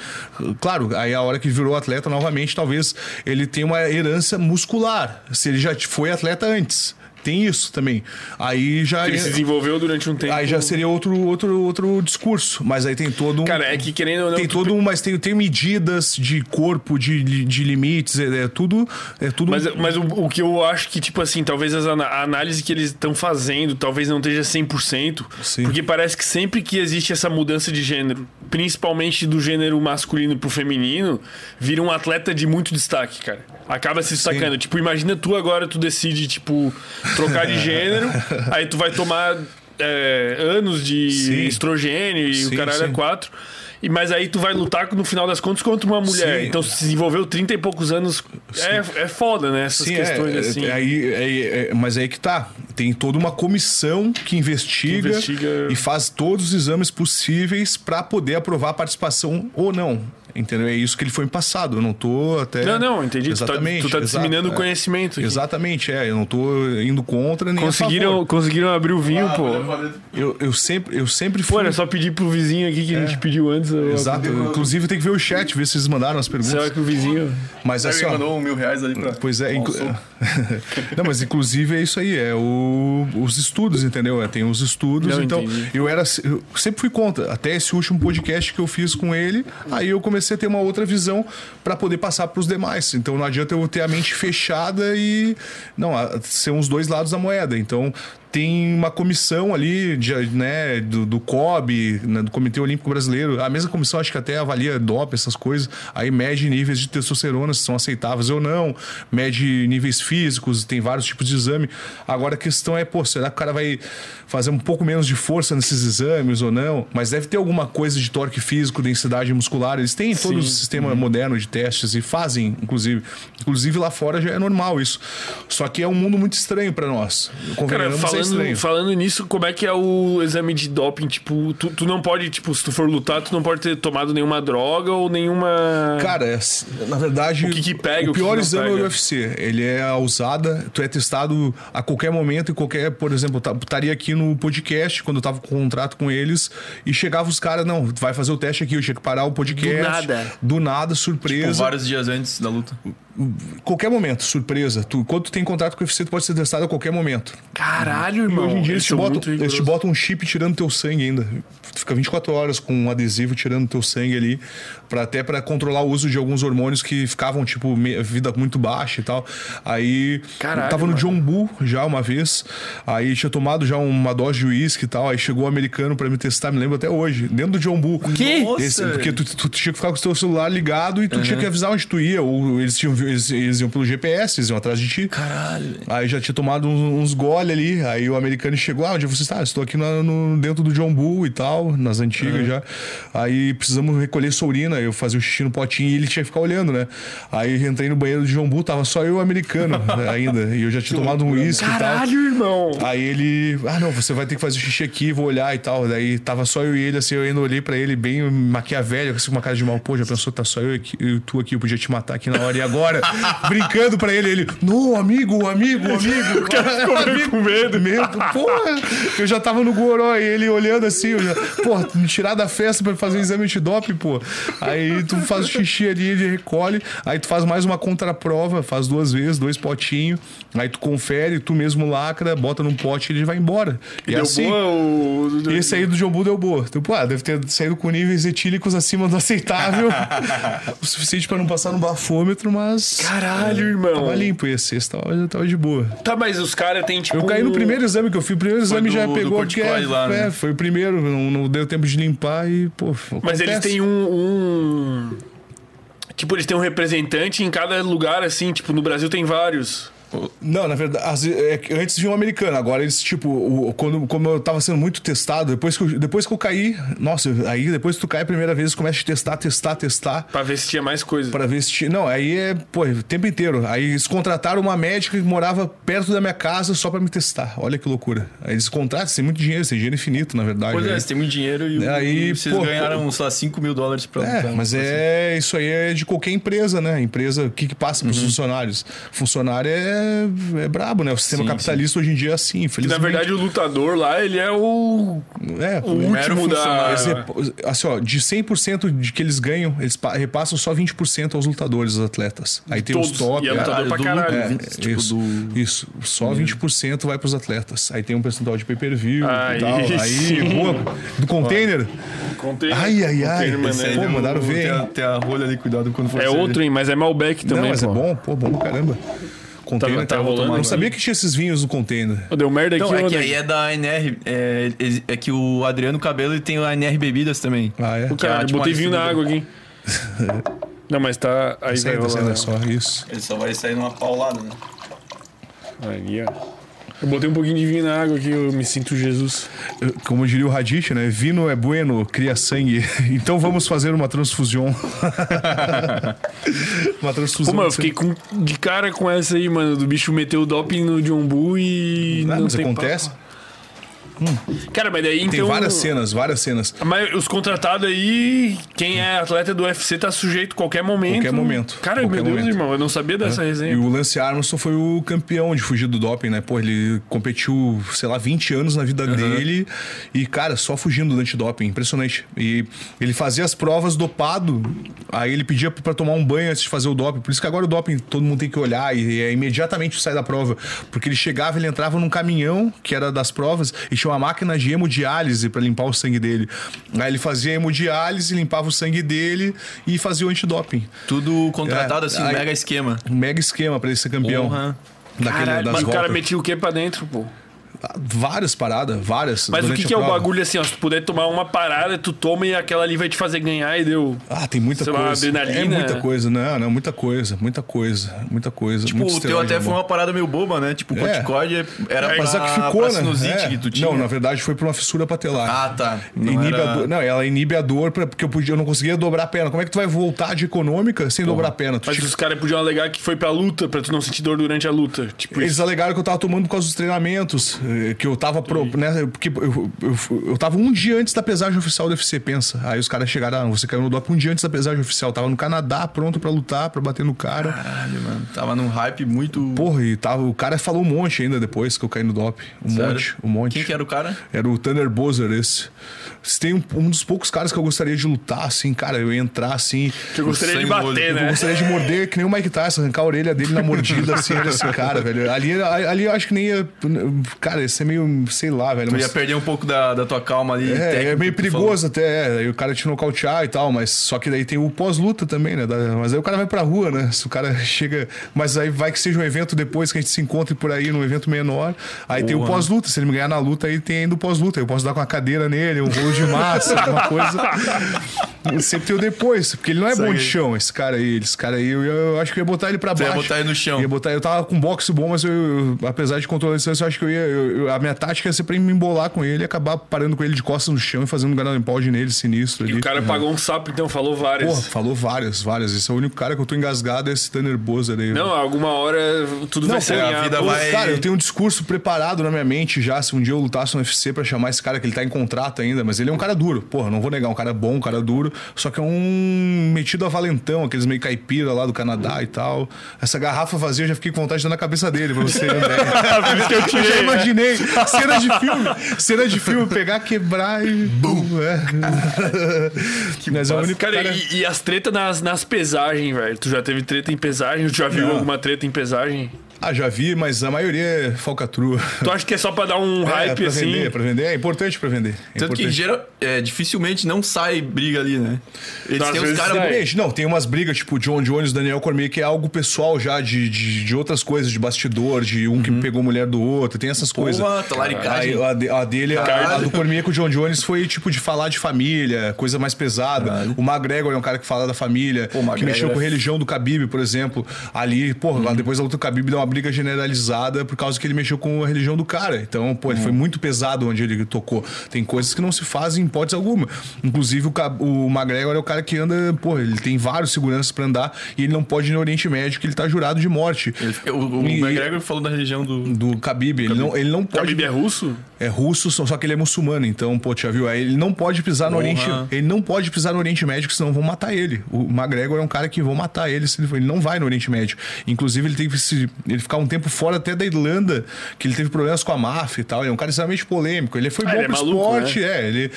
Claro, aí a hora que virou atleta novamente, talvez ele tenha uma herança muscular. Se ele já foi atleta antes tem isso também. Aí já. Ele se desenvolveu durante um tempo. Aí já seria outro, outro, outro discurso. Mas aí tem todo um. Cara, é que querendo ou não. Tem todo um. Mas tem, tem medidas de corpo, de, de limites, é, é tudo. É tudo... Mas, mas o, o, que eu acho que, tipo assim, talvez as, a análise que eles estão fazendo talvez não esteja 100%. Sim. Porque parece que sempre que existe essa mudança de gênero, principalmente do gênero masculino pro feminino, vira um atleta de muito destaque, cara. Acaba se destacando. Sim. Tipo, imagina tu agora, tu decide, tipo, trocar de gênero, <laughs> aí tu vai tomar é, anos de sim. estrogênio e sim, o caralho é quatro. E, mas aí tu vai lutar no final das contas contra uma mulher. Sim. Então se desenvolveu 30 e poucos anos. É, é foda, né? Essas Sim, é, questões é, assim. É, aí, é, mas é aí que tá. Tem toda uma comissão que investiga, que investiga... e faz todos os exames possíveis para poder aprovar a participação ou não. Entendeu? É isso que ele foi em passado. Eu não tô até. Não, não, entendi. Exatamente. Tu tá, tu tá disseminando o conhecimento. Aqui. Exatamente, é. Eu não tô indo contra nem conseguiram, Conseguiram abrir o vinho, ah, pô. Eu, eu, sempre, eu sempre fui. Pô, era só pedir pro vizinho aqui que é. a gente pediu antes. Exato. Inclusive tem que ver o chat, ver se eles mandaram as perguntas. Será que o vizinho. Mas assim. Ele mandou um mil reais ali pra. Pois é. Inclu... <laughs> não, mas inclusive é isso aí. É o... os estudos, entendeu? É, tem os estudos. Não, então, entendi. eu era. Eu sempre fui contra. Até esse último podcast que eu fiz com ele, aí eu comecei a ter uma outra visão para poder passar para os demais. Então não adianta eu ter a mente fechada e não, ser uns dois lados da moeda. Então tem uma comissão ali de, né, do, do COB, né, do Comitê Olímpico Brasileiro. A mesma comissão acho que até avalia DOP, essas coisas. Aí mede níveis de testosterona, se são aceitáveis ou não. Mede níveis físicos, tem vários tipos de exame. Agora a questão é, pô, será que o cara vai fazer um pouco menos de força nesses exames ou não? Mas deve ter alguma coisa de torque físico, densidade muscular. Eles têm todo o sistema moderno de testes e fazem, inclusive. Inclusive lá fora já é normal isso. Só que é um mundo muito estranho para nós. Cara, falando, falando nisso, como é que é o exame de doping? Tipo, tu, tu não pode, tipo, se tu for lutar, tu não pode ter tomado nenhuma droga ou nenhuma. Cara, é, na verdade. O que, que pega? O, pior o exame pega? é o UFC. Ele é a usada, tu é testado a qualquer momento, em qualquer. Por exemplo, eu estaria aqui no podcast, quando eu tava com contrato com eles, e chegava os caras, não, vai fazer o teste aqui, eu tinha que parar o podcast. Do nada. Do nada, surpresa. Tipo, vários dias antes da luta qualquer momento, surpresa. Tu, quando tu tem contato com o UFC, tu pode ser testado a qualquer momento. Caralho, irmão. E hoje em dia eles te, botam, eles te botam um chip tirando teu sangue ainda. Tu fica 24 horas com um adesivo tirando teu sangue ali, para até para controlar o uso de alguns hormônios que ficavam, tipo, vida muito baixa e tal. Aí. Caralho. Tava no John Bull já uma vez. Aí tinha tomado já uma dose de uísque e tal. Aí chegou o um americano para me testar, me lembro até hoje. Dentro do John Bull. Que? Esse, porque tu, tu, tu, tinha que ficar com o teu celular ligado e tu uhum. tinha que avisar onde tu ia. Ou eles tinham eles, eles iam pelo GPS, eles iam atrás de ti. Caralho. Aí já tinha tomado uns, uns gole ali. Aí o americano chegou, ah, onde você está? Estou aqui no, no, dentro do John Bull e tal, nas antigas uhum. já. Aí precisamos recolher sua urina. Eu fazia o xixi no potinho e ele tinha que ficar olhando, né? Aí entrei no banheiro do John Bull, tava só eu americano <laughs> ainda. E eu já tinha tomado um uísque e tal. Caralho, irmão! Aí ele, ah, não, você vai ter que fazer o xixi aqui, vou olhar e tal. Daí tava só eu e ele, assim, eu ainda olhei pra ele bem maquiavélico, assim, com uma cara de mal. Pô, já pensou, tá só eu e tu aqui, eu podia te matar aqui na hora. E agora? <laughs> brincando pra ele, ele, não, amigo, amigo, amigo. <laughs> O cara ficou com medo. Medo. Porra, eu já tava no goró e ele olhando assim, eu já, porra, me tirar da festa pra fazer exame de doping, pô. Aí tu faz o xixi ali, ele recolhe, aí tu faz mais uma contraprova, faz duas vezes, dois potinhos, aí tu confere, tu mesmo lacra, bota num pote e ele vai embora. E, e deu assim, boa o... Esse aí do Jombu deu boa. Então, pô, deve ter saído com níveis etílicos acima do aceitável, <laughs> o suficiente pra não passar no bafômetro, mas... Caralho, é, irmão. Tava limpo esse, esse tava, tava de boa. Tá, mas os caras têm tipo. Eu caí no primeiro exame que eu fiz. O primeiro exame do, já pegou que é, lá, né? é, foi o primeiro, não, não, deu tempo de limpar e, pô. Mas eles têm um, um. Tipo, eles têm um representante em cada lugar, assim, tipo, no Brasil tem vários. Não, na verdade, é antes vinha um americano, agora eles, tipo, o, quando, como eu tava sendo muito testado, depois que, eu, depois que eu caí, nossa, aí depois que tu cai a primeira vez, começa a testar, testar, testar. Pra ver se tinha mais coisa. Pra ver se tinha. Não, aí é, pô, o tempo inteiro. Aí eles contrataram uma médica que morava perto da minha casa só pra me testar. Olha que loucura. Aí eles contratam, tem muito dinheiro, tem dinheiro infinito, na verdade. Pois é, eles têm muito dinheiro e, aí, vocês pô, ganharam, sei lá, 5 mil dólares pra É, mas é, assim. isso aí é de qualquer empresa, né? Empresa, o que que passa pros uhum. funcionários? Funcionário é é, é brabo, né? O sistema sim, capitalista sim. hoje em dia é assim, infelizmente. na verdade, o lutador lá, ele é o, é, o último da... Assim, ó, de 100% de que eles ganham, eles repassam só 20% aos lutadores, aos atletas. Aí tem Todos. os top. E é lutador pra caralho. É, tipo isso, do... isso. Só 20% vai pros atletas. Aí tem um percentual de pay-per-view e tal. Aí, boa, do container. Container. Ai, ai, ai. Pô, mandaram ver. Tem a, tem a rolha ali, cuidado quando for É outro, hein? Mas é Malbec também. Não, mas pô. é bom. Pô, bom pra caramba. Container tá, tá rolando. Não sabia que tinha esses vinhos no container. Deu merda aqui. Não, é que aí é da NR. É, é, que o Adriano Cabelo ele tem a NR Bebidas também. Ah, é? O cara, é, tipo, botei vinho na água aqui. Não, mas tá. Aí vai rolar. só isso. Ele só vai sair numa paulada, né? Aí, ó. Eu botei um pouquinho de vinho na água aqui, eu me sinto Jesus. Como diria o Radich, né? Vino é bueno, cria sangue. <laughs> Então vamos fazer uma transfusão. <laughs> uma transfusão. Pô, mano, eu fiquei com, de cara com essa aí, mano. Do bicho meteu o doping no John Bull e. Não, não mas acontece. Papo. Hum. Cara, mas daí Tem então. Tem várias cenas, várias cenas. Mas os contratados aí, quem é atleta do UFC tá sujeito a qualquer momento. Qualquer momento. Cara, qualquer meu Deus, momento. irmão, eu não sabia dessa é. resenha. E o Lance Armstrong foi o campeão de fugir do doping, né? Pô, ele competiu, sei lá, 20 anos na vida uhum. dele e, cara, só fugindo do antidoping. Impressionante. E ele fazia as provas dopado, aí ele pedia para tomar um banho antes de fazer o doping. Por isso que agora o doping todo mundo tem que olhar e é imediatamente sai da prova. Porque ele chegava, ele entrava num caminhão que era das provas e tinha uma máquina de emo hemodiálise para limpar o sangue dele. Aí ele fazia hemodiálise, limpava o sangue dele e fazia o antidoping. Tudo contratado é, assim, aí, mega esquema. Mega esquema para ele ser campeão. Uhum. Daquele, Caralho, mas o cara metia o que pra dentro, pô? Várias paradas, várias. Mas o que, que é o bagulho assim, ó? Se tu puder tomar uma parada, tu toma e aquela ali vai te fazer ganhar e deu. Ah, tem muita coisa. Lá, adrenalina. É muita coisa, não, não, muita coisa, muita coisa, muita coisa. Tipo, o teu até foi uma parada meio boba, né? Tipo, o é. corticóide era é, Mas pra, a que ficou, né? É. que tu tinha. Não, na verdade foi pra uma fissura patelar. Ah, tá. Não, inibe era... dor, não ela inibe a dor pra, porque eu, podia, eu não conseguia dobrar a perna. Como é que tu vai voltar de econômica sem Porra. dobrar a perna? Tu mas os caras podiam alegar que foi pra luta, pra tu não sentir dor durante a luta. Tipo Eles isso. alegaram que eu tava tomando por causa dos treinamentos, que eu tava pro, né, porque eu, eu, eu, tava um dia antes da pesagem oficial do UFC, pensa. Aí os caras chegaram, ah, você caiu no doping um dia antes da pesagem oficial. Tava no Canadá, pronto para lutar, para bater no cara. Caralho, mano. Tava num hype muito. Porra, e tava, o cara falou um monte ainda depois que eu caí no doping. Um Sério? monte, um monte. Quem que era o cara? Era o Tanner Bozer, esse. Se tem um, um, dos poucos caras que eu gostaria de lutar, assim, cara, eu ia entrar assim. Que eu gostaria de bater, né? Eu gostaria de morder, que nem o Mike Tyson, arrancar a orelha dele na mordida, assim, <laughs> esse cara, velho. Ali, ali eu acho que nem ia. Cara, ia ser meio, sei lá, velho. Tu ia perder um pouco da, da tua calma ali. É, é meio perigoso até, é, o cara te nocautear e tal, mas só que daí tem o pós-luta também, né? Mas aí o cara vai pra rua, né? Se o cara <laughs> chega. Mas aí vai que seja um evento depois que a gente se encontre por aí, num evento menor. Aí tem o pós-luta. Se ele me ganhar na luta, aí tem ainda o pós-luta. Eu posso dar com uma cadeira nele, um rolo de massa, alguma coisa. <laughs> Sempre tem o depois, porque ele não é bom de chão, esse cara aí. Esse cara aí, eu, eu acho que eu ia botar ele pra baixo. Você ia botar ele no chão. Ia botar, eu tava com boxe bom, mas eu, eu apesar de controlar a distância, eu acho que eu ia. Eu, a minha tática ia ser pra me embolar com ele e acabar parando com ele de costas no chão e fazendo um ganado em nele, sinistro. E ali. o cara pagou um sapo, então falou várias. Porra, falou várias, várias. Esse é o único cara que eu tô engasgado, é esse Tanner Bozer aí. Não, alguma hora tudo não, vai ser a vida vai... Cara, eu tenho um discurso preparado na minha mente já, se um dia eu lutasse no UFC pra chamar esse cara, que ele tá em contrato ainda, mas ele é um cara duro. Porra, não vou negar, um cara bom, um cara duro, só que é um metido a valentão, aqueles meio caipira lá do Canadá e tal. Essa garrafa vazia eu já fiquei com vontade de dar na cabeça dele, pra você ter ideia. <laughs> Por isso que eu tirei. Eu já imaginei. Cena de filme. Cena de filme, pegar, quebrar e. Bum! <laughs> É. que Mas é o único cara, cara... E, e, as tretas nas, nas pesagens, velho? Tu já teve treta em pesagem? Tu já viu não. alguma treta em pesagem? Ah, já vi, mas a maioria é falcatrua. Tu acha que é só pra dar um <laughs> é, hype pra assim? Vender, pra vender. É importante pra vender. É Tanto importante. que geral, é, dificilmente não sai briga ali, né? Eles têm os caras. Não, tem umas brigas, tipo John Jones, Daniel Cormier, que é algo pessoal já de, de, de outras coisas, de bastidor, de um uhum. que pegou mulher do outro, tem essas Pô, coisas. talaricagem. A, a, dele, a, a, do Cormier com o John Jones foi tipo de falar de família, coisa mais pesada. Caralho. O McGregor é um cara que fala da família, Pô, que mexeu com a religião do Khabib, por exemplo. Ali, porra, uhum. depois da luta do Khabib deu uma briga generalizada por causa que ele mexeu com a religião do cara. Então, pô, ele foi muito pesado onde ele tocou. Tem coisas que não se fazem em hipótese alguma. Inclusive, o, o McGregor é o cara que anda, pô, ele tem vários seguranças para andar e ele não pode ir no Oriente Médio, que ele tá jurado de morte. Ele, o, o e, McGregor falou da religião do. Do Khabib. Ele, Não, ele não pode. Khabib é russo? É russo, só que ele é muçulmano. Então, pô, já viu? Ele não pode pisar no Oriente. Ele não pode pisar no Oriente Médio, senão vão matar ele. O McGregor é um cara que vão matar ele se ele for. Ele não vai no Oriente Médio. Inclusive, ele teve que se. Ele ele ficar um tempo fora até da Irlanda, que ele teve problemas com a máfia e tal. Ele é um cara extremamente polêmico. Ele foi ah, bom ele é pro é maluco, esporte, né? é. Ele,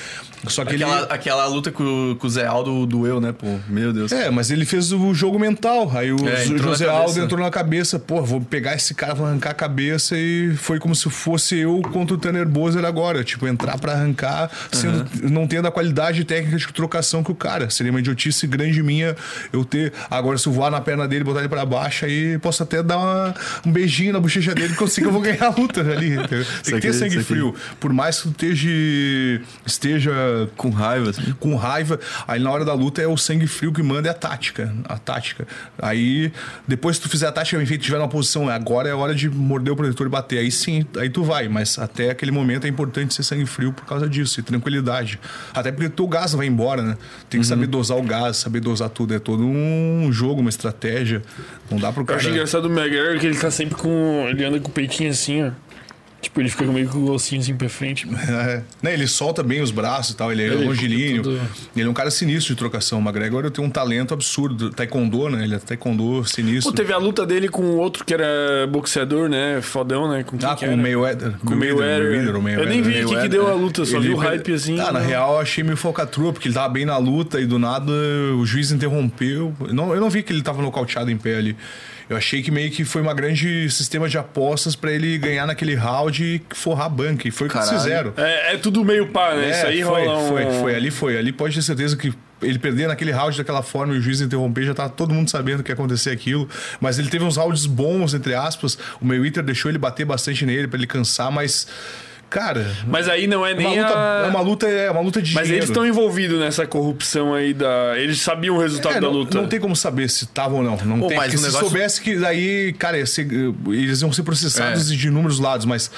só que aquela, ele... aquela luta com, com o Zé Aldo doeu, né, pô? Meu Deus. É, mas ele fez o jogo mental. Aí o é, José Aldo entrou na cabeça, pô, vou pegar esse cara, vou arrancar a cabeça e foi como se fosse eu contra o Tanner Bozer agora. Tipo, entrar para arrancar, sendo, uhum. não tendo a qualidade técnica de trocação que o cara. Seria uma idiotice grande minha eu ter. Agora, se eu voar na perna dele, botar ele para baixo, aí posso até dar uma, um beijinho na bochecha dele que eu sei que eu vou ganhar a luta ali. Tem que ter sangue frio. Por mais que tu esteja, esteja com raiva, assim. com raiva, aí na hora da luta é o sangue frio que manda é a tática. A tática. Aí, depois que tu fizer a tática bem feita, tiver numa posição, agora é hora de morder o protetor e bater. Aí sim, aí tu vai. Mas até aquele momento é importante ser sangue frio por causa disso, e tranquilidade. Até porque o teu gás vai embora, né? Tem que uhum. saber dosar o gás, saber dosar tudo. É todo um jogo, uma estratégia. Não dá pro cara. Eu acho engraçado o McGregor que ele tá sempre com. Ele anda com o peitinho assim, ó. Tipo, ele fica meio com o ossinho assim pra frente. <laughs> É. Né, ele solta bem os braços e tal, ele é ele longilíneo. Tudo... Ele é um cara sinistro de trocação. O McGregor tem um talento absurdo. Taekwondo, né? Ele é taekwondo sinistro. Pô, teve a luta dele com outro que era boxeador, né? Fodão, né? Com ah, com o Mayweather. Com o Mayweather. Eu nem vi o que, que deu a luta, só ele, vi o hype assim. Ah, na né? real, eu achei meio falcatrua, porque ele tava bem na luta e do nada o juiz interrompeu. Não, eu não vi que ele tava nocauteado em pé ali. Eu achei que meio que foi uma grande sistema de apostas para ele ganhar naquele round e forrar a banca. E foi o que eles fizeram. É, é, tudo meio pá, né? É, Isso aí foi, um... foi, foi. Ali foi. Ali pode ter certeza que ele perder naquele round daquela forma e o juiz interromper, já tá todo mundo sabendo que ia acontecer aquilo. Mas ele teve uns rounds bons, entre aspas. O Mayweather deixou ele bater bastante nele para ele cansar, mas Cara. Mas aí não é, é nem. Uma luta, a... É uma luta, é uma luta de Mas dinheiro. eles estão envolvidos nessa corrupção aí da. Eles sabiam o resultado é, da não, luta. Não tem como saber se estavam ou não. Não Pô, tem. Mas se negócio... soubesse que daí, cara, ser, eles iam ser processados é. de inúmeros lados, mas.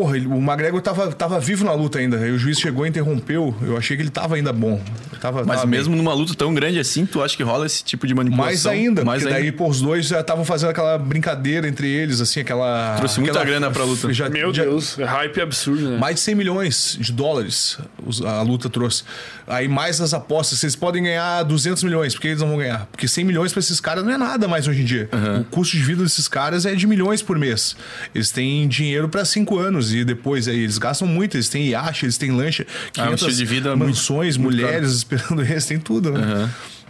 Porra, ele, o McGregor tava, tava vivo na luta ainda. Aí o juiz chegou e interrompeu. Eu achei que ele tava ainda bom. Tava, Mas tava mesmo bem. numa luta tão grande assim, tu acha que rola esse tipo de manipulação? Mais ainda. Mais porque ainda. daí, pô, os dois já estavam fazendo aquela brincadeira entre eles, assim, aquela... Trouxe muita aquela, grana pra luta. Já, Meu já, Deus, é hype absurdo, né? Mais de 100 milhões de dólares a luta trouxe. Aí mais as apostas. Vocês podem ganhar 200 milhões, porque eles não vão ganhar. Porque 100 milhões pra esses caras não é nada mais hoje em dia. Uhum. O custo de vida desses caras é de milhões por mês. Eles têm dinheiro para 5 anos e depois aí eles gastam muito, eles têm iate, eles têm lancha, 500 ah, de vida mansões, muito, mulheres muito esperando <laughs> eles, tem tudo, né? Uhum.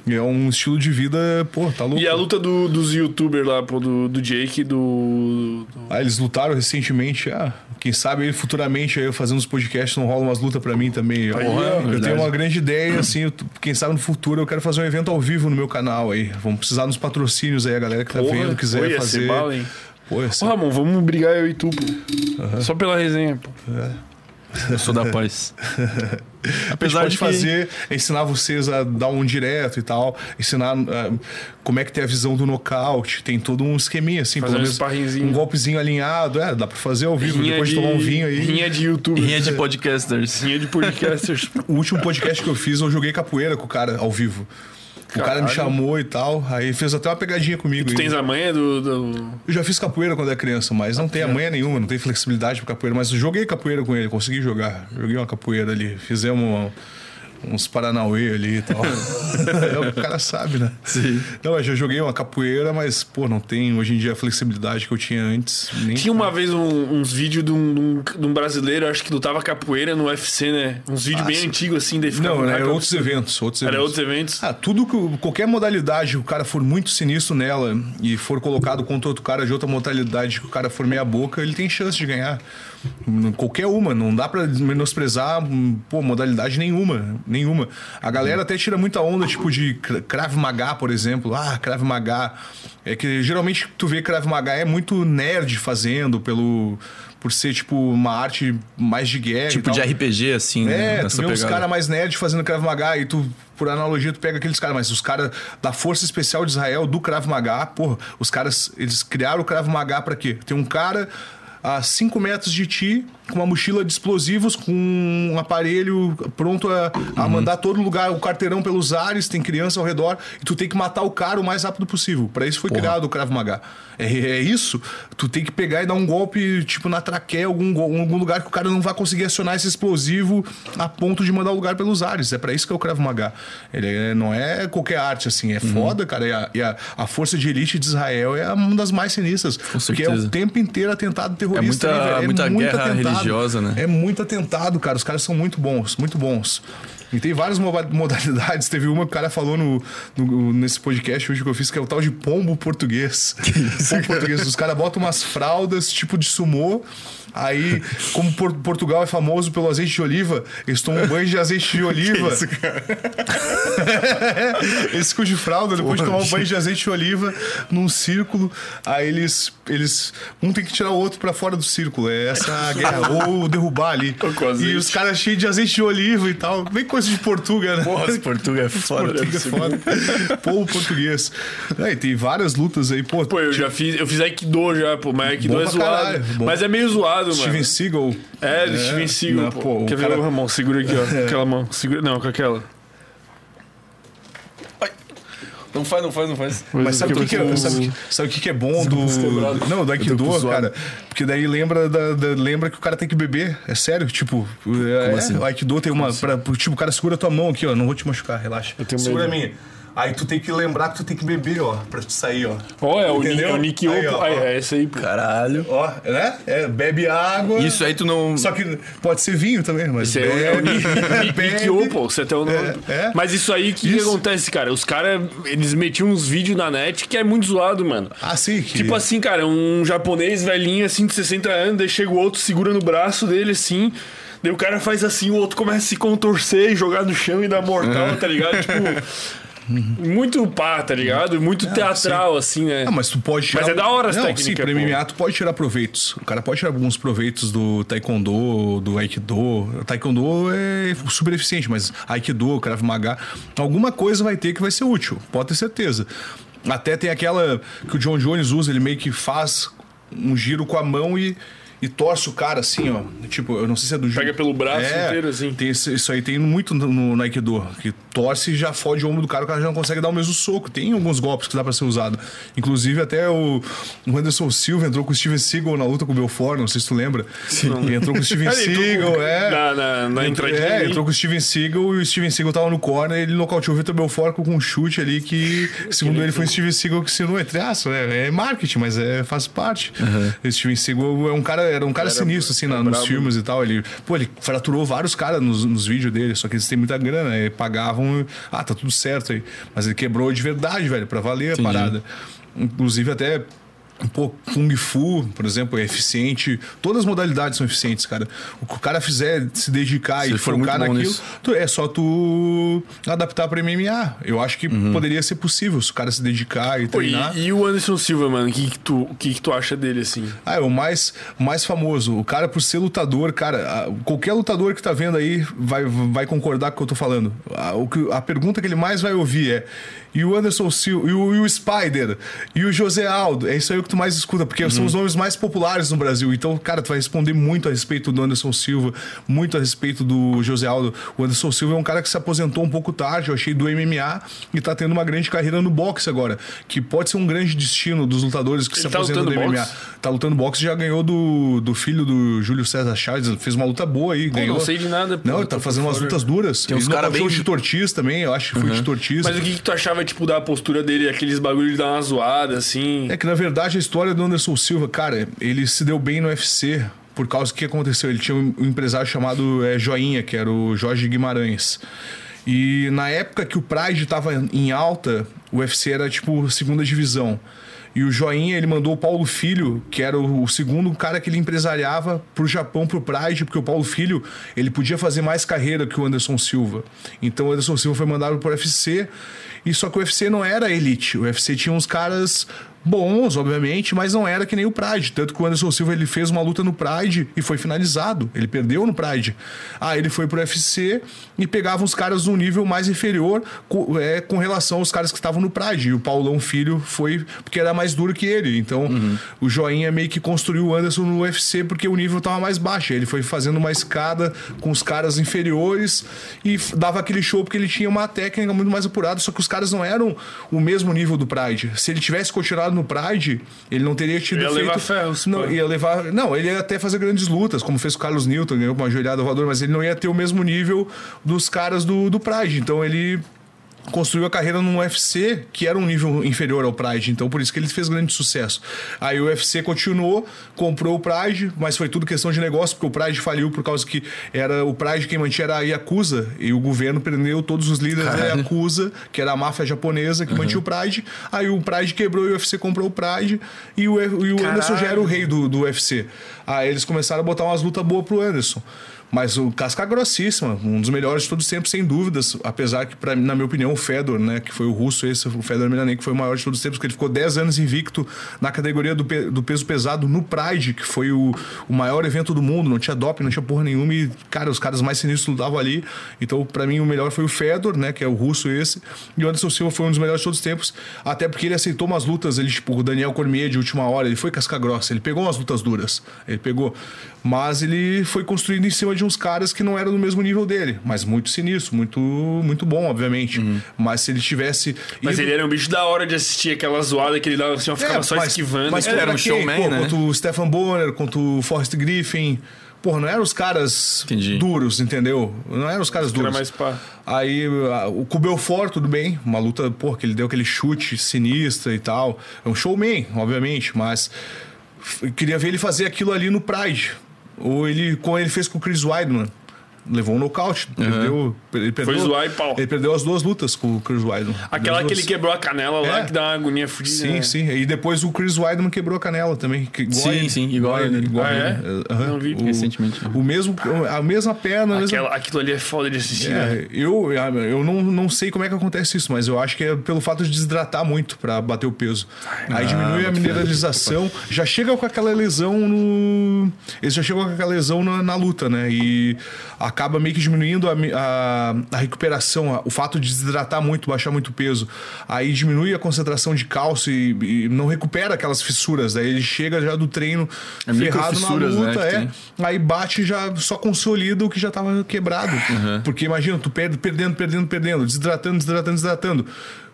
É um estilo de vida, pô, tá louco. E a luta do, dos youtubers lá, pô, do, do Jake do, do. Ah, eles lutaram recentemente. Ah, quem sabe aí, futuramente aí, fazendo os podcasts não rola umas lutas pra mim também. Aí, Porra, é, eu tenho uma grande ideia, assim, eu, quem sabe no futuro eu quero fazer um evento ao vivo no meu canal aí. Vamos precisar dos patrocínios aí, a galera que tá Porra, vendo, quiser fazer. Bala, hein? Pô, Ô, Ramon, vamos brigar eu e tu, pô. Uhum. Só pela resenha, pô. É. Eu sou da paz. <laughs> Apesar de fazer, ensinar vocês a dar um direto e tal, ensinar uh, como é que tem a visão do nocaute, tem todo um esqueminha assim, fazer pelo menos um golpezinho alinhado, é, dá pra fazer ao vivo, rinha depois de, tomar um vinho aí. Rinha de YouTube. Rinha de podcasters. Rinha de podcasters. <laughs> o último podcast que eu fiz, eu joguei capoeira com o cara ao vivo. O cara me chamou e tal, aí fez até uma pegadinha comigo. E tu tens a manha do, do, Eu já fiz capoeira quando era criança, mas não tem a manha nenhuma, não tem flexibilidade pra capoeira. Mas eu joguei capoeira com ele, consegui jogar. Joguei uma capoeira ali. Fizemos uma uns Paranauê ali e tal. <laughs> é, o cara sabe, né? Sim. Não, eu já joguei uma capoeira, mas, pô, não tem hoje em dia a flexibilidade que eu tinha antes. Nem... Tinha uma vez um, uns vídeos de um, de um, brasileiro, acho que lutava capoeira no UFC, né? Uns vídeos ah, bem antigos, assim, daí Não, né? Era outros eventos, outros eventos. Era outros eventos? Ah, tudo que. Qualquer modalidade que o cara for muito sinistro nela e for colocado contra outro cara de outra modalidade que o cara for meia boca, ele tem chance de ganhar. Qualquer uma, não dá para menosprezar pô, modalidade nenhuma, nenhuma. A galera até tira muita onda, tipo de Krav Maga, por exemplo. Ah, Krav Maga. É que geralmente tu vê Krav Maga é muito nerd fazendo, pelo por ser, tipo, uma arte mais de guerra. Tipo de RPG, assim, né? É, tu vê uns caras mais nerd fazendo Krav Maga e tu, por analogia, tu pega aqueles caras, mas os caras da Força Especial de Israel, do Krav Maga, porra, os caras, eles criaram o Krav Maga pra quê? Tem um cara a 5 metros de ti, com uma mochila de explosivos, com um aparelho pronto a, a uhum. mandar todo lugar, o carteirão pelos ares, tem criança ao redor, e tu tem que matar o cara o mais rápido possível. Para isso foi Porra. criado o Krav Maga. É, é, isso, tu tem que pegar e dar um golpe, tipo, na traqueia, algum, algum lugar que o cara não vai conseguir acionar esse explosivo a ponto de mandar o lugar pelos ares. É para isso que é o Krav Maga. Ele é, não é qualquer arte, assim, é uhum. foda, cara. E a, e a, a, força de elite de Israel é uma das mais sinistras. Com porque certeza. é o tempo inteiro atentado terrorista. É muita, é muita guerra atentado. religiosa, né? É muito atentado, cara. Os caras são muito bons, muito bons. E tem várias modalidades. Teve uma que o cara falou no, no, nesse podcast hoje que eu fiz, que é o tal de pombo português. <laughs> Que isso, pombo cara? português. Os caras botam umas fraldas tipo de sumô Aí, como Portugal é famoso pelo azeite de oliva, eles tomam banho de azeite de <laughs> oliva. Que isso, cara? <laughs> eles ficam de fralda, depois Porra, de tomar um banho de azeite de oliva num círculo. Aí eles, eles. Um tem que tirar o outro para fora do círculo. É essa guerra. ou derrubar ali. E os caras cheios de azeite de oliva e tal. Bem coisa de Portugal, né? Porra, Portugal é foda. Portugal é foda. Povo português. É, tem várias lutas aí, pô. Pô, eu já fiz. Eu fiz Aikido já, pô, mas Aikido é zoado. Caralho, mas é meio zoado Steven mano. Steven Seagal. É, é, Steven Seagal. Não, pô. Quer cara... ver a mão? Segura aqui, ó. <laughs> É. Aquela mão. Segura... Não, com aquela. Não faz, não faz, não faz. Mas sabe o que, que, é, sabe, sabe que, que é bom do. Não, do Aikido, cara. Porque daí lembra, da, da, lembra que o cara tem que beber. É sério? Tipo, é, assim? o Aikido tem uma. Pra, tipo, o cara segura a tua mão aqui, ó. Não vou te machucar, relaxa. Segura medo. a minha. Aí tu tem que lembrar que tu tem que beber, ó, pra te sair, ó. Ó, é o, Entendeu? é o Nick aí, ó, é esse aí, pô. Caralho. Ó, né? É, bebe água. Isso aí tu não. Só que pode ser vinho também, mas. Isso é, é o <laughs> Nick pô. Você até o nome. É, é. Mas isso aí, o que, que, acontece, cara? Os caras, eles metiam uns vídeos na net que é muito zoado, mano. Ah, sim. Que... Tipo assim, cara, um japonês velhinho, assim, de 60 anos, daí chega o outro, segura no braço dele, assim. Daí o cara faz assim, o outro começa a se contorcer e jogar no chão e dar mortal, tá ligado? Tipo, <laughs> muito pá, tá ligado? Muito é, teatral, sim. assim, né? Ah, mas tu pode tirar. Mas é da hora essa técnica. Sim, pra MMA tu pode tirar proveitos. O cara pode tirar alguns proveitos do Taekwondo, do Aikido. O taekwondo é super eficiente, mas Aikido, Krav Maga, alguma coisa vai ter que vai ser útil, pode ter certeza. Até tem aquela que o John Jones usa, ele meio que faz um giro com a mão e e torce o cara assim, ó. Tipo, eu não sei se é do Pega pelo braço é, inteiro, assim. Tem esse, isso aí tem muito no, no Aikido. Que torce e já fode o ombro do cara, o cara já não consegue dar o mesmo soco. Tem alguns golpes que dá pra ser usado. Inclusive, até o, o Anderson Silva entrou com o Steven Seagal na luta com o Belfort, não sei se tu lembra. Sim. Ele entrou com o Steven <laughs> Seagal, é. Na, na, na entradinha. É, entrou com o Steven Seagal e o Steven Seagal tava no corner e ele nocauteou o Vitor Belfort com um chute ali que, <laughs> segundo ele, foi o Steven Seagal que ensinou, entre aspas. É, é marketing, mas é, faz parte. Uhum. O Steven Seagal é um cara, era um cara era, sinistro, assim, na, nos filmes e tal. Ele, pô, ele fraturou vários caras nos, nos vídeos dele, só que eles têm muita grana, né? pagavam. Ah, tá tudo certo aí. Mas ele quebrou de verdade, velho, pra valer Entendi. a parada. Inclusive, até Pô, Kung Fu, por exemplo, é eficiente. Todas as modalidades são eficientes, cara. O que o cara fizer se dedicar se e focar naquilo, tu, é só tu adaptar para MMA. Eu acho que uhum. poderia ser possível se o cara se dedicar e treinar. E, e o Anderson Silva, mano, o que, que, tu, que, que tu acha dele assim? Ah, é o mais, mais famoso. O cara, por ser lutador, cara, qualquer lutador que tá vendo aí vai, vai concordar com o que eu tô falando. A, o que, a pergunta que ele mais vai ouvir é: e o Anderson Silva, e o, e o Spider, e o José Aldo. É isso aí que tu mais escuta, porque uhum. são os nomes mais populares no Brasil. Então, cara, tu vai responder muito a respeito do Anderson Silva, muito a respeito do José Aldo. O Anderson Silva é um cara que se aposentou um pouco tarde, eu achei, do MMA e tá tendo uma grande carreira no boxe agora, que pode ser um grande destino dos lutadores que Ele se tá aposentam do MMA. Tá lutando boxe, já ganhou do, do filho do Júlio César Chaves, fez uma luta boa aí. Pô, ganhou. Não sei de nada. Pô, não, ele tá fazendo umas lutas duras. Tem uns caras bem... de Tortis também, eu acho que foi uhum. de Tortis. Mas o que, que tu achava, tipo, da postura dele, aqueles bagulhos de dar uma zoada, assim? É que, na verdade, a história do Anderson Silva, cara, ele se deu bem no UFC por causa do que aconteceu. Ele tinha um empresário chamado é, Joinha, que era o Jorge Guimarães. E na época que o Pride estava em alta, o UFC era tipo segunda divisão. E o Joinha, ele mandou o Paulo Filho, que era o, segundo cara que ele empresariava pro Japão, pro Pride, porque o Paulo Filho, ele podia fazer mais carreira que o Anderson Silva. Então o Anderson Silva foi mandado pro UFC, e só que o UFC não era elite. O UFC tinha uns caras bons, obviamente, mas não era que nem o Pride. Tanto que o Anderson Silva ele fez uma luta no Pride e foi finalizado. Ele perdeu no Pride. Aí ele foi pro UFC e pegava os caras num nível mais inferior com, é, com relação aos caras que estavam no Pride. E o Paulão Filho foi porque era mais duro que ele. Então uhum. o Joinha meio que construiu o Anderson no UFC porque o nível tava mais baixo. Ele foi fazendo uma escada com os caras inferiores e dava aquele show porque ele tinha uma técnica muito mais apurada. Só que os caras não eram o mesmo nível do Pride. Se ele tivesse continuado no Pride, ele não teria tido ia feito... levar ferros. Não, ia levar... Não, ele ia até fazer grandes lutas, como fez o Carlos Newton, ganhou com uma joelhada voadora, mas ele não ia ter o mesmo nível dos caras do, do Pride. Então ele construiu a carreira no UFC, que era um nível inferior ao Pride, então por isso que ele fez grande sucesso. Aí o UFC continuou, comprou o Pride, mas foi tudo questão de negócio, porque o Pride faliu por causa que era o Pride quem mantinha era a Yakuza, e o governo prendeu todos os líderes Caralho. da Yakuza, que era a máfia japonesa que uhum. mantinha o Pride. Aí o Pride quebrou e o UFC comprou o Pride, e o, e o Anderson já era o rei do, do UFC. Aí eles começaram a botar umas lutas boas pro Anderson. Mas o casca grossíssima, um dos melhores de todos os tempos, sem dúvidas. Apesar que, pra, na minha opinião, o Fedor, né, que foi o russo, esse, o Fedor Emelianenko, que foi o maior de todos os tempos, porque ele ficou 10 anos invicto na categoria do, do peso pesado no Pride, que foi o, o maior evento do mundo, não tinha doping, não tinha porra nenhuma. E, cara, os caras mais sinistros lutavam ali. Então, para mim, o melhor foi o Fedor, né, que é o russo esse. E o Anderson Silva foi um dos melhores de todos os tempos, até porque ele aceitou umas lutas, ele, tipo, o Daniel Cormier de última hora, ele foi casca grossa, ele pegou umas lutas duras. Ele pegou. Mas ele foi construído em cima de uns caras que não eram do mesmo nível dele. Mas muito sinistro, muito, muito bom, obviamente. Uhum. Mas se ele tivesse. Mas ido... ele era um bicho da hora de assistir aquela zoada que ele dava assim, ficava é, só mas, esquivando. Mas era um showman, né? Quanto o Stefan Bonner, quanto o Forrest Griffin. Porra, não eram os caras Entendi. duros, entendeu? Não eram os caras duros. Era mais pá. Aí o Cubelfort, tudo bem. Uma luta, porra, que ele deu aquele chute sinistra e tal. É um showman, obviamente, mas queria ver ele fazer aquilo ali no Pride. Ou ele, ele fez com o Chris Weidman levou um nocaute. Uhum. Perdeu, ele perdeu, Foi zoar e pau. Ele perdeu as duas lutas com o Chris Weidman. Aquela que ele quebrou a canela lá, é. que dá uma agonia fodida. Sim, né? sim. E depois o Chris Weidman quebrou a canela também. Igual sim, ele, sim, igual, igual ele. Igual ah, é? Uhum. Não vi. O, Recentemente. O mesmo, a mesma perna. A mesma... Aquilo ali é foda de assistir. É, né? Eu, eu não, não sei como é que acontece isso, mas eu acho que é pelo fato de desidratar muito para bater o peso. Aí ah, diminui a mineralização. Já chega com aquela lesão no. Eles já chegam com aquela lesão na, na luta, né? E acaba meio que diminuindo a, a, a recuperação, a, o fato de desidratar muito, baixar muito peso, aí diminui a concentração de cálcio e, e não recupera aquelas fissuras. Daí ele chega já do treino é ferrado na né, luta, né, é. Aí bate já só consolida o que já estava quebrado. Uhum. Porque imagina, tu perde, perdendo, perdendo, perdendo, desidratando, desidratando, desidratando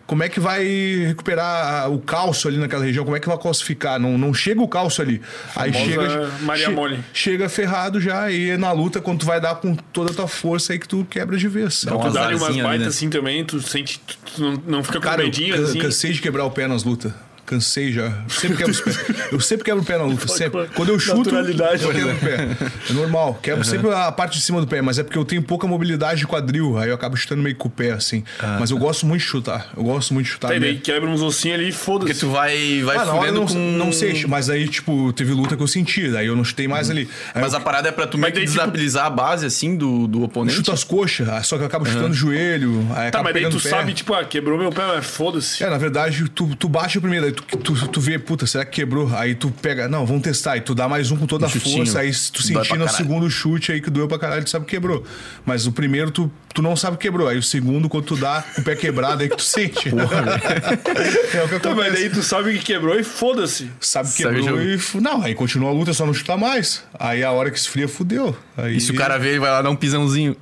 como é que vai recuperar o cálcio ali naquela região? Como é que vai calcificar? Não, não chega o cálcio ali. Aí chega. Maria che, Mole. Chega ferrado já e é na luta, quando tu vai dar com toda a tua força aí que tu quebra de vez. Dá tu dá umas baitas né? assim também, tu sente. Tu não, não fica com Cara, medinho eu, assim. cansei de quebrar o pé nas lutas. Cansei já. Sempre quebro os pés. Eu sempre quebro o pé na luta. Sempre. Quando eu chuto, eu quebro o pé. É normal. Quebro uhum. sempre a parte de cima do pé, mas é porque eu tenho pouca mobilidade de quadril. Aí eu acabo chutando meio com o pé, assim. Ah. Mas eu gosto muito de chutar. Eu gosto muito de chutar. Tá, daí quebra uns ossinhos ali e foda-se. Porque tu vai, vai ah, fudendo não, com... Não sei, mas aí, tipo, teve luta que eu senti. Daí eu não chutei mais uhum. ali. Aí mas eu... a parada é pra tu meio que tipo, desestabilizar tipo... a base, assim, do, do oponente? Chuta as coxas, só que eu acabo uhum. chutando o joelho. Aí tá, mas daí tu sabe, tipo, ah, quebrou meu pé, mas foda-se. É, na verdade, tu, tu baixa primeiro, aí tu, tu, tu vê puta, será que quebrou? Aí tu pega, não, vamos testar. Aí tu dá mais um com toda um a força. Aí tu sentir no segundo chute aí que doeu pra caralho, tu sabe que quebrou. Mas o primeiro tu, tu não sabe que quebrou. Aí o segundo, quando tu dá o pé quebrado, aí que tu sente. Porra, <laughs> é o que então, mas aí tu sabe que quebrou e foda-se. Sabe que quebrou e. Não, aí continua a luta, só não chutar mais. Aí a hora que esfria, fudeu. Aí... E se o cara vê e vai lá dar um pisãozinho?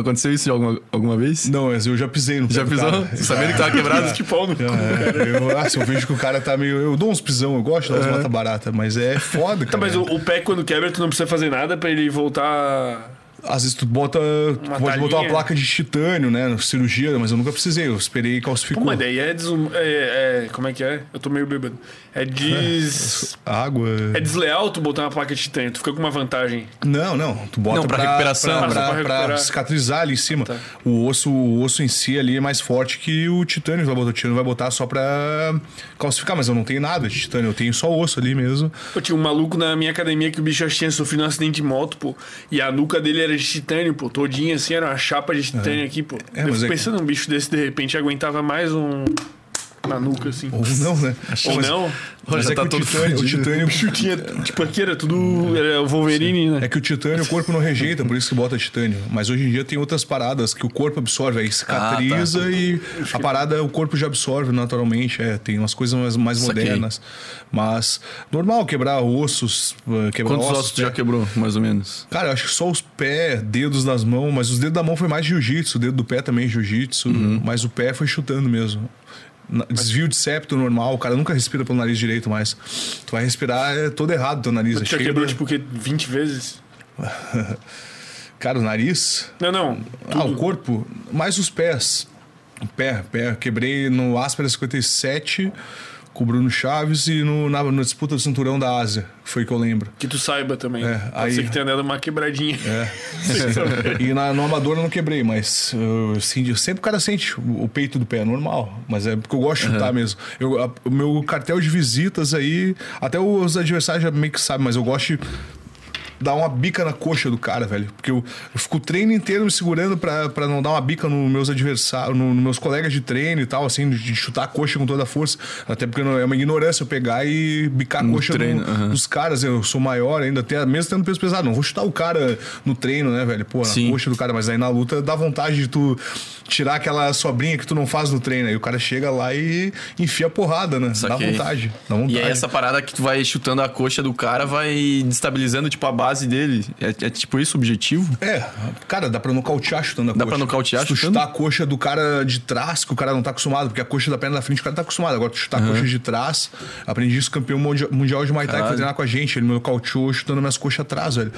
Aconteceu isso alguma, alguma vez? Não, mas eu já pisei no Já pisou? Cara. Sabendo que tava quebrado? que pau no cu, eu, ah, se eu vejo que o cara tá meio. Eu dou uns pisão, eu gosto de dar uns é. mata-barata, mas é foda, tá, cara. Tá, mas o, o pé quando quebra, tu não precisa fazer nada pra ele voltar às vezes tu bota. Tu pode botar uma placa de titânio, né? Cirurgia, mas eu nunca precisei. Eu esperei calcificou. Pô, mas daí é, desum... é, é, Como é que é? Eu tô meio bêbado. É <laughs> des. Água. É desleal tu botar uma placa de titânio. Tu fica com uma vantagem. Não, não. Tu bota não, pra, pra recuperação. Pra, pra, pra, pra, cicatrizar ali em cima. Tá. O, osso, o osso em si ali é mais forte que o titânio. Tu vai botar, o titânio vai botar só pra calcificar, mas eu não tenho nada de titânio. Eu tenho só osso ali mesmo. Eu tinha um maluco na minha academia que o bicho tinha sofrido um acidente de moto, pô. E a nuca dele era de titânio, pô. Todinha assim, era uma chapa de titânio é. aqui, pô. É, eu fico é pensando, que... um bicho desse de repente aguentava mais um na nuca, assim. Ou não, né? Ou mas, não. Mas é tá que o titânio, o titânio... O <laughs> chutinha, tipo, aqui era tudo... Era o Wolverine, Sim. né? É que o titânio, o corpo não rejeita, por isso que bota titânio. Mas hoje em dia tem outras paradas que o corpo absorve. Aí cicatriza ah, tá. e a parada o corpo já absorve naturalmente. É, tem umas coisas mais, mais modernas. Mas normal quebrar ossos, eh, quebrar Quantos ossos, ossos tu já quebrou, mais ou menos? Cara, eu acho que só os pés, dedos das mãos. Mas os dedos da mão foi mais jiu-jitsu. O dedo do pé também jiu-jitsu. Uhum. Mas o pé foi chutando mesmo desvio de septo normal, o cara nunca respira pelo nariz direito mais. Tu vai respirar é todo errado teu nariz. Já quebrou, de... tipo, que 20 vezes? <laughs> cara, o nariz. Não, não. Tudo. Ah, o corpo, mais os pés. O pé, pé. Quebrei no Áspera 57 com o Bruno Chaves e no, na, na, disputa do cinturão da Ásia, foi que eu lembro. Que tu saiba também. É, Pode aí, ser que tenha dado uma quebradinha. É. <laughs> e na, no Amador eu não quebrei, mas eu, assim, sempre o cara sente o, o, peito do pé, é normal. Mas é porque eu gosto de chutar mesmo. Eu, a, o meu cartel de visitas aí, até os adversários já meio que sabem, mas eu gosto de dar uma bica na coxa do cara, velho. Porque eu, eu fico o treino inteiro me segurando para não dar uma bica nos meus adversários, nos no meus colegas de treino e tal, assim, de chutar a coxa com toda a força. Até porque não, é uma ignorância eu pegar e bicar a coxa treino, no, uhum. dos caras. Eu sou maior ainda, até, mesmo tendo peso pesado. Não vou chutar o cara no treino, né, velho? Pô, na Sim. coxa do cara. Mas aí na luta dá vontade de tu tirar aquela sobrinha que tu não faz no treino. Aí o cara chega lá e enfia a porrada, né? Dá vontade, dá vontade. E aí essa parada que tu vai chutando a coxa do cara vai destabilizando, tipo, a base base dele. É, é tipo isso o objetivo? É, cara, dá pra nocautear chutando a dá coxa. Dá pra nocautear Se tu chutar a coxa do cara de trás, que o cara não tá acostumado, porque a coxa da perna da frente o cara tá acostumado. Agora, tu chutar uhum. a coxa de trás, aprendi isso campeão mundial de Muay Thai que foi treinar com a gente. Ele me nocauteou chutando minhas coxas atrás, velho.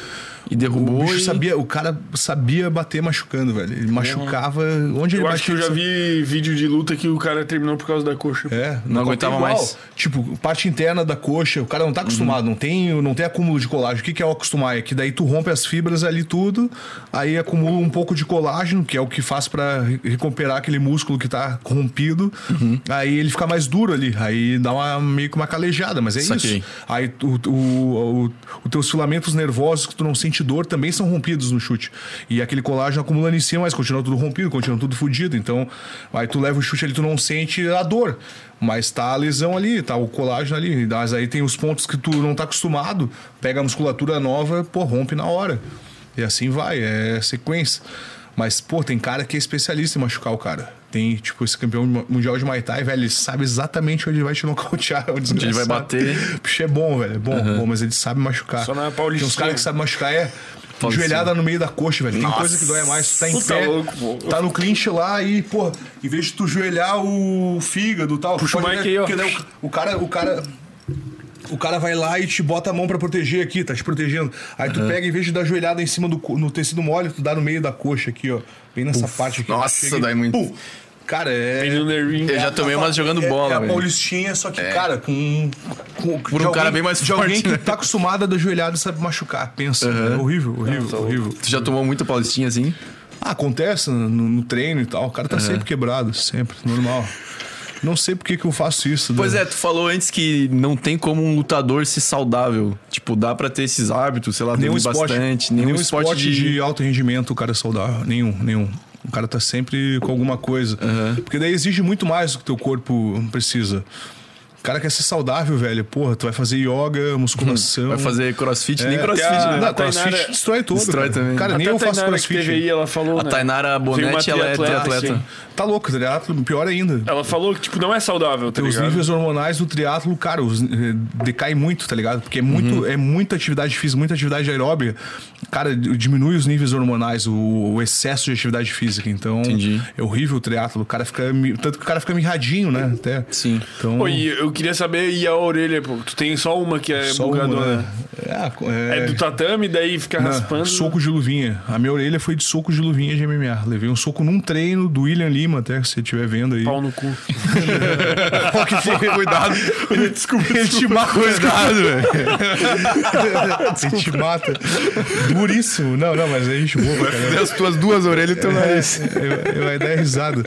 E derrubou. O, bicho e... sabia, o cara sabia bater machucando, velho. Ele machucava onde eu ele acho que eu já vi vídeo de luta que o cara terminou por causa da coxa. É, não, não aguentava igual. mais. Tipo, parte interna da coxa, o cara não tá acostumado, uhum. não, tem, não tem acúmulo de colágeno. O que, que é o acostumar? É que daí tu rompe as fibras ali tudo, aí acumula um pouco de colágeno, que é o que faz para recuperar aquele músculo que tá corrompido. Uhum. Aí ele fica mais duro ali, aí dá uma, meio que uma calejada, mas é isso. isso. Aí o, o, o, os teus filamentos nervosos que tu não sente dor também são rompidos no chute. E aquele colágeno acumulando em cima, mas continua tudo rompido, continua tudo fodido. Então, aí tu leva o chute ali, tu não sente a dor. Mas tá a lesão ali, tá o colágeno ali. Mas aí tem os pontos que tu não tá acostumado, pega a musculatura nova, pô, rompe na hora. E assim vai, é sequência. Mas, pô, tem cara que é especialista em machucar o cara. Tem, tipo, esse campeão mundial de Muay Thai, velho, ele sabe exatamente onde ele vai te nocautear. <laughs> Onde ele vai bater. Puxa, é bom, velho. É bom, uhum. bom, mas ele sabe machucar. Só não é Paulistinha. Tem uns caras que sabem machucar, é. Joelhada no meio da coxa, velho. Tem Nossa. coisa que dói mais. Tu tá em Puta pé, louco, tá no clinch lá e, pô, em vez de tu joelhar o fígado e tal. Puxa o Mike aí, ó. Né, o, o cara, o cara o cara vai lá e te bota a mão para proteger aqui, tá te protegendo. Aí tu pega, em vez de dar joelhada em cima do no tecido mole, tu dá no meio da coxa aqui, ó. Bem nessa Uf, parte aqui. Nossa, dá muito. Pum. Cara, é. Eu já tomei umas jogando bola. É, é a Paulistinha, só que, é. cara, com. com Por um alguém, cara bem mais de forte. alguém que né? tá acostumado a dar joelhada e sabe machucar. Pensa. Uhum. É horrível, horrível, Não, horrível. Tu já tomou muita Paulistinha assim? Ah, acontece no, no, treino e tal. O cara tá uhum. sempre quebrado, sempre, normal. Não sei por que, que eu faço isso. Pois né? é, tu falou antes que não tem como um lutador ser saudável. Tipo, dá pra ter esses hábitos, sei lá, nenhum esporte, bastante. Nenhum, nenhum esporte, esporte de... de alto rendimento o cara é saudável. Nenhum, nenhum. O cara tá sempre com alguma coisa. Uhum. Porque daí exige muito mais do que o teu corpo precisa. O cara quer ser saudável, velho. Porra, tu vai fazer yoga, musculação. Vai fazer crossfit, é, nem crossfit, a, né? Não, crossfit Tainara... destrói tudo. Destrói cara. também. Cara, nem eu faço crossfit. Que teve aí, ela falou, a né? Tainara Bonetti, ela é triatleta. Tá louco, triatlo, pior ainda. Ela falou que, tipo, não é saudável, tá Os níveis hormonais do triatlo, cara, os, eh, decai muito, tá ligado? Porque é, muito, uhum. é muita atividade física, muita atividade aeróbica. Cara, diminui os níveis hormonais, o, o excesso de atividade física. Então, Entendi. é horrível o triatlo. O cara fica... Tanto que o cara fica mirradinho, né? Até. Sim. Então... Pô, e eu queria saber, e a orelha, pô? Tu tem só uma que é só bugadona. Uma, é, é, é, do tatame, daí fica não, raspando. Soco de luvinha. A minha orelha foi de soco de luvinha de MMA. Levei um soco num treino do William Lima, até, se você estiver vendo aí. Pau no cu. <laughs> <laughs> Cuidado. Desculpa, ele te mata. Cuidado, velho. <laughs> ele te mata. Duríssimo. Não, não, mas a gente boa, cara. As tuas duas orelhas e teu nariz. É, vai dar risada.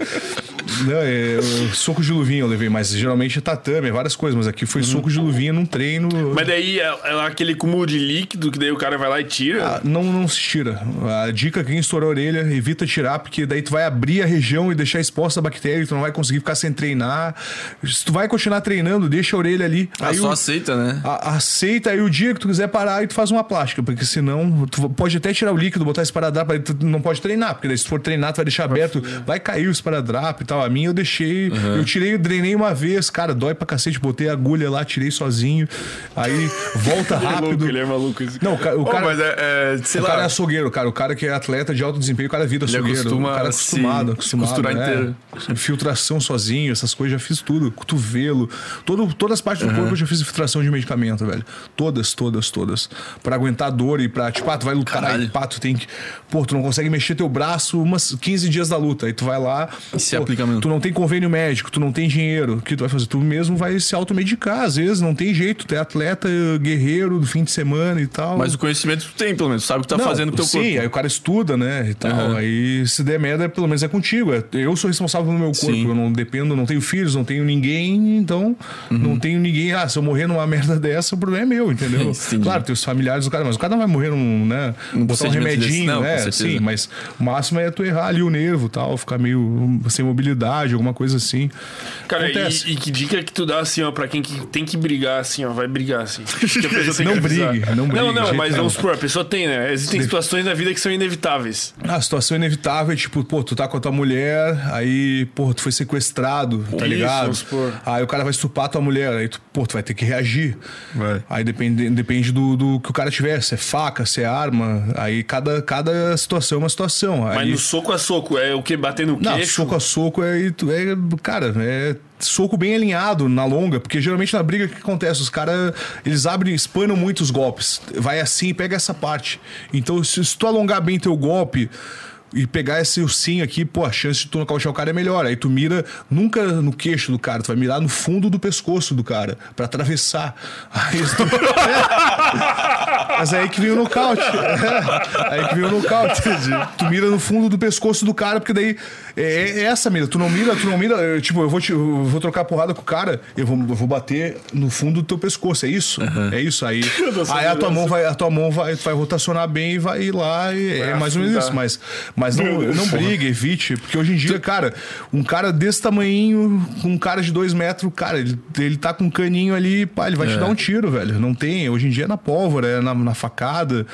Não, é, soco de luvinha eu levei, mas geralmente é tatame, é várias coisas, mas aqui foi uhum. soco de luvinha num treino. Mas daí é, é, aquele cúmulo de líquido que daí o cara vai lá e tira? Ah, não, não se tira. A dica é quem estourou a orelha, evita tirar, porque daí tu vai abrir a região e deixar exposta a bactéria, e tu não vai conseguir ficar sem treinar. Se tu vai continuar treinando, deixa a orelha ali. Ah, aí só o, aceita, né? A, aceita, aí o dia que tu quiser parar, e tu faz uma plástica, porque senão tu pode até tirar o líquido, botar esparadrapo, aí tu não pode treinar, porque daí se tu for treinar, tu vai deixar aberto, vai cair o esparadrapo e tal. A minha eu deixei, uhum. eu tirei, eu drenei uma vez, cara, dói pra cacete, botei a agulha lá, tirei sozinho, aí volta <laughs> rápido. ele é maluco, esse Não, o, cara, mas é, é, o lá. cara é açougueiro, cara, o cara que é atleta de alto desempenho, o cara é vida açougueiro, acostuma, o cara é acostumado, acostumado, costurar né? inteiro. Infiltração sozinho, essas coisas, já fiz tudo, cotovelo, todo, todas as partes do uhum. corpo eu já fiz infiltração de medicamento, velho. Todas, todas, todas. Pra aguentar dor e pra, tipo, ah, tu vai lutar, Caralho. aí, pá, tu tem que, pô, tu não consegue mexer teu braço umas 15 dias da luta, aí tu vai lá, e se aplica mesmo. tu não tem convênio médico, tu não tem dinheiro, o que tu vai fazer? Tu mesmo vai se automedicar, às vezes, não tem jeito, tu é atleta, guerreiro do fim de semana e tal. Mas o conhecimento tu tem, pelo menos, tu sabe o que tá não, fazendo com teu sim, corpo. Sim, aí o cara estuda, né, e tal, uhum. aí se der merda, pelo menos é contigo, é, eu sou responsável pelo meu corpo, sim. eu não dependo, não tenho filhos, não tenho ninguém, então uhum. não tenho ninguém, ah, se eu morrer numa <laughs> merda dessa, o problema é meu, entendeu? <laughs> claro, tem os familiares do cara, mas o cara não vai morrer num, né, um botar um remedinho, não, né, sim, mas o máximo é tu errar ali o nervo tal, ficar meio sem mobilidade, alguma coisa assim. Cara, e, e, que dica que tu dá assim, ó, pra quem que tem que brigar assim, ó, vai brigar assim. <laughs> não brigue, não brigue. Não, não, mas vamos supor, a pessoa tem, né? Existem situações na vida que são inevitáveis. A situação inevitável é tipo, pô, tu tá com a tua mulher, aí, pô, tu foi sequestrado, tá Isso, ligado? Vamos supor. Aí o cara vai estupar a tua mulher, aí tu, pô, tu vai ter que reagir. Vai. Aí depende, depende do, do que o cara tiver, se é faca, se é arma, aí cada, cada situação é uma situação. Mas aí... no soco a soco, é o que? Bater no queixo? Não, soco a soco é, é cara, é soco bem alinhado na longa, porque geralmente na briga o que acontece? Os caras, eles abrem, espanam muito os golpes. Vai assim e pega essa parte. Então, se, se tu alongar bem teu golpe e pegar esse ursinho aqui, pô, a chance de tu nocautear o cara é melhor. Aí tu mira nunca no queixo do cara, tu vai mirar no fundo do pescoço do cara, para atravessar. Aí tu... é. <laughs> Mas é aí que vem o nocaute. <laughs> É. Aí que vem o nocaute. Tu mira no fundo do pescoço do cara, porque daí é, é essa mira. Tu não mira, tu não mira. Eu, tipo, eu vou, te, eu vou trocar porrada com o cara, eu vou, eu vou bater no fundo do teu pescoço. É isso? Uhum. É isso. Aí, <laughs> aí a tua mão vai, a tua mão vai, vai rotacionar bem e vai ir lá. E vai é mais ou menos isso. Mas, mas não, não brigue, evite. Porque hoje em dia, cara, um cara desse tamanho, com um cara de dois metros, cara, ele, ele tá com um caninho ali, pá, ele vai é. te dar um tiro, velho. Não tem. Hoje em dia é na pólvora, é na, na facada.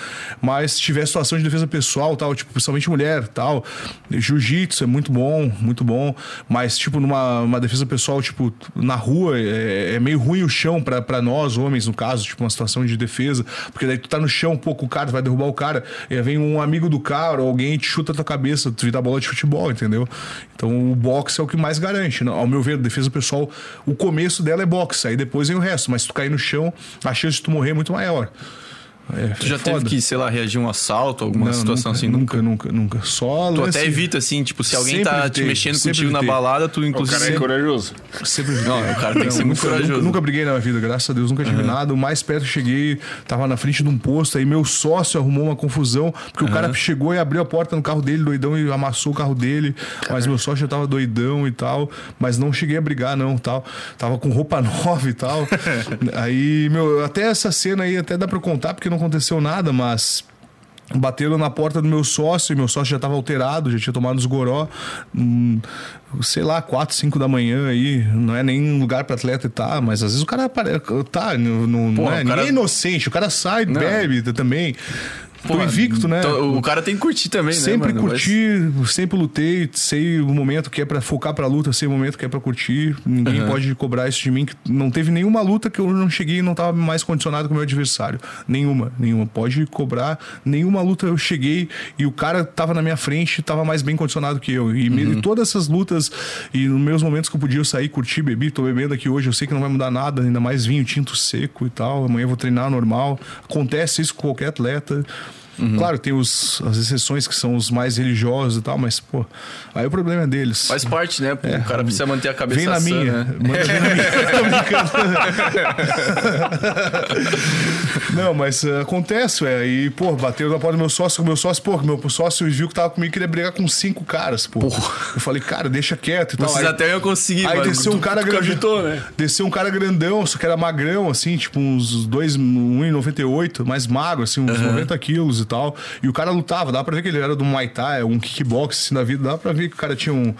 Mas se tiver situação de defesa pessoal, tal, tipo, principalmente mulher, tal, jiu-jitsu é muito muito bom, muito bom. Mas, tipo, numa uma defesa pessoal, tipo, na rua, é, é meio ruim o chão para nós, homens, no caso, tipo, uma situação de defesa. Porque daí tu tá no chão, um pouco o cara, vai derrubar o cara, e aí vem um amigo do cara, ou alguém te chuta a tua cabeça, tu vira a bola de futebol, entendeu? Então o boxe é o que mais garante. Ao meu ver, defesa pessoal, o começo dela é boxe, aí depois vem o resto. Mas se tu cair no chão, a chance de tu morrer é muito maior. É, tu já é teve que, sei lá, reagir a um assalto, alguma não, situação nunca, assim? Nunca, nunca, nunca. Só Tu até evita, assim, tipo, se alguém tá te mexendo contigo na balada, tu inclusive. O cara é corajoso. Sempre Não, o cara tem que ser muito corajoso. Nunca, nunca, briguei na minha vida, graças a Deus, nunca tive uhum. nada. O mais perto que cheguei, tava na frente de um posto, aí meu sócio arrumou uma confusão, porque uhum. o cara chegou e abriu a porta no carro dele, doidão, e amassou o carro dele. Mas meu sócio já tava doidão e tal. Mas não cheguei a brigar, não, tal. Tava com roupa <laughs> nova e tal. <laughs> aí, meu, até essa cena aí até dá pra contar, porque não aconteceu nada, mas bateram na porta do meu sócio, e meu sócio já estava alterado, já tinha tomado os goró, hum, sei lá, 4, 5 da manhã aí, não é nem lugar para atleta e tá, mas às vezes o cara tá, Pô, não é, cara... ninguém é inocente, o cara sai, não. bebe também. Pô, tô invicto, né? o cara tem que curtir também, sempre né? Sempre curti, Mas... sempre lutei, sei o momento que é para focar pra luta, sei o momento que é para curtir. Ninguém uhum. pode cobrar isso de mim. Não teve nenhuma luta que eu não cheguei e não tava mais condicionado com o meu adversário. Nenhuma, nenhuma. Pode cobrar. Nenhuma luta eu cheguei e o cara tava na minha frente tava mais bem condicionado que eu. E, uhum. todas essas lutas e nos meus momentos que eu podia sair, curtir, beber, tô bebendo aqui hoje, eu sei que não vai mudar nada, ainda mais vinho tinto seco e tal. Amanhã eu vou treinar normal. Acontece isso com qualquer atleta. Uhum. Claro, tem os, as exceções que são os mais religiosos e tal, mas, pô, aí o problema é deles. Faz parte, né? É, o cara precisa manter a cabeça Vem na minha. Né? Vem na minha. <laughs> <laughs> Não, mas uh, acontece, velho. E, pô, bateu na porta do meu sócio, meu sócio, pô, meu sócio viu que tava comigo queria brigar com cinco caras, pô. Porra. Eu falei, cara, deixa quieto e tal. Vocês aí, até eu consegui, Aí desceu um cara grandão. Né? Desceu um cara grandão, só que era magrão, assim, tipo uns 1,98, mais magro, assim, uns uhum. 90 quilos e tal. E o cara lutava, dá pra ver que ele era do Muay Thai, um kickbox assim na vida, dá pra ver que o cara tinha um.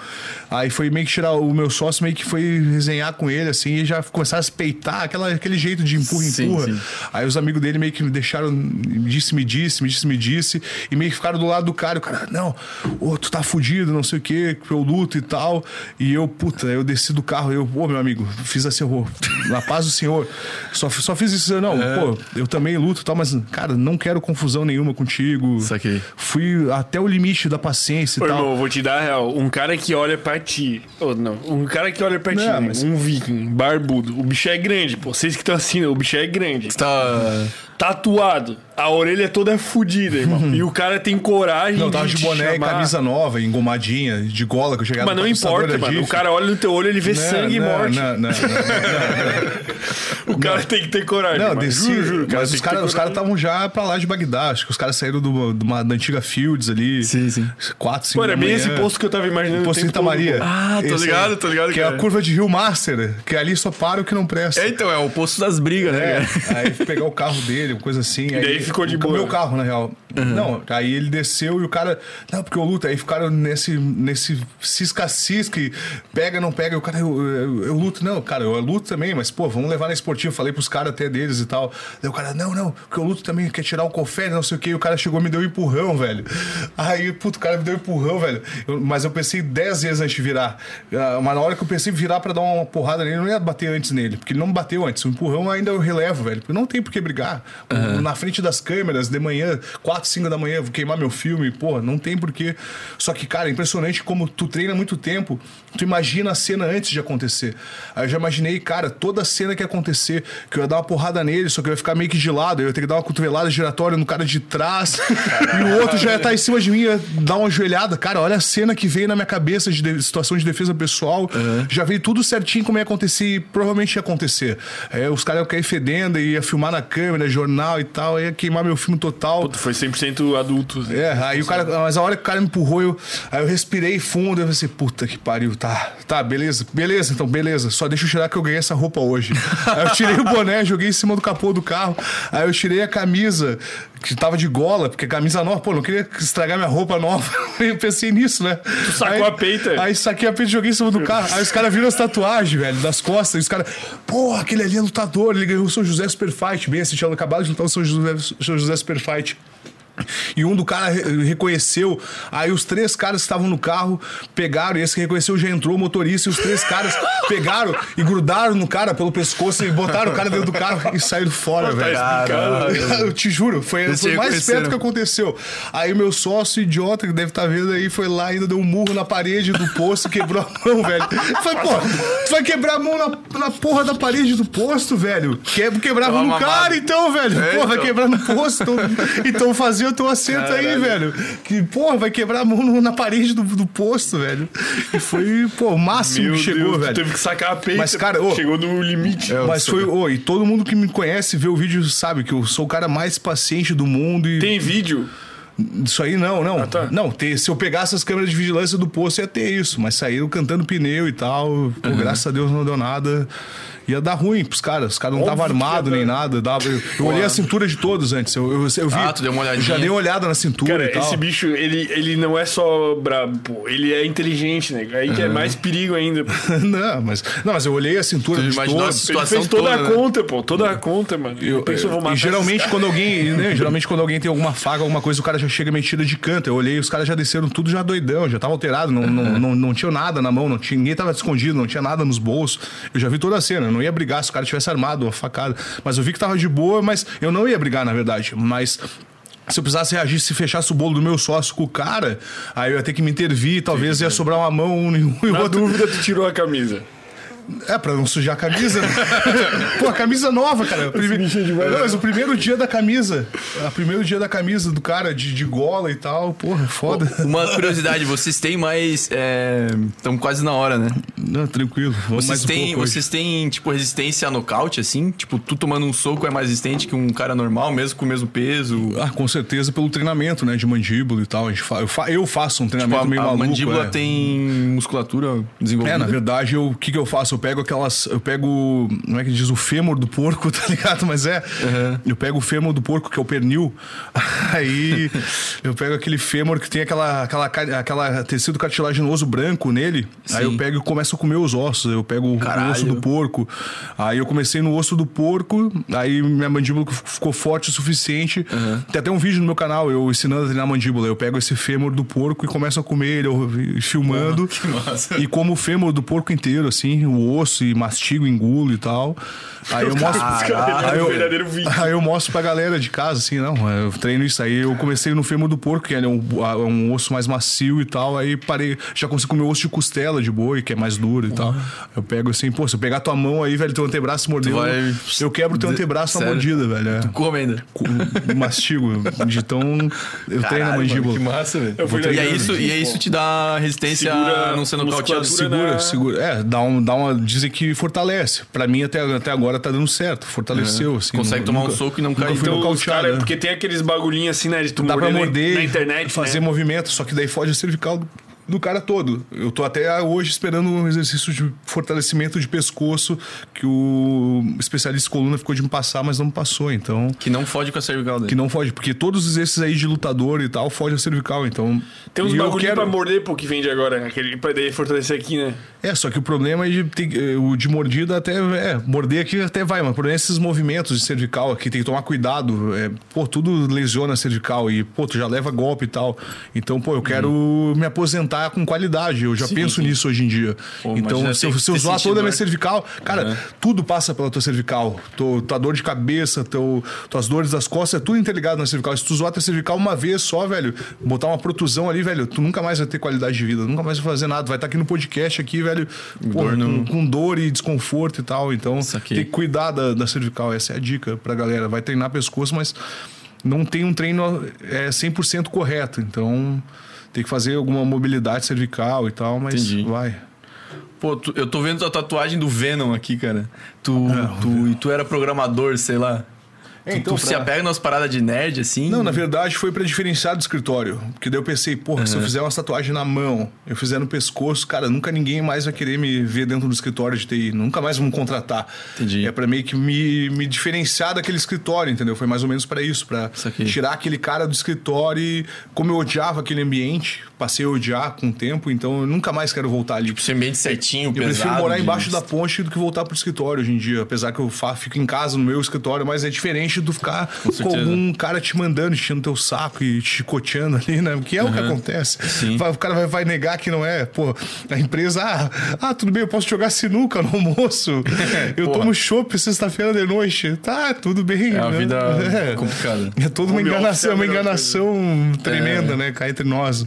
Aí foi meio que tirar o meu sócio, meio que foi resenhar com ele, assim, e já começaram a respeitar aquela, aquele jeito de empurra-empurra. Aí os amigos dele meio que me deixaram, disse, me disse, me disse, me disse, e meio que ficaram do lado do cara. O cara, não, ô, tu tá fudido, não sei o que, eu luto e tal. E eu, puta, eu desci do carro, eu, ô, meu amigo, fiz assim, eu, <laughs> na paz do Senhor. Só, só fiz isso, não, é. pô, eu também luto e tal, mas, cara, não quero confusão nenhuma contigo. Saquei. Fui até o limite da paciência e tal. Irmão, vou te dar a real. Um cara que olha pra ti, ou não, um cara que olha pra não, ti, mas... um viking, barbudo, o bicho é grande, pô. Vocês que estão assim, o bicho é grande. Você tá tatuado. A orelha toda é fodida, irmão. <laughs> e o cara tem coragem não, tava de, de boné e camisa nova, engomadinha, de gola que eu chegava Mas não importa, mano. O cara olha no teu olho, ele vê não, sangue não, e morte. Não, não, não, <laughs> o cara tem que ter coragem. Não, desci, juro, juro, cara mas os caras cara estavam já pra lá de Bagdá. Acho que os caras saíram do, do uma, da antiga Fields ali. Sim, sim. Quatro, cinco Pô, era bem esse posto que eu tava imaginando. O posto Santa Maria. Ah, tô ligado, tô ligado. Que é a curva de Rio Master, que ali só para o que não presta. É, então, é o posto das brigas, né? Aí pegar o carro dele, coisa assim. E daí ficou de boa. O meu carro, na real. Uhum. Não, aí ele desceu e o cara. Não, porque eu luto. Aí ficaram nesse, nesse cisca-cisca pega, não pega. E o cara, eu, eu, eu, luto. Não, cara, eu luto também, mas, pô, vamos levar na esportiva. Falei pros caras até deles e tal. Daí o cara, não, não, porque eu luto também, quer tirar o confere, não sei o quê. E o cara chegou e me deu um empurrão, velho. Aí, puto, o cara me deu um empurrão, velho. Eu, mas eu pensei dez vezes antes de virar. Ah, mas na hora que eu pensei em virar pra dar uma porrada nele, eu não ia bater antes nele, porque ele não me bateu antes. O empurrão ainda eu relevo, velho. Porque não tem por que brigar. Uhum. Na frente das câmeras, de manhã, 4, 5 da manhã, vou queimar meu filme, porra, não tem porquê. Só que, cara, é impressionante como tu treina muito tempo, tu imagina a cena antes de acontecer. Aí eu já imaginei, cara, toda a cena que ia acontecer, que eu ia dar uma porrada nele, só que eu ia ficar meio que de lado, eu ia ter que dar uma cotovelada giratória no cara de trás, <laughs> e o outro já ia estar em cima de mim, ia dar uma joelhada. Cara, olha a cena que veio na minha cabeça de, de situação de defesa pessoal, uhum. já veio tudo certinho como ia acontecer e provavelmente ia acontecer. É, os caras iam cair fedendo, ia filmar na câmera, jornal e tal, ia queimar meu filme total. Puta, foi 100% adulto. Assim. É, aí o cara, mas a hora que o cara me empurrou, eu, aí eu respirei fundo, eu falei assim, puta que pariu, tá, tá, beleza, beleza, então, beleza, só deixa eu tirar que eu ganhei essa roupa hoje. <laughs> aí eu tirei o boné, joguei em cima do capô do carro, aí eu tirei a camisa, que tava de gola, porque camisa nova, pô, não queria estragar minha roupa nova. <laughs> eu pensei nisso, né? Tu sacou aí, a peita? Aí saquei a peita e joguei em cima do carro. Aí os caras viram as tatuagens, velho, das costas. E os caras, pô, aquele ali é lutador, ele ganhou o São José Super Fight. Bem, assim, tinha acabado de lutar o São José, São José Super Fight. E um do cara reconheceu. Aí os três caras que estavam no carro pegaram, e esse que reconheceu já entrou, o motorista, e os três caras pegaram e grudaram no cara pelo pescoço e botaram o cara dentro do carro e saíram fora, velho. Eu te juro, foi, foi mais perto que aconteceu. Aí meu sócio idiota, que deve estar tá vendo aí, foi lá ainda deu um murro na parede do posto e quebrou a mão, velho. Falei, pô, tu vai quebrar a mão na, na porra da parede do posto, velho? Quebra, quebrava no cara, então, velho. É, pô, vai então. quebrar no posto. Então fazia o teu assento Caralho. aí, velho. Que, porra, vai quebrar a mão na parede do, do posto, velho. E foi, pô, o máximo Meu que chegou, Deus, velho. Teve que sacar a peita. Mas, cara, oh, chegou no limite. É, mas foi, oh, e todo mundo que me conhece, vê o vídeo, sabe que eu sou o cara mais paciente do mundo. E... Tem vídeo? Isso aí não, não. Ah, tá. Não, ter, se eu pegasse as câmeras de vigilância do posto, ia ter isso. Mas saíram cantando pneu e tal. Pô, uhum. Graças a Deus não deu nada ia dar ruim pros caras. Os caras não estavam armados nem nada. Dava, eu, eu olhei a cintura de todos antes. Eu, eu, eu vi. Ah, tu deu uma olhadinha. Já dei uma olhada na cintura. Cara, esse bicho, ele, ele não é só brabo, ele é inteligente, né? Aí que é mais perigo ainda. <laughs> não, mas, não, mas eu olhei a cintura tu de todos. A situação ele fez toda, toda a né? conta, pô. Toda a conta, mano. Eu, eu, vou matar e geralmente quando alguém. Né, <laughs> geralmente quando alguém tem alguma faga, alguma coisa, o cara já chega metida de canto. Eu olhei, os caras já desceram tudo já doidão, já tava alterado, não, não, não, não tinha nada na mão, não tinha, ninguém tava escondido, não tinha nada nos bolsos. Eu já vi toda a cena, eu não ia brigar se o cara tivesse armado, uma facada. Mas eu vi que tava de boa, mas eu não ia brigar, na verdade. Mas se eu precisasse reagir, se fechasse o bolo do meu sócio com o cara, aí eu ia ter que me intervir, talvez Sim, ia sobrar uma mão um e Na outro. dúvida, tu tirou a camisa. É, pra não sujar a camisa. Né? Pô, a camisa nova, cara. Prime... Não, mas o primeiro dia da camisa. O primeiro dia da camisa do cara, de, de gola e tal. Porra, foda. Uma curiosidade, vocês têm mais. Estamos é... quase na hora, né? Não, tranquilo. Vocês, têm, um vocês têm, tipo, resistência a nocaute, assim? Tipo, tu tomando um soco é mais resistente que um cara normal, mesmo com o mesmo peso? Ah, com certeza pelo treinamento, né? De mandíbula e tal. A gente fa... eu, fa... eu faço um treinamento tipo, a, meio a maluco. A mandíbula é. tem musculatura desenvolvida? É, na verdade, o que, que eu faço? Eu pego aquelas. Eu pego. Como é que diz? O fêmur do porco, <laughs> tá ligado? Mas é. Uhum. Eu pego o fêmur do porco, que é o pernil. <laughs> Aí eu pego aquele fêmur que tem aquela, aquela, aquela tecido cartilaginoso branco nele. Sim. Aí eu pego e começo a comer os ossos. Eu pego Caralho. o osso do porco. Aí eu comecei no osso do porco. Aí minha mandíbula ficou forte o suficiente. Uhum. Tem até um vídeo no meu canal eu ensinando a treinar a mandíbula. Eu pego esse fêmur do porco e começo a comer ele, eu, filmando. Porra, e como o fêmur do porco inteiro, assim, o osso e mastigo, engulo e tal. Aí eu mostro. aí, eu, <laughs> aí eu mostro pra galera de casa, assim, não, eu treino isso. Aí eu comecei no fêmur do porco, que é um, um osso mais macio e tal. Aí parei, já consigo comer osso de costela de boi, que é mais duro e tal. Eu pego assim, pô, se eu pegar tua mão aí, velho, teu antebraço mordeu. Vai... Eu quebro teu antebraço na mordida, velho. É. Tu come ainda? Mastigo. Então, eu Caralho, treino a mandíbula. Mano, que massa, velho. E, é isso, e é isso te dá resistência segura, não sendo nocauteado? Segura, na... segura. É, dá, um, dá uma. Dizem que fortalece. Pra mim, até, até agora tá dando certo. Fortaleceu, é. assim. Consegue tomar nunca, um soco e não cair. Então, nocauteado. Cara, né? Porque tem aqueles bagulhinhos assim, né? De tu dá morder, pra morder na, internet. Fazer né? movimento, só que daí foge a cervical do cara todo. Eu tô até hoje esperando um exercício de fortalecimento de pescoço que o especialista de coluna ficou de me passar, mas não me passou, então... Que não fode com a cervical dele. Que não fode, porque todos esses aí de lutador e tal fode a cervical, então... Tem uns bagulho quero... pra morder, pô, que vende agora, aquele pra daí fortalecer aqui, né? É, só que o problema é de ter, eh, o de mordida até... É, morder aqui até vai, mas o problema é esses movimentos de cervical aqui, tem que tomar cuidado. É, pô, tudo lesiona a cervical e, pô, tu já leva golpe e tal. Então, pô, eu quero uhum. me aposentar com qualidade. Eu já sim, penso sim. nisso hoje em dia. Pô, então, se eu, se eu zoar toda a minha cervical, cara, uhum. tudo passa pela tua cervical. Tô, tua dor de cabeça, teu, tuas dores das costas, é tudo interligado na cervical. Se tu zoar tua cervical uma vez só, velho, botar uma protusão ali, velho, tu nunca mais vai ter qualidade de vida, nunca mais vai fazer nada. Vai estar tá aqui no podcast aqui, velho, pô, dor no... com, com, dor e desconforto e tal. Então, tem que cuidar da, da cervical. Essa é a dica pra galera. Vai treinar pescoço, mas não tem um treino é, 100% correto. Então, tem que fazer alguma mobilidade cervical e tal, mas Entendi. vai. Pô, tu, eu tô vendo a tatuagem do Venom aqui, cara. Tu, é, tu, e tu era programador, sei lá. É, então, tu, pra... se apega nas paradas de nerd, assim? Não, na verdade foi para diferenciar do escritório. Porque daí eu pensei, porra, uhum. se eu fizer uma tatuagem na mão, eu fizer no pescoço, cara, nunca ninguém mais vai querer me ver dentro do escritório de TI. Nunca mais vão me contratar. Entendi. É para meio que me, me diferenciar daquele escritório, entendeu? Foi mais ou menos para isso, para tirar aquele cara do escritório e como eu odiava aquele ambiente, passei a odiar com o tempo, então eu nunca mais quero voltar ali. Tipo, esse ambiente certinho, eu pesado. Eu prefiro morar embaixo da ponte do que voltar pro escritório hoje em dia. Apesar que eu fico em casa no meu escritório, mas é diferente do ficar com, com algum cara te mandando, enchendo teu saco e te chicoteando ali, né? Que é uhum. o que acontece. Sim. O cara vai, vai, negar que não é. Pô, a empresa, ah, ah, tudo bem, eu posso jogar sinuca no almoço. <laughs> eu tomo chopp sexta-feira de noite. Tá, tudo bem. É uma né? vida é. complicada. É toda uma enganação, uma enganação tremenda, é. né? Cá entre nós.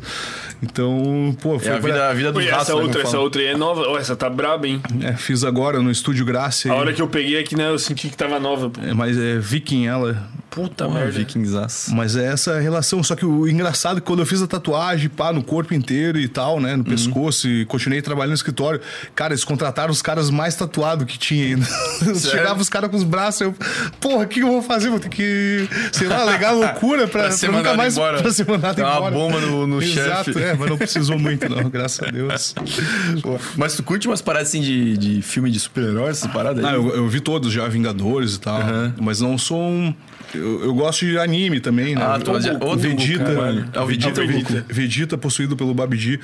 Então, pô, foi é a vida, pra... a vida do Pô, essa outra, essa outra aí é nova. Oh, essa tá braba, hein? É, fiz agora no Estúdio Graça. A hora que eu peguei aqui, né, eu senti que tava nova. Pô. É, mas é Viking ela. Puta Porra, merda. Vikingsaço. Mas é essa relação. Só que o engraçado é que quando eu fiz a tatuagem, pá, no corpo inteiro e tal, né? No uhum. pescoço e continuei trabalhando no escritório. Cara, eles contrataram os caras mais tatuados que tinha ainda. <laughs> Chegava os caras com os braços, eu, porra, o que eu vou fazer? Vou ter que, sei lá, legal <laughs> loucura pra, pra, pra nunca mais embora. pra ser mandado embora. uma bomba no, no chefe. É, mas não precisou muito, não, graças a Deus. <laughs> Pô, mas tu curte umas paradas assim de, de filme de super-heróis, essas paradas aí? Ah, eu, eu, vi todos já, Vingadores e tal. Uhum. Mas não sou um. Eu, eu, gosto de anime também, né? Ah, tu o, o Vegeta. É o Vegeta, Vegeta. Vegeta possuído pelo Babidi.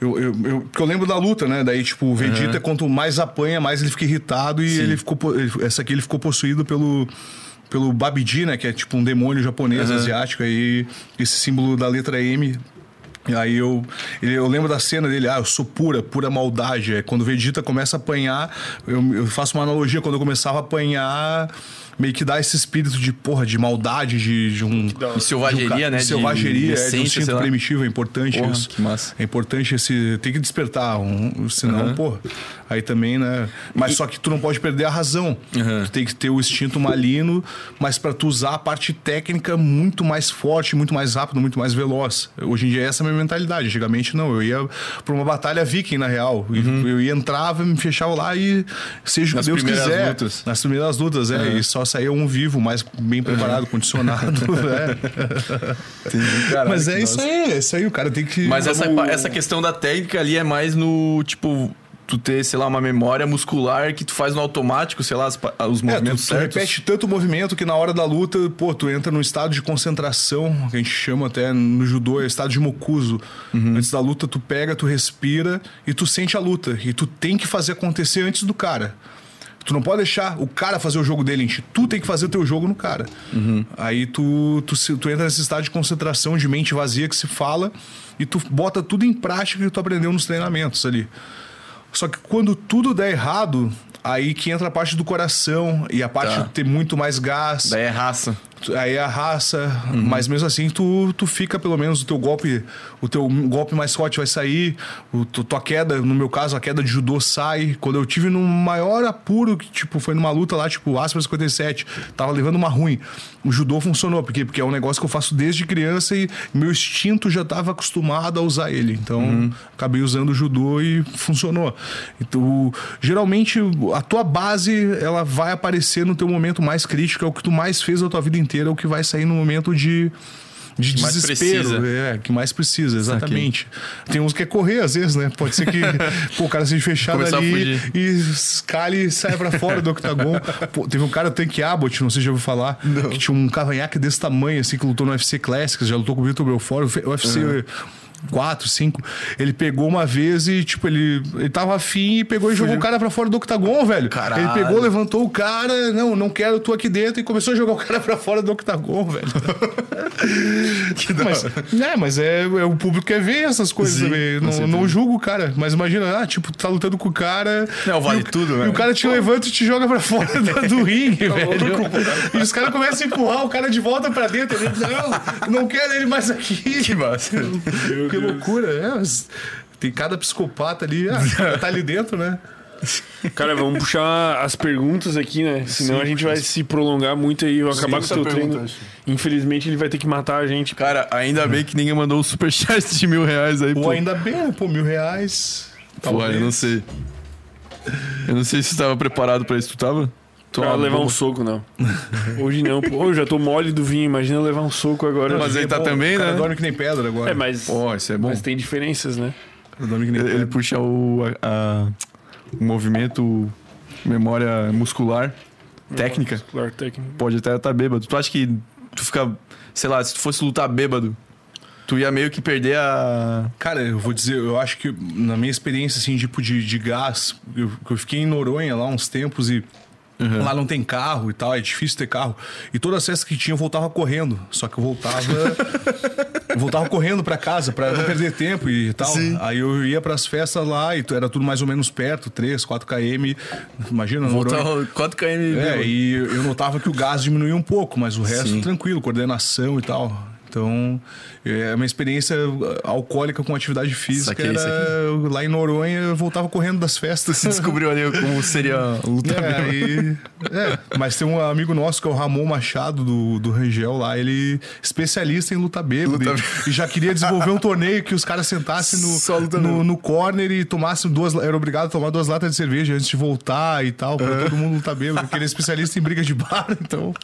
Eu, eu, eu, eu lembro da luta, né? Daí, tipo, o Vegeta, uhum. quanto mais apanha, mais ele fica irritado. E Sim. ele ficou. Essa aqui ele ficou possuído pelo pelo Babidi, né? Que é tipo um demônio japonês, uhum. asiático. Aí esse símbolo da letra M E aí eu, eu lembro da cena dele, ah, eu sou pura, pura maldade. É quando o Vegeta começa a apanhar, eu, eu faço uma analogia, quando eu começava a apanhar, meio que dá esse espírito de, porra, de maldade, de, de um. De selvageria, de um, né? De selvageria, de, é, de um instinto primitivo, é importante porra, isso. Que massa. É importante esse. Tem que despertar, um, senão, uhum. porra. Aí também, né? Mas e... só que tu não pode perder a razão. Uhum. Tu tem que ter o instinto malino, mas para tu usar a parte técnica muito mais forte, muito mais rápido, muito mais veloz. Hoje em dia essa é a minha mentalidade. Antigamente não, eu ia pra uma batalha viking, na real. Uhum. Eu ia entrava, me fechava lá e seja o que Deus quiser. Lutas. Nas primeiras lutas, é. Uhum. E só saía um vivo, mais bem preparado, condicionado. <laughs> é. Entendi, Mas é isso aí, é isso aí. O cara tem que. Mas essa, essa questão da técnica ali é mais no tipo tu ter, sei lá, uma memória muscular que tu faz no automático, sei lá, os, os movimentos é, tu, certos. Tu repete tanto o movimento que na hora da luta, pô, tu entra num estado de concentração, que a gente chama até no judô, é estado de mocuso. Uhum. Antes da luta, tu pega, tu respira e tu sente a luta. E tu tem que fazer acontecer antes do cara. Tu não pode deixar o cara fazer o jogo dele, gente. Tu tem que fazer o teu jogo no cara. Uhum. Aí tu, tu, tu entra nesse estado de concentração, de mente vazia que se fala, e tu bota tudo em prática que tu aprendeu nos treinamentos ali. Só que quando tudo der errado, aí que entra a parte do coração e a parte tá. de ter muito mais gás. Daí é raça aí a raça, uhum. mas mesmo assim tu, tu fica pelo menos o teu golpe, o teu golpe mais forte vai sair, o, tua queda, no meu caso a queda de judô sai. Quando eu tive no maior apuro, que tipo foi numa luta lá, tipo Aspa 57, tava levando uma ruim. O judô funcionou, porque porque é um negócio que eu faço desde criança e meu instinto já estava acostumado a usar ele. Então, uhum. acabei usando o judô e funcionou. Então, geralmente a tua base, ela vai aparecer no teu momento mais crítico, é o que tu mais fez na tua vida inteira inteira é o que vai sair no momento de de que desespero. É, que mais precisa, exatamente. Tem uns que é correr, às vezes, né? Pode ser que <laughs> pô, o cara seja fechado ali e escale e saia pra fora do octagon. <laughs> Pô, teve um cara, Tank Abbott, não sei se já ouviu falar, não. que tinha um cavanhaque desse tamanho, assim, que lutou no UFC Classics, já lutou com o Vitor Belfort. O UFC. Uhum quatro, cinco. Ele pegou uma vez e, tipo, ele, ele tava afim e pegou e jogou o cara pra fora do octagon, velho. Caralho. Ele pegou, levantou o cara, não, não quero, tu aqui dentro, e começou a jogar o cara pra fora do octagon, velho. <laughs> que da mas, é, mas é, é, o público quer ver essas coisas Sim, também. Não, não julgo o cara, mas imagina, ah, tipo, tu tá lutando com o cara. Não, vale tudo, né? E o cara te levanta e te joga pra fora do, do <laughs> ringue, tá velho. e os caras começam a empurrar o cara de volta pra dentro. Ele, não, não quero ele mais aqui. Que massa. Meu que Deus. loucura, é. Tem cada psicopata ali, ah, <laughs> tá ali dentro, né? Cara, vamos puxar as perguntas aqui, né? Senão Sim, a gente vai se prolongar muito aí, vai acabar com o teu treino. Infelizmente ele vai ter que matar a gente. Cara, ainda bem que ninguém mandou o superchat de mil reais aí, pô. Pô, ainda bem, né? Pô, mil reais. Pô, eu não sei. Eu não sei se você tava preparado pra isso, tu tava? Pra levar um soco, não. <laughs> Hoje não. Pô, eu já tô mole do vinho, imagina levar um soco agora. Mas aí tá bom, também, né? dorme que nem pedra agora. É, mas. Pô, isso é bom. Mas tem diferenças, né? Ele, ele puxa o, a, o movimento, memória muscular, técnica. Muscular, técnica. Pode até estar tá bêbado. Tu acha que tu fica. Sei lá, se tu fosse lutar bêbado, tu ia meio que perder a. Cara, eu vou dizer, eu acho que na minha experiência, assim, tipo de, de gás, eu, eu fiquei em Noronha lá uns tempos e Uhum. Lá não tem carro e tal, é difícil ter carro. E todas as festas que tinha eu voltava correndo. Só que eu voltava. <laughs> eu voltava correndo para casa para não perder tempo e tal. Sim. Aí eu ia para as festas lá e era tudo mais ou menos perto, 3, 4 km. Imagina, Voltava 4 km. É, e eu notava que o gás diminuía um pouco, mas o resto Sim. tranquilo, coordenação e tal. Então, é uma experiência alcoólica com atividade física saquei, era lá em Noronha, eu voltava correndo das festas. Você <laughs> descobriu ali como seria luta é, é, mas tem um amigo nosso que é o Ramon Machado do, do Rangel lá, ele é especialista em luta bêbada luta... e, e, já queria desenvolver um torneio que os caras sentassem no, no, no, corner e tomassem duas, era obrigado a tomar duas latas de cerveja antes de voltar e tal, pra uhum. todo mundo lutar bêbado, porque ele é especialista em briga de bar, <laughs> então...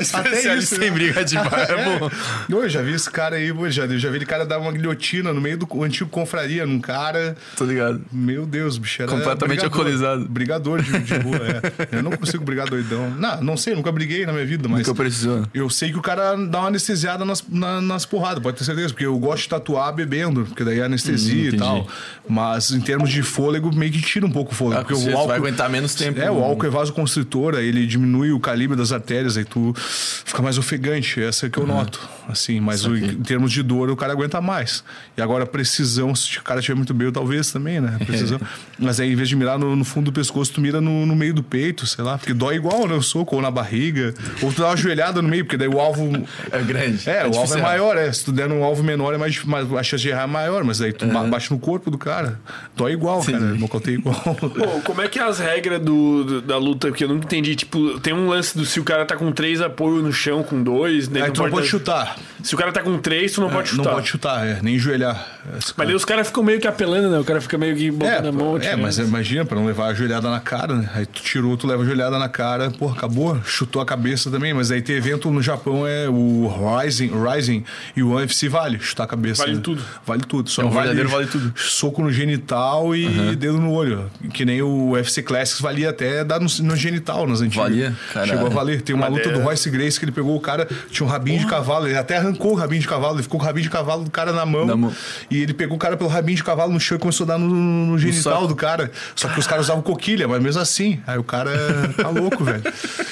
especialista isso, em briga de bar, é <laughs> bom. Eu já vi esse cara aí, já, já vi ele cara dar uma guilhotina no meio do antigo confraria num cara. Tô ligado. Meu Deus, bicho era. Completamente brigador, alcoolizado. Brigador de, de rua, é. Eu não consigo brigar doidão. Não, não sei, nunca briguei na minha vida, mas. Nunca precisou. Eu sei que o cara dá uma anestesiada nas, na, nas porradas, pode ter certeza, porque eu gosto de tatuar bebendo, porque daí é anestesia hum, e tal. Mas em termos de fôlego, meio que tira um pouco o fôlego. Ah, porque o álcool vai aguentar menos tempo. É, o álcool é vasoconstritor, ele diminui o calibre das artérias, aí tu fica mais ofegante. Essa é que eu uhum. noto. assim, mas o, termos de dor o cara aguenta mais. E agora precisão, se o cara estiver muito bem, talvez também, né? <laughs> Precisão. mas aí, em vez de mirar no, no, fundo do pescoço, tu mira no, no, meio do peito, sei lá, porque dói igual, né? O soco, ou na barriga, ou tu dá uma joelhada no meio, porque daí o alvo. É grande. É, é o alvo é maior, é. Se tu der num alvo menor, é mais, mais a chance de errar é maior, mas aí tu uhum. bate no corpo do cara. Dói igual, Sim. cara. Nocauteia igual. Pô, como é que é as regras do, do, da luta? Porque eu nunca entendi. Tipo, tem um lance do se o cara tá com três apoios no chão, com dois. Aí tu não pode chutar. Se o cara tá com três, tu não é, pode chutar. Não pode chutar, é, nem joelhar. Mas daí os caras ficam meio que apelando, né? O cara fica meio que botando é, a mão. É, mas imagina, pra não levar a joelhada na cara, né? Aí tu tirou, tu leva a joelhada na cara, porra, acabou. Chutou a cabeça também, mas aí tem evento no Japão, é o Rising, Rising e o UFC vale, chutar a cabeça. Vale né? tudo. Vale tudo. Só é um vale, verdadeiro vale tudo. Soco no genital e uhum. dedo no olho. Que nem o UFC Classics valia até dar no, no genital nas antigas. Valia? Caralho. Chegou a valer. Tem uma luta do Royce Grace que ele pegou o cara, tinha um rabinho Porra. de cavalo, ele até arrancou o rabinho de cavalo, ele ficou com o rabinho de cavalo do cara na mão. Na mão. E ele pegou o cara pelo rabinho de cavalo no chão e começou a dar no, no genital do cara. Só que os caras usavam coquilha, mas mesmo assim. Aí o cara tá <laughs> louco, velho.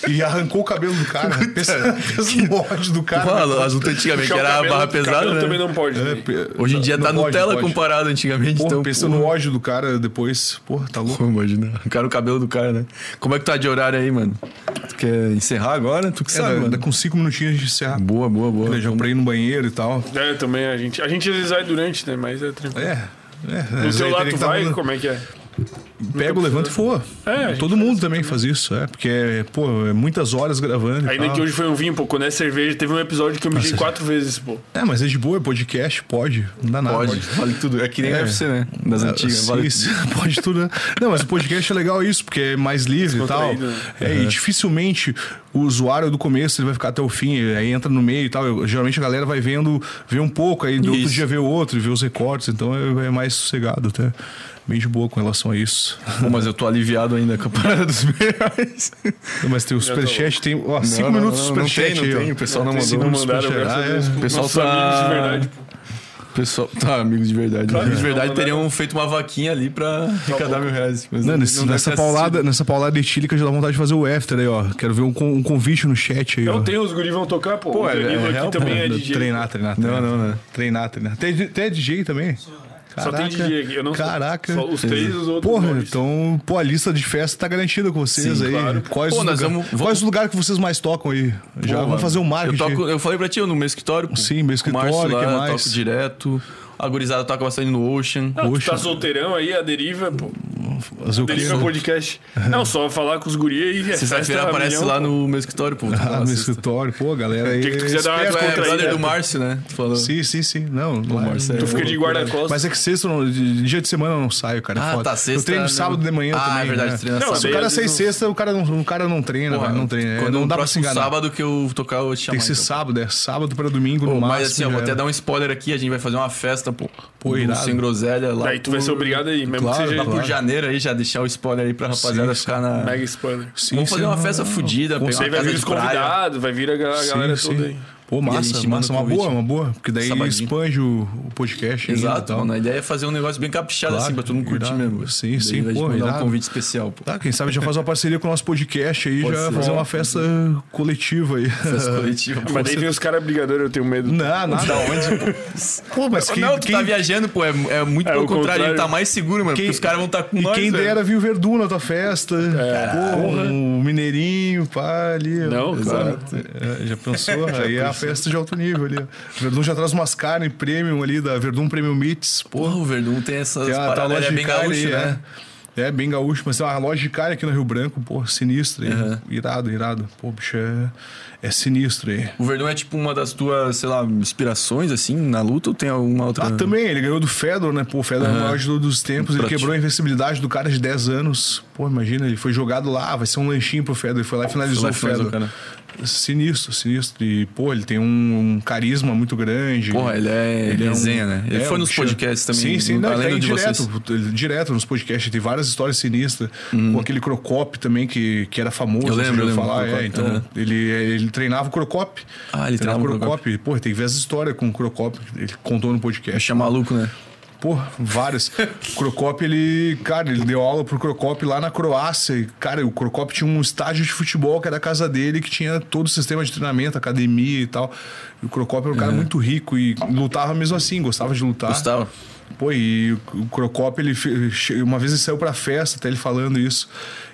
E arrancou o cabelo do cara. pensa, <laughs> no ódio do cara. Pô, as lutas antigamente era a barra pesada. Né? também não pode. É, Hoje em dia tá Nutella comparado antigamente. Porra, então, pensa no ódio do cara depois. Porra, tá louco. Pô, imagina. Arrancaram o cabelo do cara, né? Como é que tá de horário aí, mano? Tu quer encerrar agora? Tu que é, sabe, dá, mano. Dá com cinco minutinhos de encerrar. Boa, boa, boa. Já pra ir no banheiro e tal. É, também a gente. A gente às vezes vai durante, né? Mas é tranquilo. É. é no teu lado tu vai, como é que é? Pega levanta e for. É, Todo mundo também faz isso, é. Porque, pô, é muitas horas gravando. Ainda que hoje foi um vinho, pô, quando é cerveja, teve um episódio que eu mijei quatro vezes, pô. É, mas é de boa, é podcast, pode. Não dá nada. Pode, vale tudo. É que nem é. UFC, né? Das é, antigas. Sim, vale sim, <laughs> pode tudo, né? Não, mas o podcast é legal isso, porque é mais livre e tal. Né? É, uhum. E dificilmente o usuário do começo ele vai ficar até o fim, aí entra no meio e tal. Eu, geralmente a galera vai vendo, vê um pouco, aí do outro dia vê o outro, vê os recortes, então é, é mais sossegado até bem de boa com relação a isso. Pô, mas eu tô aliviado ainda com a parada dos reais. Mas tem o superchat, tem ó, cinco não, minutos do superchat. Não, tem, não tem, o pessoal não, não mandou. Não mandaram, ah, é. O pessoal tá... de verdade, pô. Pessoal, <laughs> tá, amigos de verdade. Claro, amigos de verdade teriam feito uma vaquinha ali pra arrecadar mil reais. Mas não, nesse, não nessa, paulada, nessa paulada etílica já dá vontade de fazer o after aí, ó. Quero ver um, um convite no chat aí. Não ó. tem, os guris vão tocar, pô. Pô, é, é, aqui é, também é DJ. Treinar, treinar, treinar. Não, não, não. Treinar, treinar. Tem, tem DJ também? Caraca, Só tem DJ aqui. Eu não Caraca. Só os três e os outros. Porra, nomes. então, pô, a lista de festa tá garantida com vocês Sim, aí. Claro. Quais, pô, os lugar, vamos, quais os lugares que vocês mais tocam aí? Já vamos fazer um marketing. Eu, toco, eu falei pra ti, eu no meu escritório. Pô. Sim, meu escritório, o que mais? toco direto. A gurizada toca bastante no Ocean. Não, Ocean. tá solteirão aí, a deriva, pô. Deriva podcast. <laughs> Não, só falar com os guris e Sexta-feira aparece lá no meu escritório, pô. <laughs> Ah, no meu escritório, pô, galera aí. O que, que tu quiser dar uma descontraída. É brother do Márcio, né? Tu falou. Sim, sim, sim. Não, o Márcio Tu fica de guarda-costas. Mas é que sexta, dia de semana eu não saio, cara. Ah, tá, sexta. Eu treino sábado de manhã ah, também. Ah, é verdade, né? treina sábado. Se o cara sai sexta, o cara não, o cara não treina, Porra, não treina. Quando não dá pra se enganar. sábado que eu tocar, eu te chamar. Tem que ser então. sábado, é sábado pra domingo no máximo. Mas assim, eu vou até dar um spoiler aqui, a gente vai fazer uma festa, pô. Pô, irado. Sem groselha lá. Daí tu vai ser obrigado aí, mesmo que seja por janeiro aí, já deixar o spoiler aí pra rapaziada ficar na. Mega spoiler. Sim, Vamos fazer uma festa fodida, pegar Você vai vir os convidados, vai vir a galera sim, toda aí. Pô, massa, massa, uma boa, uma boa. Porque daí Sabadinho. expande o, o podcast. Exato, mano. A ideia é fazer um negócio bem caprichado claro, assim, pra todo mundo curtir irado. mesmo. Sim, daí sim, pô. Dar um convite especial, pô. Tá, quem sabe já faz uma parceria com o nosso podcast aí, Pode já ser. fazer uma festa coletiva aí. Festa coletiva. Mas daí vem os caras brigadores, eu tenho medo. Não, nada. Da onde, <laughs> pô? mas quem, Não, tu quem... tá viajando, pô, é, é muito é, pelo contrário, contrário, ele tá mais seguro, mano, quem... porque os caras vão estar tá com e nós, quem dera viu o Verdun na tua festa. É. Porra, um mineirinho, pá, ali. Não, claro. É, já pensou? <laughs> aí é a festa de alto nível ali. O Verdun já traz umas carnes premium ali da Verdun Premium Meats. Porra, o Verdun tem essas a, paradas, tá é bem gaúcho, né? É. é, bem gaúcho, mas tem uma loja de carne aqui no Rio Branco, pô, sinistra. Uhum. Irado, irado. Pô, bicho, é, é sinistro aí. O Verdun é tipo uma das tuas, sei lá, inspirações, assim, na luta ou tem alguma outra? Ah, também, ele ganhou do Fedor, né? Pô, o Fedor uhum. é o maior de todos os tempos, ele quebrou a invencibilidade do cara de 10 anos. Pô, imagina, ele foi jogado lá, vai ser um lanchinho pro Fedor, ele foi lá e finalizou lá o Fedor. Sinistro, sinistro. E, pô, ele tem um, um carisma muito grande. Porra, ele é ele resenha, é um, né? Ele é, foi nos podcasts também. Sim, sim, não, além ele tá direto, ele, direto nos podcasts. Tem várias histórias sinistras. Hum. Com aquele Crocop também, que, que era famoso. Eu lembro, eu lembro falar. É, então, ele, ele treinava o Crocop. Ah, ele treinava o Crocop. Pô, tem que ver as histórias com o Crocop. Ele contou no podcast. Acho maluco, né? Pô, várias. <laughs> o Crocop, ele, cara, ele deu aula pro Crocop lá na Croácia. E, cara, o Crocop tinha um estágio de futebol que era a casa dele, que tinha todo o sistema de treinamento, academia e tal. E o Crocop era um cara muito rico e lutava mesmo assim, gostava de lutar. Gostava. Pô, e o Crocop, ele uma vez ele saiu pra festa, até ele falando isso,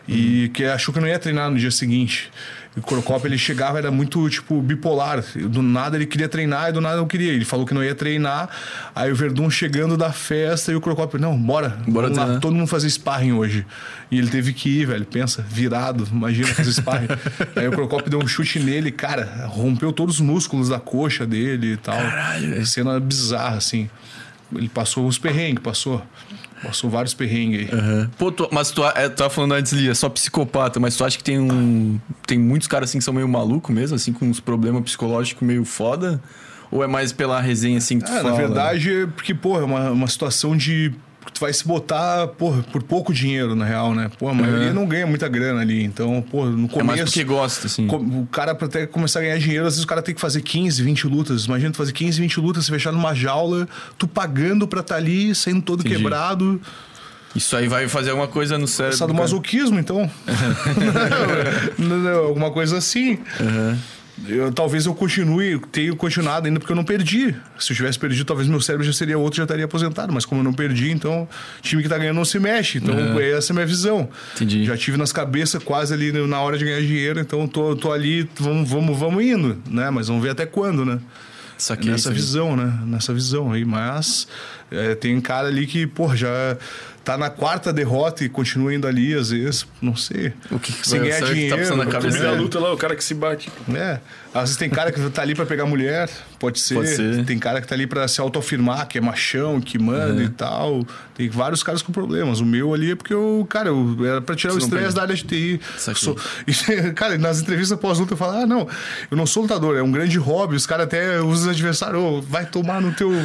e que achou que não ia treinar no dia seguinte. E o Crocop, ele chegava, era muito, tipo, bipolar. Do nada ele queria treinar e do nada não queria. Ele falou que não ia treinar. Aí o Verdun chegando da festa e o Crocop, não, bora. Bora lá, todo mundo fazer sparring hoje. E ele teve que ir, velho. Pensa, virado, imagina fazer sparring. <laughs> Aí o Crocop deu um chute nele, cara, rompeu todos os músculos da coxa dele e tal. Caralho. Cena bizarra, assim. Ele passou uns perrengues, passou. Passou vários perrengues aí. Uhum. Pô, tu, mas tu, é, tu tava falando antes ali, é só psicopata, mas tu acha que tem um. Tem muitos caras assim que são meio maluco mesmo, assim, com uns problemas psicológicos meio foda? Ou é mais pela resenha assim que tu é, fala? Na verdade, é porque, pô, é uma, uma situação de tu vai se botar por, por pouco dinheiro, na real, né? Pô, a maioria uhum. não ganha muita grana ali. Então, pô, no começo. É mais porque gosta, assim. O cara, pra até começar a ganhar dinheiro, às vezes o cara tem que fazer 15, 20 lutas. Imagina tu fazer 15, 20 lutas, se fechar numa jaula, tu pagando pra estar tá ali, saindo todo Entendi. quebrado. Isso aí vai fazer alguma coisa no cérebro. do masoquismo, então. <laughs> <laughs> não, não, alguma coisa assim. Uhum. Eu, talvez eu continue, tenha continuado ainda porque eu não perdi. Se eu tivesse perdido, talvez meu cérebro já seria outro, já estaria aposentado. Mas como eu não perdi, então o time que tá ganhando não se mexe. Então uhum. essa é a minha visão. Entendi. Já tive nas cabeças quase ali na hora de ganhar dinheiro, então tô, tô ali, vamos, vamos, vamos indo, né? Mas vamos ver até quando, né? Saquei, Nessa visão, né? Nessa visão aí. Mas é, tem cara ali que, pô, já tá na quarta derrota e continua indo ali, às vezes, não sei. O que, que ganhar dinheiro. Que tá na cabeça da luta lá, o cara que se bate. É. Às vezes tem cara que tá ali para pegar mulher, pode ser. pode ser. Tem cara que tá ali para se autoafirmar, que é machão, que manda e tal. Tem vários caras com problemas. O meu ali é porque eu, cara, eu, era para tirar Você o estresse da área de TI. Sou, <laughs> e, cara, nas entrevistas pós-luta eu falo: ah, não, eu não sou lutador, é um grande hobby. Os caras até usam adversário, oh, vai tomar no teu. <laughs>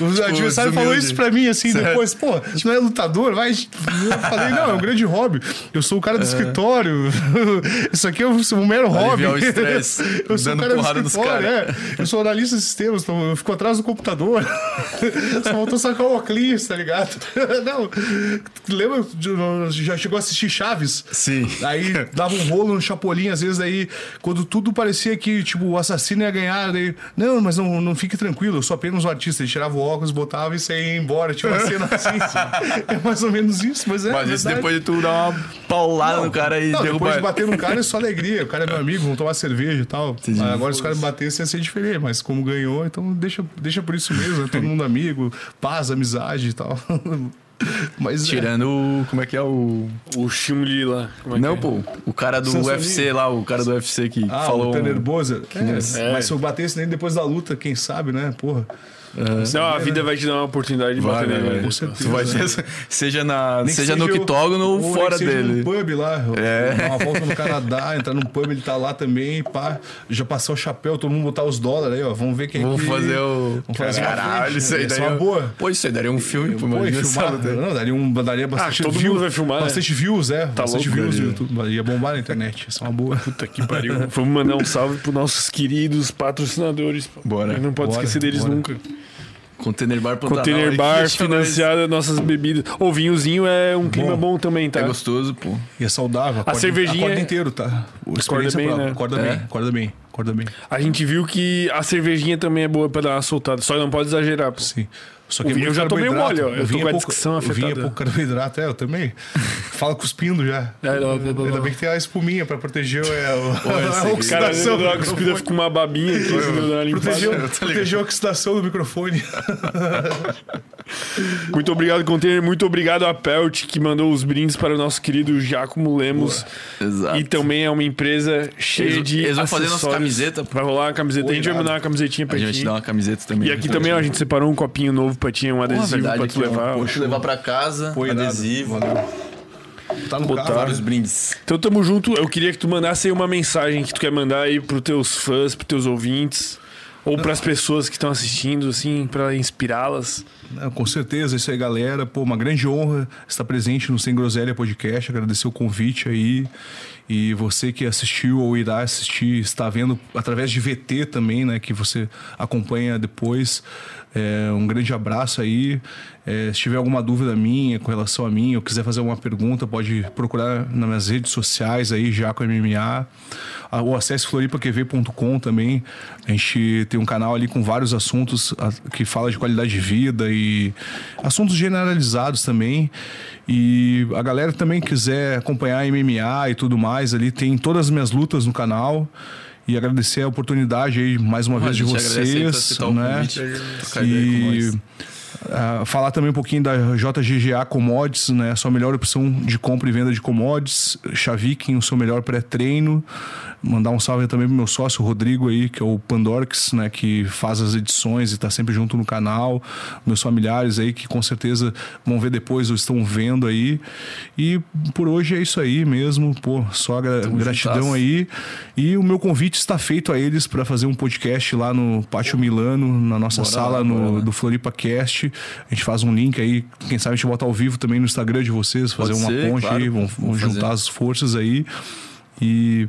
O tipo, adversário falou isso para mim assim, certo. depois, pô, não é lutador, vai. Eu falei: não, é um grande hobby. Eu sou o cara do escritório. <laughs> isso aqui é um, mero hobby. O estresse. eu sou dando porrada nos caras. É. Eu sou analista de sistemas, então eu fico atrás do computador. <laughs> Só faltou sacar o óculos, tá ligado? <laughs> Não. Lembra? Já chegou a assistir Chaves? Sim. Aí dava um rolo no Chapolin, às vezes, aí, quando tudo parecia que, tipo, o assassino ia ganhar, daí, não, mas não, não fique tranquilo, eu sou apenas um artista. Ele tirava o óculos, botava e saía embora. Tinha uma cena <laughs> assim. é mais ou menos isso, mas é. Mas isso depois de tu dar uma paulada não, no cara e não, derrubar. Depois de bater no cara é só alegria. O cara é meu amigo, vamos tomar cerveja e tal. Entendi. Agora, se os caras batessem, ia ser diferente. Mas como ganhou, então deixa, deixa por isso mesmo. É todo mundo amigo, paz, amizade e tal. <laughs> Mas é. Tirando é. o. Como é que é o. O Chimli lá. É Não, é? pô. O cara do Sansoni. UFC lá, o cara do UFC que ah, falou. O Tanner Boza. É, é. Mas se eu batesse nem depois da luta, quem sabe, né? Porra. Uhum. Não, a vida vai te dar uma oportunidade de vai, bater nele. Com certeza. vai ser, seja na, seja, seja no octógono ou fora seja dele. no pub lá. É. Dar uma volta no Canadá, entrar num pub, ele tá lá também, pá. Já passar o chapéu, todo mundo botar os dólares aí, ó. Vamos ver quem Vamos fazer o. Vamos fazer Caralho, isso aí daria. Uma boa. Pô, isso aí daria um filme, pô, pô filmar, Não, daria, um, daria ah, bastante ah, todo view, mundo vai filmar. Bastante né? views, é. Tá bastante louco, views no YouTube. Ia bombar na internet. Isso é uma boa. Puta que pariu. Vamos mandar um salve pros nossos queridos patrocinadores. Bora. Não pode esquecer deles nunca. Container Bar Container Bar <laughs> financiado nossas bebidas. O vinhozinho é um clima bom, bom também, tá? É gostoso, pô. E é saudável. Acorda, a cervejinha. Acorda inteiro, tá? O acorda bem, né? Acorda é. bem, acorda bem. Acorda bem. A gente viu que a cervejinha também é boa pra dar uma soltada. Só não pode exagerar, pô. Sim. Só que eu já tomei mole, ó. Eu, com a discussão afetada. Eu vinha pouco carboidrato, é, eu também. <laughs> Fala cuspindo já. É, não, não, não, Ainda bem que tem a espuminha pra proteger é, o, Pô, <laughs> a oxidação. Cara, a cuspida fica uma babinha aqui. protegeu, protegeu a oxidação do microfone. <laughs> muito obrigado, Container. Muito obrigado a Pelt, que mandou os brindes para o nosso querido Giacomo Lemos. Exato. E também é uma empresa cheia eles, de Eles vão fazer nossa camiseta. Vai rolar uma camiseta. a gente vai mandar uma camisetinha pra ti. A gente dá uma camiseta também. E aqui também ó, a gente separou um copinho novo pra ti, um adesivo verdade, pra tu levar. Poxa, levar pra casa, Pô, adesivo. Valeu. Tá no Botar. carro, vários brindes. Então tamo junto. Eu queria que tu mandasse aí uma mensagem que tu quer mandar aí pros teus fãs, pros teus ouvintes. Ou para as pessoas que estão assistindo, assim, para inspirá-las. Com certeza, isso aí, galera. Pô, uma grande honra estar presente no Sem Groselha Podcast. Agradecer o convite aí. E você que assistiu ou irá assistir, está vendo através de VT também, né? Que você acompanha depois. É, um grande abraço aí. É, se tiver alguma dúvida minha com relação a mim, ou quiser fazer alguma pergunta, pode procurar nas minhas redes sociais aí, já com MMA. Ou acesse floripaQV.com também. A gente tem um canal ali com vários assuntos que fala de qualidade de vida e assuntos generalizados também. E a galera também quiser acompanhar MMA e tudo mais, ali tem todas as minhas lutas no canal. E agradecer a oportunidade aí mais uma vez de vocês. Né? E uh, falar também um pouquinho da JGGA Commodities, né? A sua melhor opção de compra e venda de commodities. Chaviking, o seu melhor pré-treino. Mandar um salve também pro meu sócio, Rodrigo aí, que é o Pandorx, né? Que faz as edições e tá sempre junto no canal. Meus familiares aí, que com certeza vão ver depois ou estão vendo aí. E por hoje é isso aí mesmo. Pô, só gra Tamo gratidão juntas. aí. E o meu convite está feito a eles para fazer um podcast lá no Pátio Milano, na nossa bora sala no, do Floripa Cast. A gente faz um link aí, quem sabe a gente bota ao vivo também no Instagram de vocês, fazer Pode uma ser, ponte claro. aí, vamos, vamos juntar as forças aí. E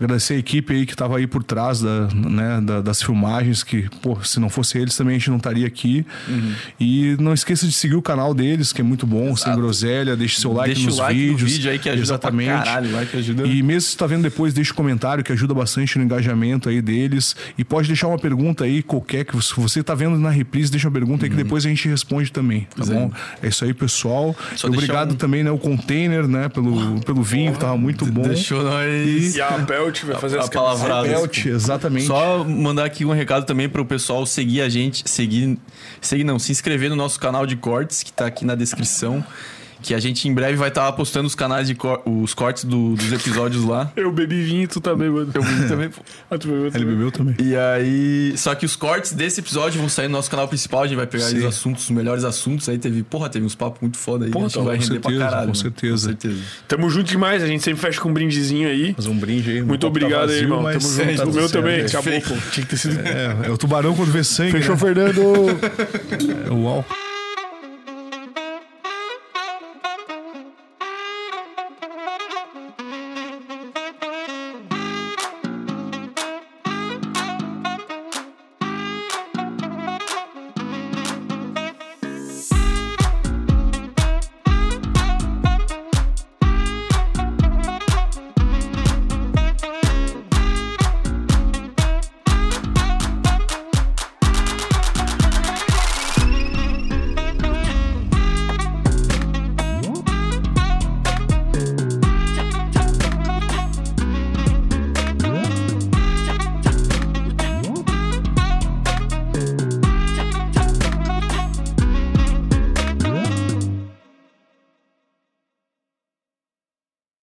agradecer a equipe aí que estava aí por trás da, né, da, das filmagens, que, pô, se não fosse eles também a gente não estaria aqui. Uhum. E não esqueça de seguir o canal deles, que é muito bom, Exato. sem groselha, deixe seu like deixa nos like vídeos. No vídeo aí que ajuda Exatamente. caralho, like ajuda. E mesmo se está vendo depois, deixe um comentário que ajuda bastante no engajamento aí deles. E pode deixar uma pergunta aí, qualquer, que você está vendo na reprise, deixa uma pergunta aí que uhum. depois a gente responde também, tá bom? É. é isso aí, pessoal. obrigado um... também, né, o container, né, pelo, pelo vinho, que tava muito bom. Deixou nós e a Pelt vai fazer a, as palavras. Pelt, exatamente. Só mandar aqui um recado também para o pessoal seguir a gente, seguir, seguir não, se inscrever no nosso canal de cortes que está aqui na descrição que a gente em breve vai estar tá postando os canais de cor os cortes do, dos episódios lá. <laughs> Eu bebi vinho, tu também, mano. Eu bebi também, pô. <laughs> Ah, tu bebeu também. Ele bebeu também. E aí, só que os cortes desse episódio vão sair no nosso canal principal, a gente vai pegar os assuntos, os melhores assuntos, aí teve, porra, teve uns papos muito foda aí, porra, a gente vai render certeza, pra caralho. Com certeza. com certeza. Tamo junto demais, a gente sempre fecha com um brindezinho aí. Fazer um brinde aí. Muito obrigado tá vazio, aí, irmão. Tamo junto. É, o meu também, é, acabou, pô. Tinha que ter sido... É, é o tubarão quando vê sangue, Fechou, né? Fernando. <laughs> Uau.